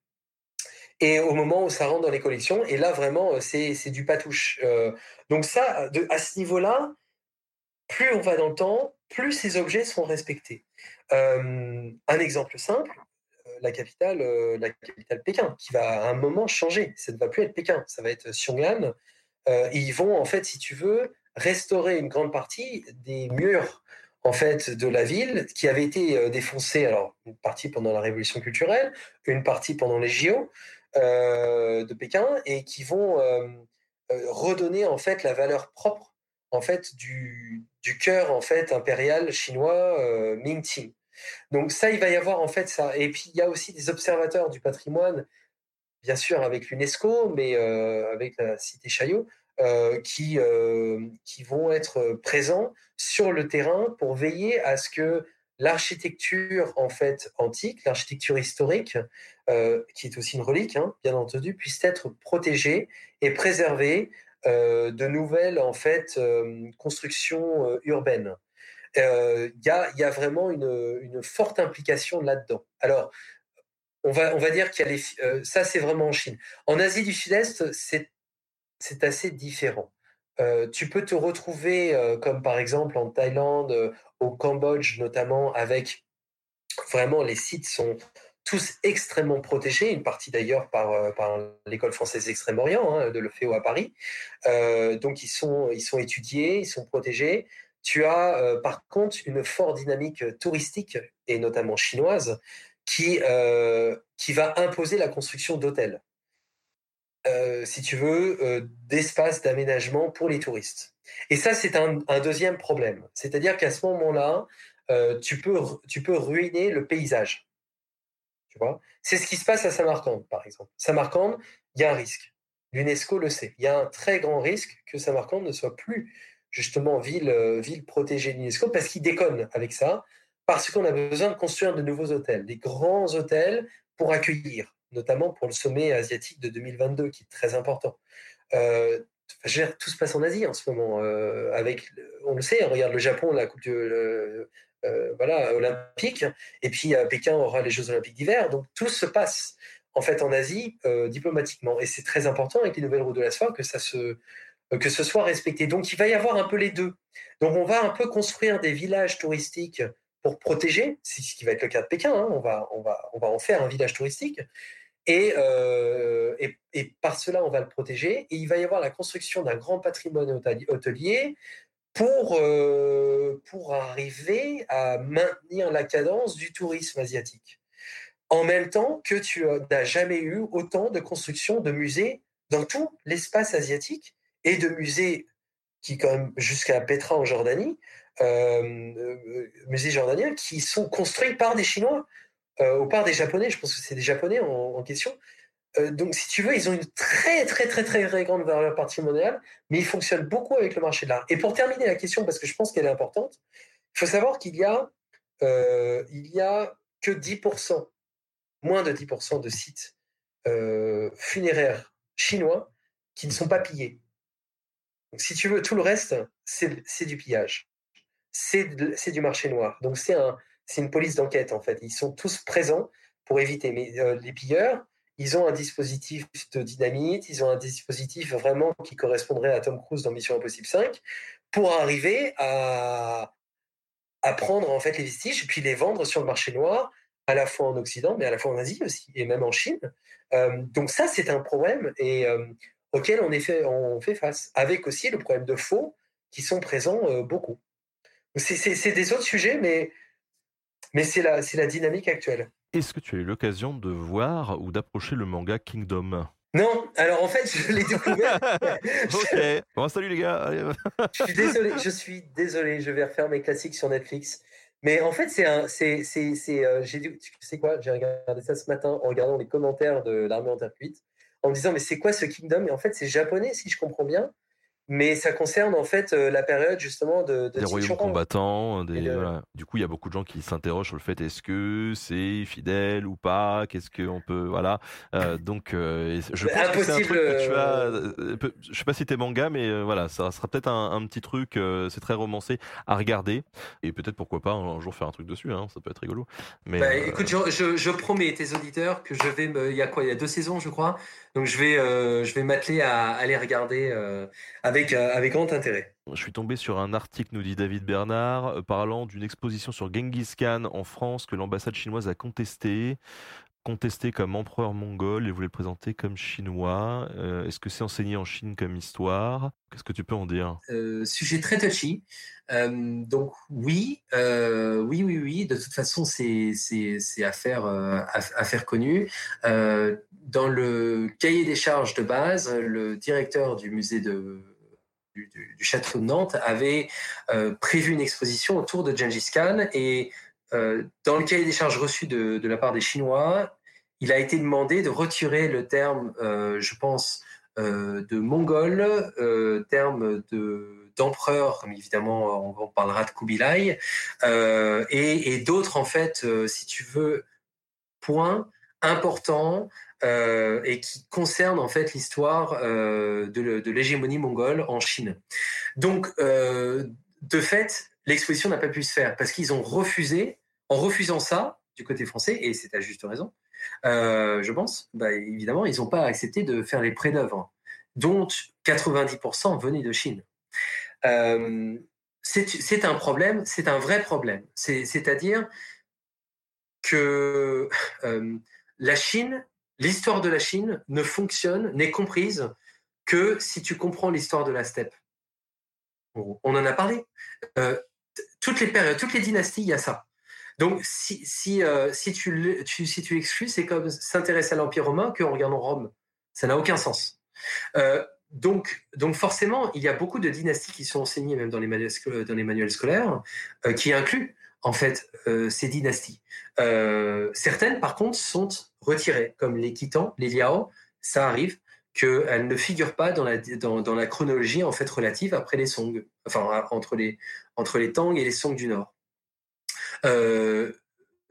Speaker 3: et au moment où ça rentre dans les collections. Et là, vraiment, c'est du patouche. Euh, donc ça, à ce niveau-là, plus on va dans le temps, plus ces objets sont respectés. un exemple simple, la capitale, la capitale Pékin, qui va à un moment changer. Ça ne va plus être Pékin, ça va être Xiong'an. ils vont en fait, si tu veux, restaurer une grande partie des murs en fait de la ville qui avait été euh, défoncée. Alors une partie pendant la révolution culturelle, une partie pendant les JO euh, de Pékin et qui vont euh, redonner en fait la valeur propre en fait du, cœur en fait impérial chinois Ming-Qing. Donc ça, il va y avoir en fait ça. Et puis il y a aussi des observateurs du patrimoine, bien sûr avec l'UNESCO, mais avec la cité Chaillot, euh, qui, euh, qui vont être présents sur le terrain pour veiller à ce que l'architecture en fait antique, l'architecture historique, euh, qui est aussi une relique, hein, bien entendu, puisse être protégée et préservée de nouvelles en fait constructions urbaines. Il y, a, y, a, vraiment une, forte implication là-dedans. Alors, on va, dire qu'il y a les, ça c'est vraiment en Chine. En Asie du Sud-Est, c'est assez différent. Euh, tu peux te retrouver, euh, comme par exemple en Thaïlande, euh, au Cambodge notamment, avec vraiment les sites sont tous extrêmement protégés, une partie d'ailleurs par, l'école française Extrême-Orient hein, de l'EFEO à Paris. donc ils sont étudiés, ils sont protégés. Tu as par contre une forte dynamique touristique, et notamment chinoise, qui, qui va imposer la construction d'hôtels. Euh, si tu veux, euh, d'espace d'aménagement pour les touristes. Et ça, c'est un, deuxième problème. C'est-à-dire qu'à ce moment-là, euh, tu, peux, tu peux ruiner le paysage. Tu vois? C'est ce qui se passe à Samarcande, par exemple. Samarcande, il y a un risque. L'UNESCO le sait. Il y a un très grand risque que Samarcande ne soit plus justement ville, ville protégée de l'UNESCO parce qu'ils déconnent avec ça, parce qu'on a besoin de construire de nouveaux hôtels, des grands hôtels pour accueillir notamment pour le sommet asiatique de 2022, qui est très important. Euh, tout se passe en Asie en ce moment. Euh, avec, on le sait, on regarde le Japon, la Coupe euh, olympique, et puis à Pékin aura les Jeux olympiques d'hiver. Donc tout se passe en fait en Asie diplomatiquement, et c'est très important avec les nouvelles routes de la soie que ça se que ce soit respecté. Donc il va y avoir un peu les deux. Donc on va un peu construire des villages touristiques pour protéger, c'est ce qui va être le cas de Pékin. Hein. On va on va on va en faire un village touristique. Euh, et, et, par cela, on va le protéger. Et il va y avoir la construction d'un grand patrimoine hôtelier pour, euh, pour arriver à maintenir la cadence du tourisme asiatique. En même temps que tu n'as jamais eu autant de construction de musées dans tout l'espace asiatique et de musées qui, comme jusqu'à Petra en Jordanie, euh, musées jordaniens, qui sont construits par des Chinois euh, au part des Japonais, je pense que c'est des Japonais en, question. Euh, donc, si tu veux, ils ont une très, très, très, très, grande valeur patrimoniale, mais ils fonctionnent beaucoup avec le marché de l'art. Et pour terminer la question, parce que je pense qu'elle est importante, il faut savoir qu'il y a, euh, il y a que 10%, moins de 10% de sites funéraires chinois qui ne sont pas pillés. Donc, si tu veux, tout le reste, c'est du pillage. C'est du marché noir. Donc, c'est un, c'est une police d'enquête en fait. Ils sont tous présents pour éviter. Mais euh, les pilleurs, ils ont un dispositif de dynamite, ils ont un dispositif vraiment qui correspondrait à Tom Cruise dans Mission Impossible 5 pour arriver à, à prendre en fait les vestiges et puis les vendre sur le marché noir à la fois en Occident mais à la fois en Asie aussi et même en Chine. Euh, donc ça c'est un problème et euh, auquel on, est fait, on fait face avec aussi le problème de faux qui sont présents beaucoup. C'est des autres sujets mais mais c'est la, la dynamique actuelle.
Speaker 1: Est-ce que tu as eu l'occasion de voir ou d'approcher le manga Kingdom?
Speaker 3: Non, alors en fait, je l'ai découvert.
Speaker 1: ok. Bon, salut les gars.
Speaker 3: je suis désolé, je suis désolé, je vais refaire mes classiques sur Netflix. Mais en fait, c'est un, c'est, c'est, c'est, euh, j'ai tu sais quoi, j'ai regardé ça ce matin en regardant les commentaires de l'armée intercuite, en disant, mais c'est quoi ce Kingdom? Et en fait, c'est japonais, si je comprends bien mais ça concerne en fait euh, la période justement de,
Speaker 1: des royaumes combattants. Des, Du coup, il y a beaucoup de gens qui s'interrogent sur le fait est-ce que c'est fidèle ou pas? Qu'est-ce qu'on peut voilà euh, Donc, euh, je pense que c'est un truc que tu as. je sais pas si t'es manga, mais voilà, ça sera peut-être un, petit truc. c'est très romancé à regarder et peut-être pourquoi pas un jour faire un truc dessus. Hein, ça peut être rigolo.
Speaker 3: Mais bah, écoute, je, je, promets tes auditeurs que je vais. Il y a quoi? Il y a deux saisons, je crois. Donc je vais je vais m'atteler à aller regarder avec avec, avec grand intérêt.
Speaker 1: Je suis tombé sur un article, nous dit David Bernard, parlant d'une exposition sur Genghis Khan en France que l'ambassade chinoise a contestée contesté comme empereur mongol et voulait le présenter comme chinois. Euh, est-ce que c'est enseigné en Chine comme histoire? Qu'est-ce que tu peux en dire?
Speaker 3: Euh, Sujet très touchy. Euh, donc oui, oui, oui, oui. De toute façon, c'est c'est affaire affaire connue. dans le cahier des charges de base, le directeur du musée de du, château de Nantes avait prévu une exposition autour de Gengis Khan et euh, dans le cahier des charges reçu de, la part des Chinois, il a été demandé de retirer le terme, euh, je pense, euh, de mongol, euh, terme de d'empereur, comme évidemment on, parlera de Kubilai, euh, et, d'autres en fait, euh, si tu veux, points importants et qui concernent en fait l'histoire de, de l'hégémonie mongole en Chine. Donc, de fait, l'exposition n'a pas pu se faire parce qu'ils ont refusé en refusant ça, du côté français, et c'est à juste raison, euh, je pense, bah, évidemment, ils n'ont pas accepté de faire les prêts d'œuvre, dont 90% venaient de Chine. Euh, c'est un problème, c'est un vrai problème. C'est-à-dire que euh, la Chine, l'histoire de la Chine ne fonctionne, n'est comprise que si tu comprends l'histoire de la steppe. On en a parlé. toutes les périodes, toutes les dynasties, il y a ça. Donc, si, euh, tu, tu, c'est comme s'intéresser à l'Empire romain qu'en regardant Rome. Ça n'a aucun sens. Euh, donc, forcément, il y a beaucoup de dynasties qui sont enseignées même dans les manuels, scolaires, euh, qui incluent en fait ces dynasties. certaines, par contre, sont retirées, comme les Khitans, les Liao. Ça arrive qu'elles ne figurent pas dans la, chronologie en fait relative après les Song, enfin entre les, Tang et les Song du Nord euh,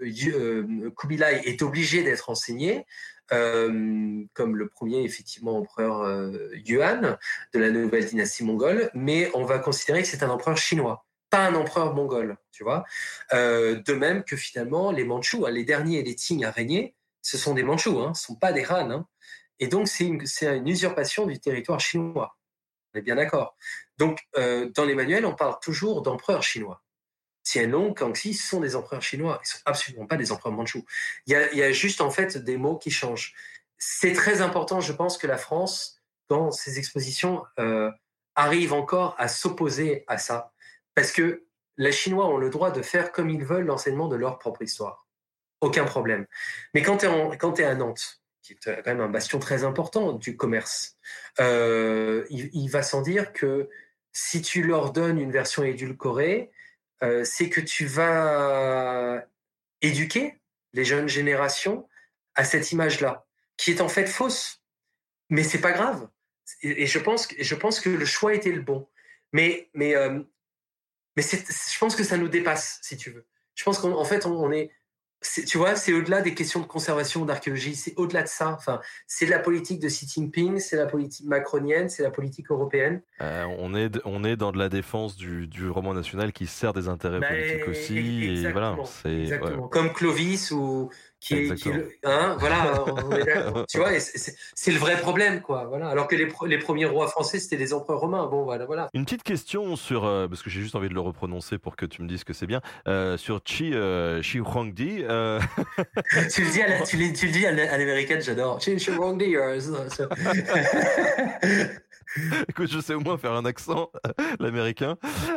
Speaker 3: euh, Kubilai est obligé d'être enseigné, euh, comme le premier effectivement empereur euh, Yuan de la nouvelle dynastie mongole, mais on va considérer que c'est un empereur chinois, pas un empereur mongol, tu vois. Euh, de même que finalement les Mandchous, hein, les derniers les Qing à régner, ce sont des Mandchous, hein, ce sont pas des Han, hein. et donc c'est une, une, usurpation du territoire chinois. On est bien d'accord. Donc dans les manuels, on parle toujours d'empereur chinois. Tianlong, Kangxi sont des empereurs chinois. Ils sont absolument pas des empereurs mandchous. Il y a, il y a juste en fait des mots qui changent. C'est très important, je pense, que la France, dans ses expositions, euh, arrive encore à s'opposer à ça, parce que les Chinois ont le droit de faire comme ils veulent l'enseignement de leur propre histoire. Aucun problème. Mais quand tu es, à Nantes, qui est quand même un bastion très important du commerce, euh, il, va sans dire que si tu leur donnes une version édulcorée, euh, c'est que tu vas éduquer les jeunes générations à cette image-là, qui est en fait fausse. Mais c'est pas grave. Et, je pense, que le choix était le bon. Mais, euh, mais je pense que ça nous dépasse, si tu veux. Je pense qu'en fait, on est, tu vois, c'est au-delà des questions de conservation, d'archéologie, c'est au-delà de ça. Enfin, c'est la politique de Xi Jinping, c'est la politique macronienne, c'est la politique européenne.
Speaker 1: Euh, on est on est dans de la défense du, du roman national qui sert des intérêts bah, politiques aussi. Et voilà,
Speaker 3: exactement. Comme Clovis ou qui est, qui hein, voilà, tu vois, c'est le vrai problème, quoi. Voilà. Alors que les, les premiers rois français, c'était des empereurs romains. Bon, voilà, voilà.
Speaker 1: Une petite question sur, euh, parce que j'ai juste envie de le reprononcer pour que tu me dises que c'est bien, euh, sur Chi, euh, Chi Huangdi.
Speaker 3: Tu le dis à tu, le, tu le dis à l'américaine, j'adore. Chi Huangdi. Euh,
Speaker 1: Écoute, je sais au moins faire un accent l'américain.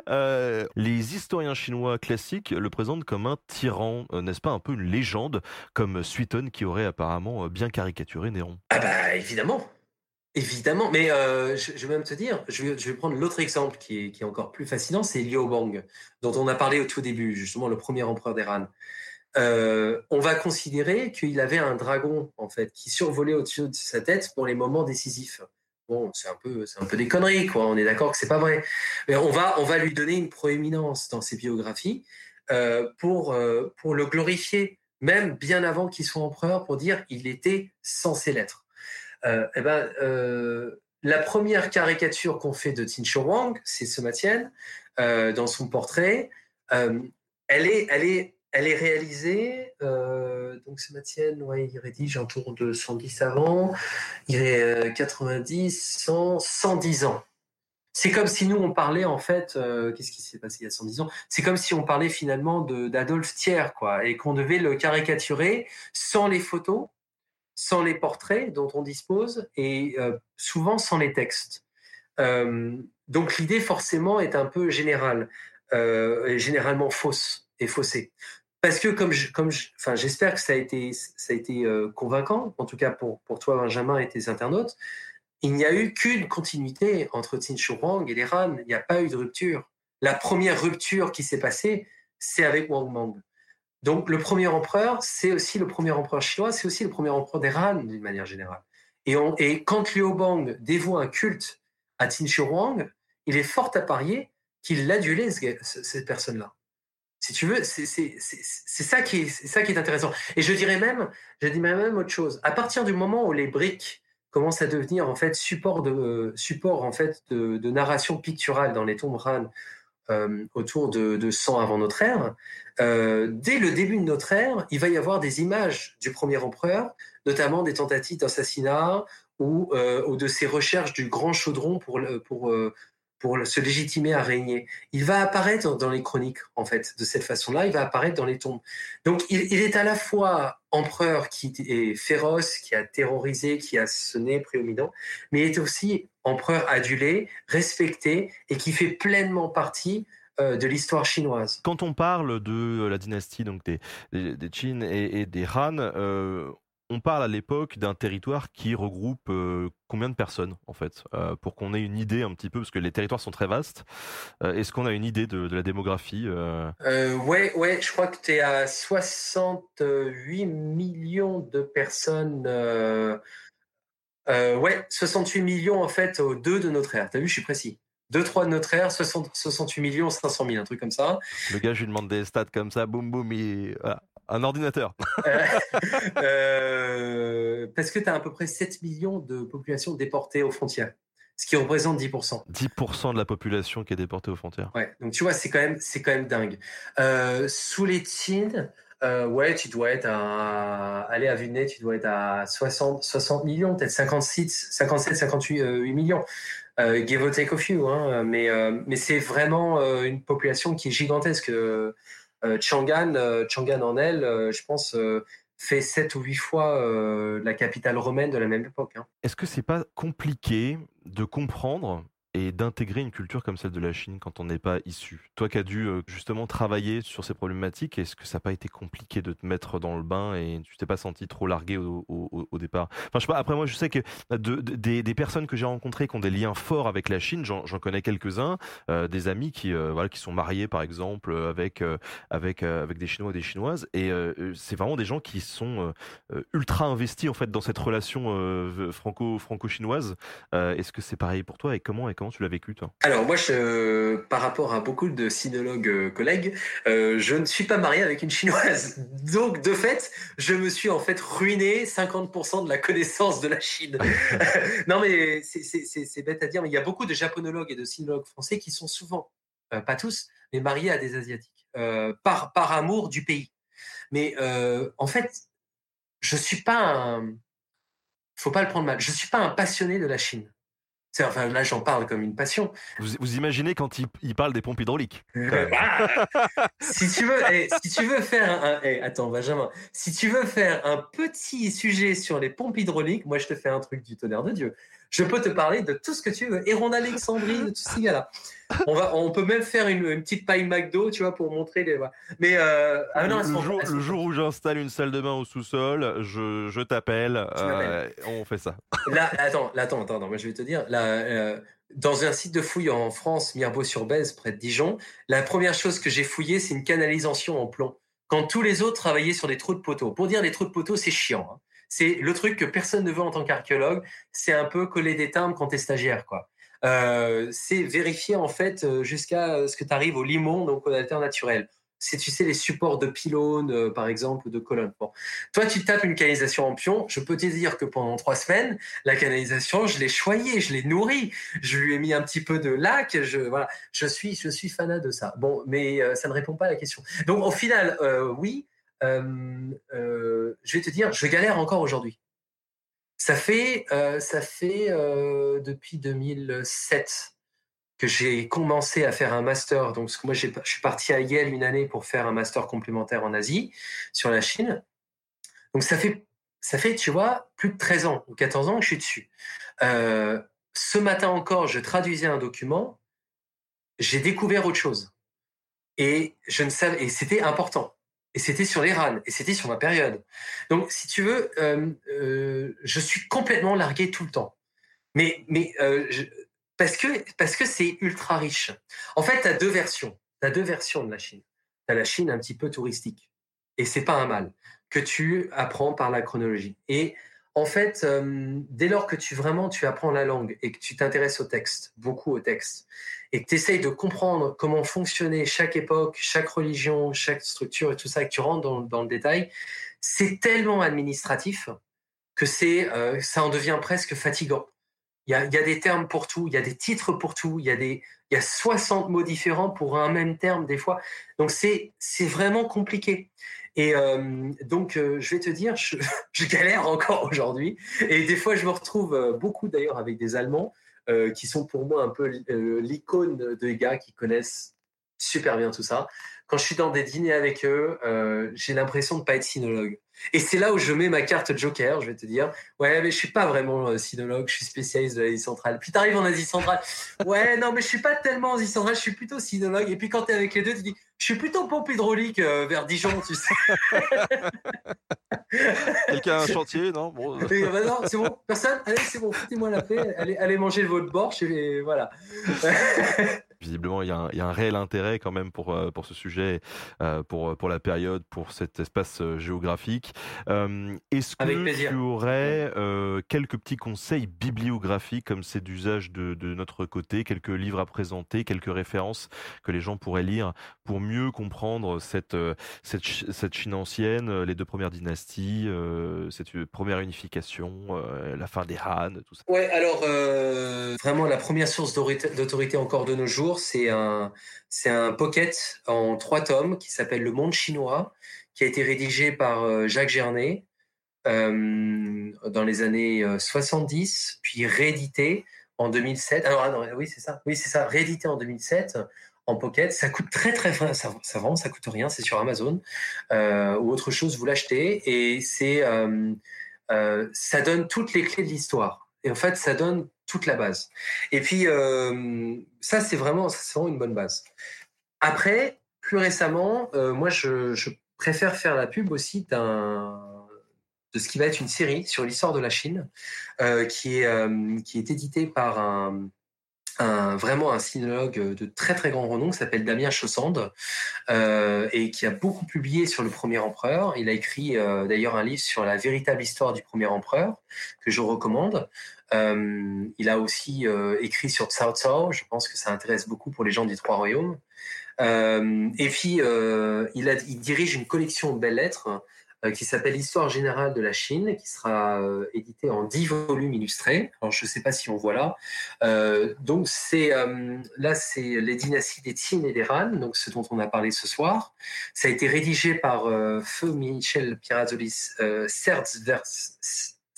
Speaker 1: Euh, les historiens chinois classiques le présentent comme un tyran, euh, n'est-ce pas un peu une légende, comme Suiton qui aurait apparemment euh, bien caricaturé Néron
Speaker 3: Ah bah évidemment, évidemment. Mais euh, je, vais même te dire, je vais, prendre l'autre exemple qui est, encore plus fascinant, c'est Liu Bang, dont on a parlé au tout début, justement le premier empereur d'Iran. Euh, on va considérer qu'il avait un dragon en fait qui survolait au-dessus de sa tête pour les moments décisifs c'est un peu, c'est un peu des conneries, quoi. On est d'accord que c'est pas vrai. Mais on va, on va lui donner une proéminence dans ses biographies euh, pour, euh, pour le glorifier, même bien avant qu'il soit empereur, pour dire il était censé l'être. Euh, eh ben, la première caricature qu'on fait de Tin Wang, c'est ce Matienne, euh, dans son portrait. Elle est, elle est elle est réalisée, euh, donc Sébastien, ouais, il rédige autour de 110 avant, il est 90, 100, 110 ans. C'est comme si nous, on parlait, en fait, euh, qu'est-ce qui s'est passé il y a 110 ans? C'est comme si on parlait finalement d'Adolphe Thiers, quoi, et qu'on devait le caricaturer sans les photos, sans les portraits dont on dispose, et euh, souvent sans les textes. Donc l'idée, forcément, est un peu générale, généralement fausse et faussée. Parce que comme j'espère que ça a été, été convaincant, en tout cas pour, toi, Benjamin, et tes internautes, il n'y a eu qu'une continuité entre Qin Shi Huang et les Han. Il n'y a pas eu de rupture. La première rupture qui s'est passée, c'est avec Wang Mang. Donc le premier empereur, c'est aussi le premier empereur chinois, c'est aussi le premier empereur des Han d'une manière générale. Et, quand Liu Bang dévoue un culte à Qin Shi Huang, il est fort à parier qu'il l'adulait, cette personne-là. Si tu veux, c'est ça, qui est, intéressant. Et je dirais même, je même autre chose. À partir du moment où les briques commence à devenir en fait support de support en fait de, narration picturale dans les tombes Han euh, autour de, 100 avant notre ère. Euh, dès le début de notre ère, il va y avoir des images du premier empereur, notamment des tentatives d'assassinat ou, euh, de ses recherches du grand chaudron pour pour se légitimer à régner. Il va apparaître dans les chroniques, en fait, de cette façon-là, il va apparaître dans les tombes. Donc, il, est à la fois empereur qui est féroce, qui a terrorisé, qui a sonné prédominant, mais il est aussi empereur adulé, respecté, et qui fait pleinement partie euh, de l'histoire chinoise.
Speaker 1: Quand on parle de la dynastie donc des, des, Qin et, des Han, euh, on parle à l'époque d'un territoire qui regroupe euh, combien de personnes en fait euh, pour qu'on ait une idée un petit peu parce que les territoires sont très vastes. Euh, est-ce qu'on a une idée de, la démographie
Speaker 3: Ouais, ouais, je crois que tu es à 68 millions de personnes. ouais, 68 millions en fait au 2 de notre ère. T'as vu, je suis précis. 2-3 de notre ère, 68 millions 500 000, un truc comme ça.
Speaker 1: Le gars, je lui demande des stats comme ça, boum boum, il... Un ordinateur.
Speaker 3: Euh, parce que tu as à peu près 7 millions de populations déportées aux frontières, ce qui représente 10%.
Speaker 1: 10% de la population qui est déportée aux frontières.
Speaker 3: Ouais, donc tu vois, c'est quand même, c'est quand même dingue. Euh, sous les Tines, euh, ouais, tu dois être à, aller à vue tu dois être à 60, 60 millions, peut-être 56, 57, 58 millions. Euh, give or take a few, hein, mais, mais c'est vraiment une population qui est gigantesque. Euh, Chang'an, euh, Chang'an en elle, euh, je pense, fait sept ou huit fois la capitale romaine de la même époque. Hein.
Speaker 1: Est-ce que c'est pas compliqué de comprendre et d'intégrer une culture comme celle de la Chine quand on n'est pas issu. Toi qui as dû euh, justement travailler sur ces problématiques, est-ce que ça n'a pas été compliqué de te mettre dans le bain et tu t'es pas senti trop largué au, départ? Enfin, je sais pas. Après, moi, je sais que des, personnes que j'ai rencontrées qui ont des liens forts avec la Chine, j'en connais quelques-uns, euh, des amis qui euh, qui sont mariés par exemple avec des Chinois et des Chinoises, et c'est vraiment des gens qui sont ultra investis en fait dans cette relation franco franco-chinoise. est-ce que c'est pareil pour toi et comment tu l'as vécu, toi?
Speaker 3: Alors, moi, je, par rapport à beaucoup de sinologues euh, collègues, euh, je ne suis pas marié avec une chinoise. Donc, de fait, je me suis en fait ruiné 50% de la connaissance de la Chine. non, mais c'est bête à dire, mais il y a beaucoup de japonologues et de sinologues français qui sont souvent, euh, pas tous, mais mariés à des Asiatiques, par, par amour du pays. Mais en fait, je suis pas un. Faut pas le prendre mal. Je suis pas un passionné de la Chine. Enfin, là, j'en parle comme une passion.
Speaker 1: Vous, imaginez quand il, parle des pompes hydrauliques
Speaker 3: bah, Si tu veux, eh, si tu veux faire un, eh, attends, Benjamin, si tu veux faire un petit sujet sur les pompes hydrauliques, moi, je te fais un truc du tonnerre de Dieu je peux te parler de tout ce que tu veux. Héron Alexandrie, de tous ces gars-là. On, va, on peut même faire une, petite paille McDo, tu vois, pour montrer les. Mais euh,
Speaker 1: ah le, jour, où j'installe une salle de bain au sous-sol, je, je t'appelle, euh, on fait ça.
Speaker 3: Là, attends, attends, attends, moi je vais te dire, là, euh, dans un site de fouille en France, Mirbeau-sur-Bèze, près de Dijon, la première chose que j'ai fouillée, c'est une canalisation en plomb. Quand tous les autres travaillaient sur des trous de poteaux. Pour dire les trous de poteaux, c'est chiant. Hein c'est le truc que personne ne veut en tant qu'archéologue. C'est un peu coller des timbres quand tu es stagiaire, quoi. Euh, c'est vérifier en fait euh, jusqu'à ce que tu arrives au limon, donc au alter naturel. C'est tu sais les supports de pylônes, euh, par exemple, de colonnes. Toi, tu tapes une canalisation en pion. Je peux te dire que pendant trois semaines, la canalisation, je l'ai choyée, je l'ai nourrie, je lui ai mis un petit peu de lac. Je je suis je suis fanat de ça. Bon, mais ça ne répond pas à la question. Donc au final, oui, euh, euh, je vais te dire, je galère encore aujourd'hui. Ça fait, euh, ça fait depuis 2007 que j'ai commencé à faire un master. Donc, moi, je suis parti à Yale une année pour faire un master complémentaire en Asie, sur la Chine. Donc, ça fait, ça fait, tu vois, plus de 13 ans ou 14 ans que je suis dessus. Ce matin encore, je traduisais un document. J'ai découvert autre chose. Et et c'était important. Et c'était sur les RAN, et c'était sur ma période. Donc, si tu veux, euh, euh, je suis complètement largué tout le temps. Mais, mais euh, parce que parce que c'est ultra riche. En fait, tu as deux versions. Tu deux versions de la Chine. Tu as la Chine un petit peu touristique. Et c'est pas un mal que tu apprends par la chronologie. Et en fait, dès lors que tu vraiment tu apprends la langue et que tu t'intéresses au texte, beaucoup au texte, et que tu essayes de comprendre comment fonctionnait chaque époque, chaque religion, chaque structure et tout ça, et que tu rentres dans, le détail, c'est tellement administratif que c'est, euh, ça en devient presque fatigant. Il y, a, des termes pour tout, il y a des titres pour tout, il y a des, il y a 60 mots différents pour un même terme des fois. Donc c'est vraiment compliqué. Et euh, donc, euh, je vais te dire, je, galère encore aujourd'hui. Et des fois, je me retrouve beaucoup d'ailleurs avec des Allemands euh, qui sont pour moi un peu euh, l'icône des gars qui connaissent super bien tout ça. Quand je suis dans des dîners avec eux, euh, j'ai l'impression de pas être sinologue. Et c'est là où je mets ma carte Joker, je vais te dire, ouais, mais je suis pas vraiment sinologue, je suis spécialiste de l'Asie centrale. Puis t'arrives en Asie centrale, ouais, non, mais je suis pas tellement en Asie centrale, je suis plutôt sinologue. Et puis quand t'es avec les deux, tu dis, je suis plutôt pompe hydraulique vers Dijon, tu sais.
Speaker 1: Quelqu'un a un chantier, non?
Speaker 3: Bon. Bah non, c'est bon, personne? Allez, c'est bon, foutez-moi la paix, allez, allez manger le votre bord, et voilà.
Speaker 1: Visiblement, il y, a un, il y, a un, réel intérêt quand même pour, euh, pour ce sujet, euh, pour, pour la période, pour cet espace euh, géographique. Est-ce que tu aurais quelques petits conseils bibliographiques, comme c'est d'usage de, de, notre côté, quelques livres à présenter, quelques références que les gens pourraient lire pour mieux comprendre cette, cette, cette Chine ancienne, les deux premières dynasties, cette première unification, la fin des Han, tout ça
Speaker 3: Ouais, alors vraiment la première source d'autorité encore de nos jours, c'est un, un pocket en trois tomes qui s'appelle Le Monde chinois, qui a été rédigé par euh, Jacques Gernet euh, dans les années 70, euh, puis réédité en 2007. Alors, ah oui, c'est ça. Oui, c'est ça. Réédité en 2007 en pocket. Ça coûte très très ça, vraiment ça coûte rien. C'est sur Amazon ou autre chose. Vous l'achetez et c'est ça donne toutes les clés de l'histoire. Et en fait, ça donne toute la base. Et puis, euh, ça, c'est vraiment, vraiment une bonne base. Après, plus récemment, euh, moi, je, préfère faire la pub aussi d'un de ce qui va être une série sur l'histoire de la Chine, euh, qui, est, qui est éditée par un, un, vraiment un sinologue de très très grand renom qui s'appelle Damien Chaussande et qui a beaucoup publié sur le premier empereur. Il a écrit d'ailleurs un livre sur la véritable histoire du premier empereur que je recommande. Euh, il a aussi euh, écrit sur Cao Cao. Je pense que ça intéresse beaucoup pour les gens des Trois Royaumes. Euh, et puis, il, a, il, dirige une collection de belles lettres qui s'appelle Histoire générale de la Chine, qui sera éditée en dix volumes illustrés. Alors, je ne sais pas si on voit là. donc, c'est là, c'est les dynasties des Qin et des Han, donc ce dont on a parlé ce soir. Ça a été rédigé par Feu Michel Pirazzolis,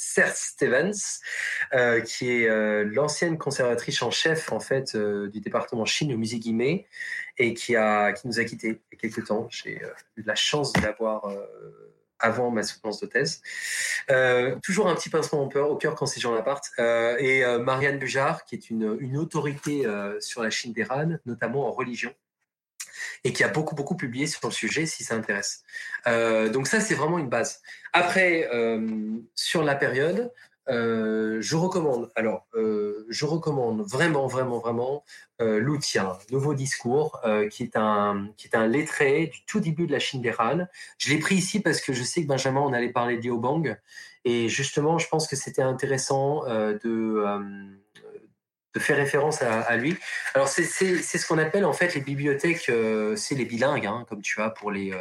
Speaker 3: Serge Stevens, euh, qui est euh, l'ancienne conservatrice en chef en fait euh, du département Chine au musée Guimet et qui a qui nous a quittés il y a quelques temps. J'ai eu la chance de l'avoir avant ma soutenance de thèse. toujours un petit pincement au au cœur quand ces gens partent. et Marianne Bujard, qui est une, autorité sur la Chine des Han, notamment en religion et qui a beaucoup beaucoup publié sur le sujet si ça intéresse. Euh, donc ça c'est vraiment une base. Après euh, sur la période, euh, je recommande. Alors je recommande vraiment vraiment vraiment l'Outien, Nouveau Discours, qui est un qui est un lettré du tout début de la Chine des Han. Je l'ai pris ici parce que je sais que Benjamin on allait parler de Liu Bang et justement je pense que c'était intéressant de de faire référence à, lui. Alors c'est ce qu'on appelle en fait les bibliothèques, euh, c'est les bilingues, hein, comme tu as pour les euh,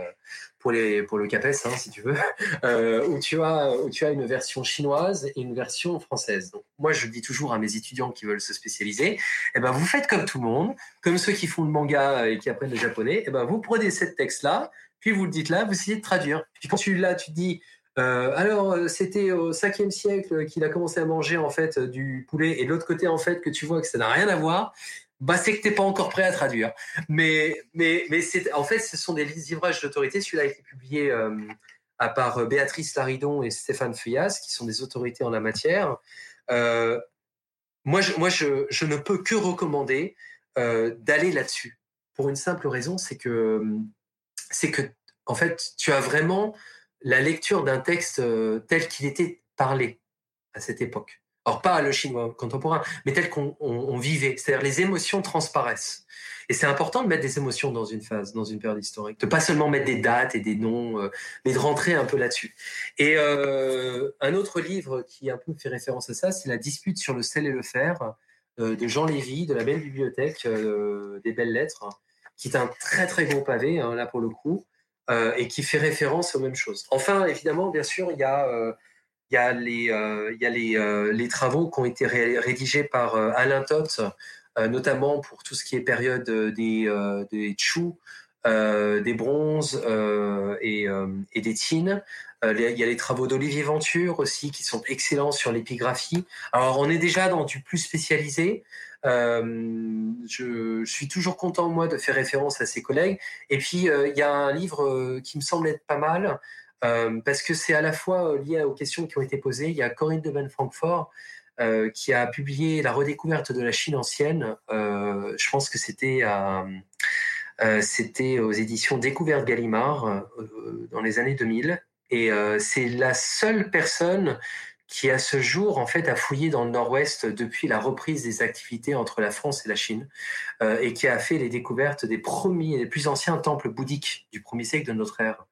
Speaker 3: pour les pour le CAPES, hein, si tu veux, euh, où tu as où tu as une version chinoise et une version française. Donc moi je dis toujours à mes étudiants qui veulent se spécialiser, eh ben vous faites comme tout le monde, comme ceux qui font le manga et qui apprennent le japonais, eh ben vous prenez cette texte là, puis vous le dites là, vous essayez de traduire. Puis quand tu là tu dis alors, c'était au 5e siècle qu'il a commencé à manger en fait du poulet, et de l'autre côté, en fait, que tu vois que ça n'a rien à voir bah, c'est que tu n'es pas encore prêt à traduire. Mais, mais, mais c'est, en fait, ce sont des livrages d'autorité. Celui-là a été publié euh, à part euh, Béatrice Laridon et Stéphane Feuillas, qui sont des autorités en la matière. Euh, moi, je, moi je, je, ne peux que recommander d'aller là-dessus. Pour une simple raison, c'est que, c'est que, en fait, tu as vraiment la lecture d'un texte tel qu'il était parlé à cette époque. Alors pas le chinois contemporain, mais tel qu'on vivait. C'est-à-dire les émotions transparaissent. Et c'est important de mettre des émotions dans une phase, dans une période historique. De pas seulement mettre des dates et des noms, euh, mais de rentrer un peu là-dessus. Et euh, un autre livre qui un peu fait référence à ça, c'est La dispute sur le sel et le fer euh, de Jean Lévy, de la belle bibliothèque des belles lettres, qui est un très très gros pavé, hein, là pour le coup, et qui fait référence aux mêmes choses. Enfin, évidemment, bien sûr, il y a les, euh, euh, travaux qui ont été rédigés par euh, Alain Toth, notamment pour tout ce qui est période des, des Chou, des bronzes et, des tines. il y a les travaux d'Olivier Venture aussi qui sont excellents sur l'épigraphie. Alors on est déjà dans du plus spécialisé. Je, je, suis toujours content moi de faire référence à ses collègues. Et puis il y a un livre qui me semble être pas mal, euh, parce que c'est à la fois euh, lié aux questions qui ont été posées. Il y a Corinne de Ben Francfort euh, qui a publié La redécouverte de la Chine ancienne. je pense que c'était aux éditions Découverte Gallimard dans les années 2000. Et c'est la seule personne qui à ce jour en fait a fouillé dans le Nord-Ouest depuis la reprise des activités entre la France et la Chine et qui a fait les découvertes des premiers, des plus anciens temples bouddhiques du premier siècle de notre ère.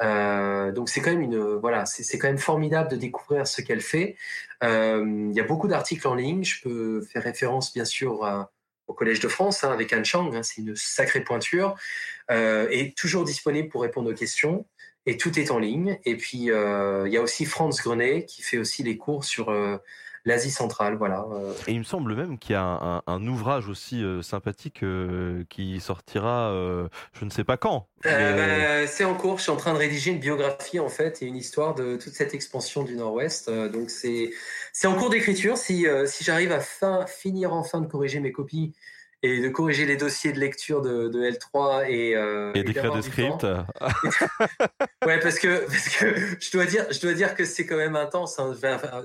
Speaker 3: Euh, donc c'est quand même une voilà, c'est quand même formidable de découvrir ce qu'elle fait. Euh, il y a beaucoup d'articles en ligne. Je peux faire référence bien sûr au Collège de France hein, avec Anne Chang. Hein, c'est une sacrée pointure euh, et toujours disponible pour répondre aux questions. Et tout est en ligne. Et puis il y a aussi Franz Grenet qui fait aussi les cours sur l'Asie centrale. Voilà. Euh.
Speaker 1: Et il me semble même qu'il y a un, ouvrage aussi euh, sympathique euh, qui sortira, je ne sais pas quand.
Speaker 3: Bah, c'est en cours. Je suis en train de rédiger une biographie en fait et une histoire de toute cette expansion du Nord-Ouest. donc c'est c'est en cours d'écriture. Si si j'arrive à fin, finir enfin de corriger mes copies et de corriger les dossiers de lecture de, de L3 et,
Speaker 1: euh, et d'écrire des scripts.
Speaker 3: ouais, parce que, parce que je dois dire, je dois dire que c'est quand même intense. Hein.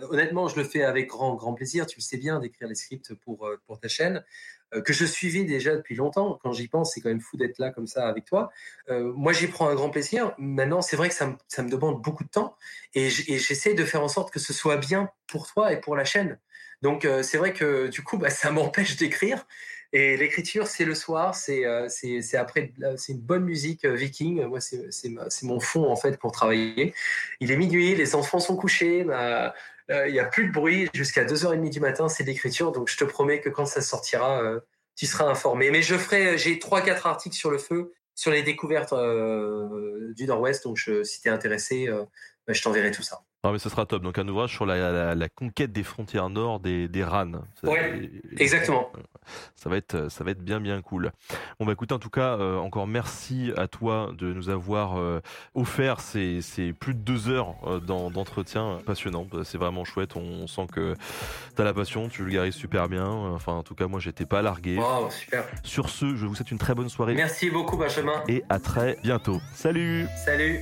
Speaker 3: honnêtement, je le fais avec grand, grand plaisir. Tu le sais bien d'écrire les scripts pour, euh, pour ta chaîne euh, que je suivais déjà depuis longtemps. Quand j'y pense, c'est quand même fou d'être là comme ça avec toi. Euh, moi, j'y prends un grand plaisir. Maintenant, c'est vrai que ça me, ça me, demande beaucoup de temps et j'essaie de faire en sorte que ce soit bien pour toi et pour la chaîne. Donc, euh, c'est vrai que du coup, bah, ça m'empêche d'écrire. Et l'écriture, c'est le soir, c'est euh, après, c'est une bonne musique euh, viking. Moi, c'est mon fond en fait pour travailler. Il est minuit, les enfants sont couchés, euh, il n'y a plus de bruit jusqu'à 2h30 du matin, c'est l'écriture. Donc, je te promets que quand ça sortira, tu seras informé. Mais je ferai, j'ai trois, quatre articles sur le feu, sur les découvertes du Nord-Ouest. Donc, si tu es intéressé, bah, je t'enverrai tout ça.
Speaker 1: Non, mais ce sera top. Donc, un ouvrage sur la, conquête des frontières nord des, des RAN.
Speaker 3: Oui, exactement.
Speaker 1: Ça va, être, ça va être bien, bien cool. Bon, bah, écoute, en tout cas, euh, encore merci à toi de nous avoir euh, offert ces, ces, plus de deux heures euh, d'entretien passionnant. C'est vraiment chouette. On, sent que tu as la passion, tu vulgarises super bien. Enfin, en tout cas, moi, j'étais pas largué.
Speaker 3: Oh, super.
Speaker 1: Sur ce, je vous souhaite une très bonne soirée.
Speaker 3: Merci beaucoup, Benjamin.
Speaker 1: Et à très bientôt. Salut.
Speaker 3: Salut.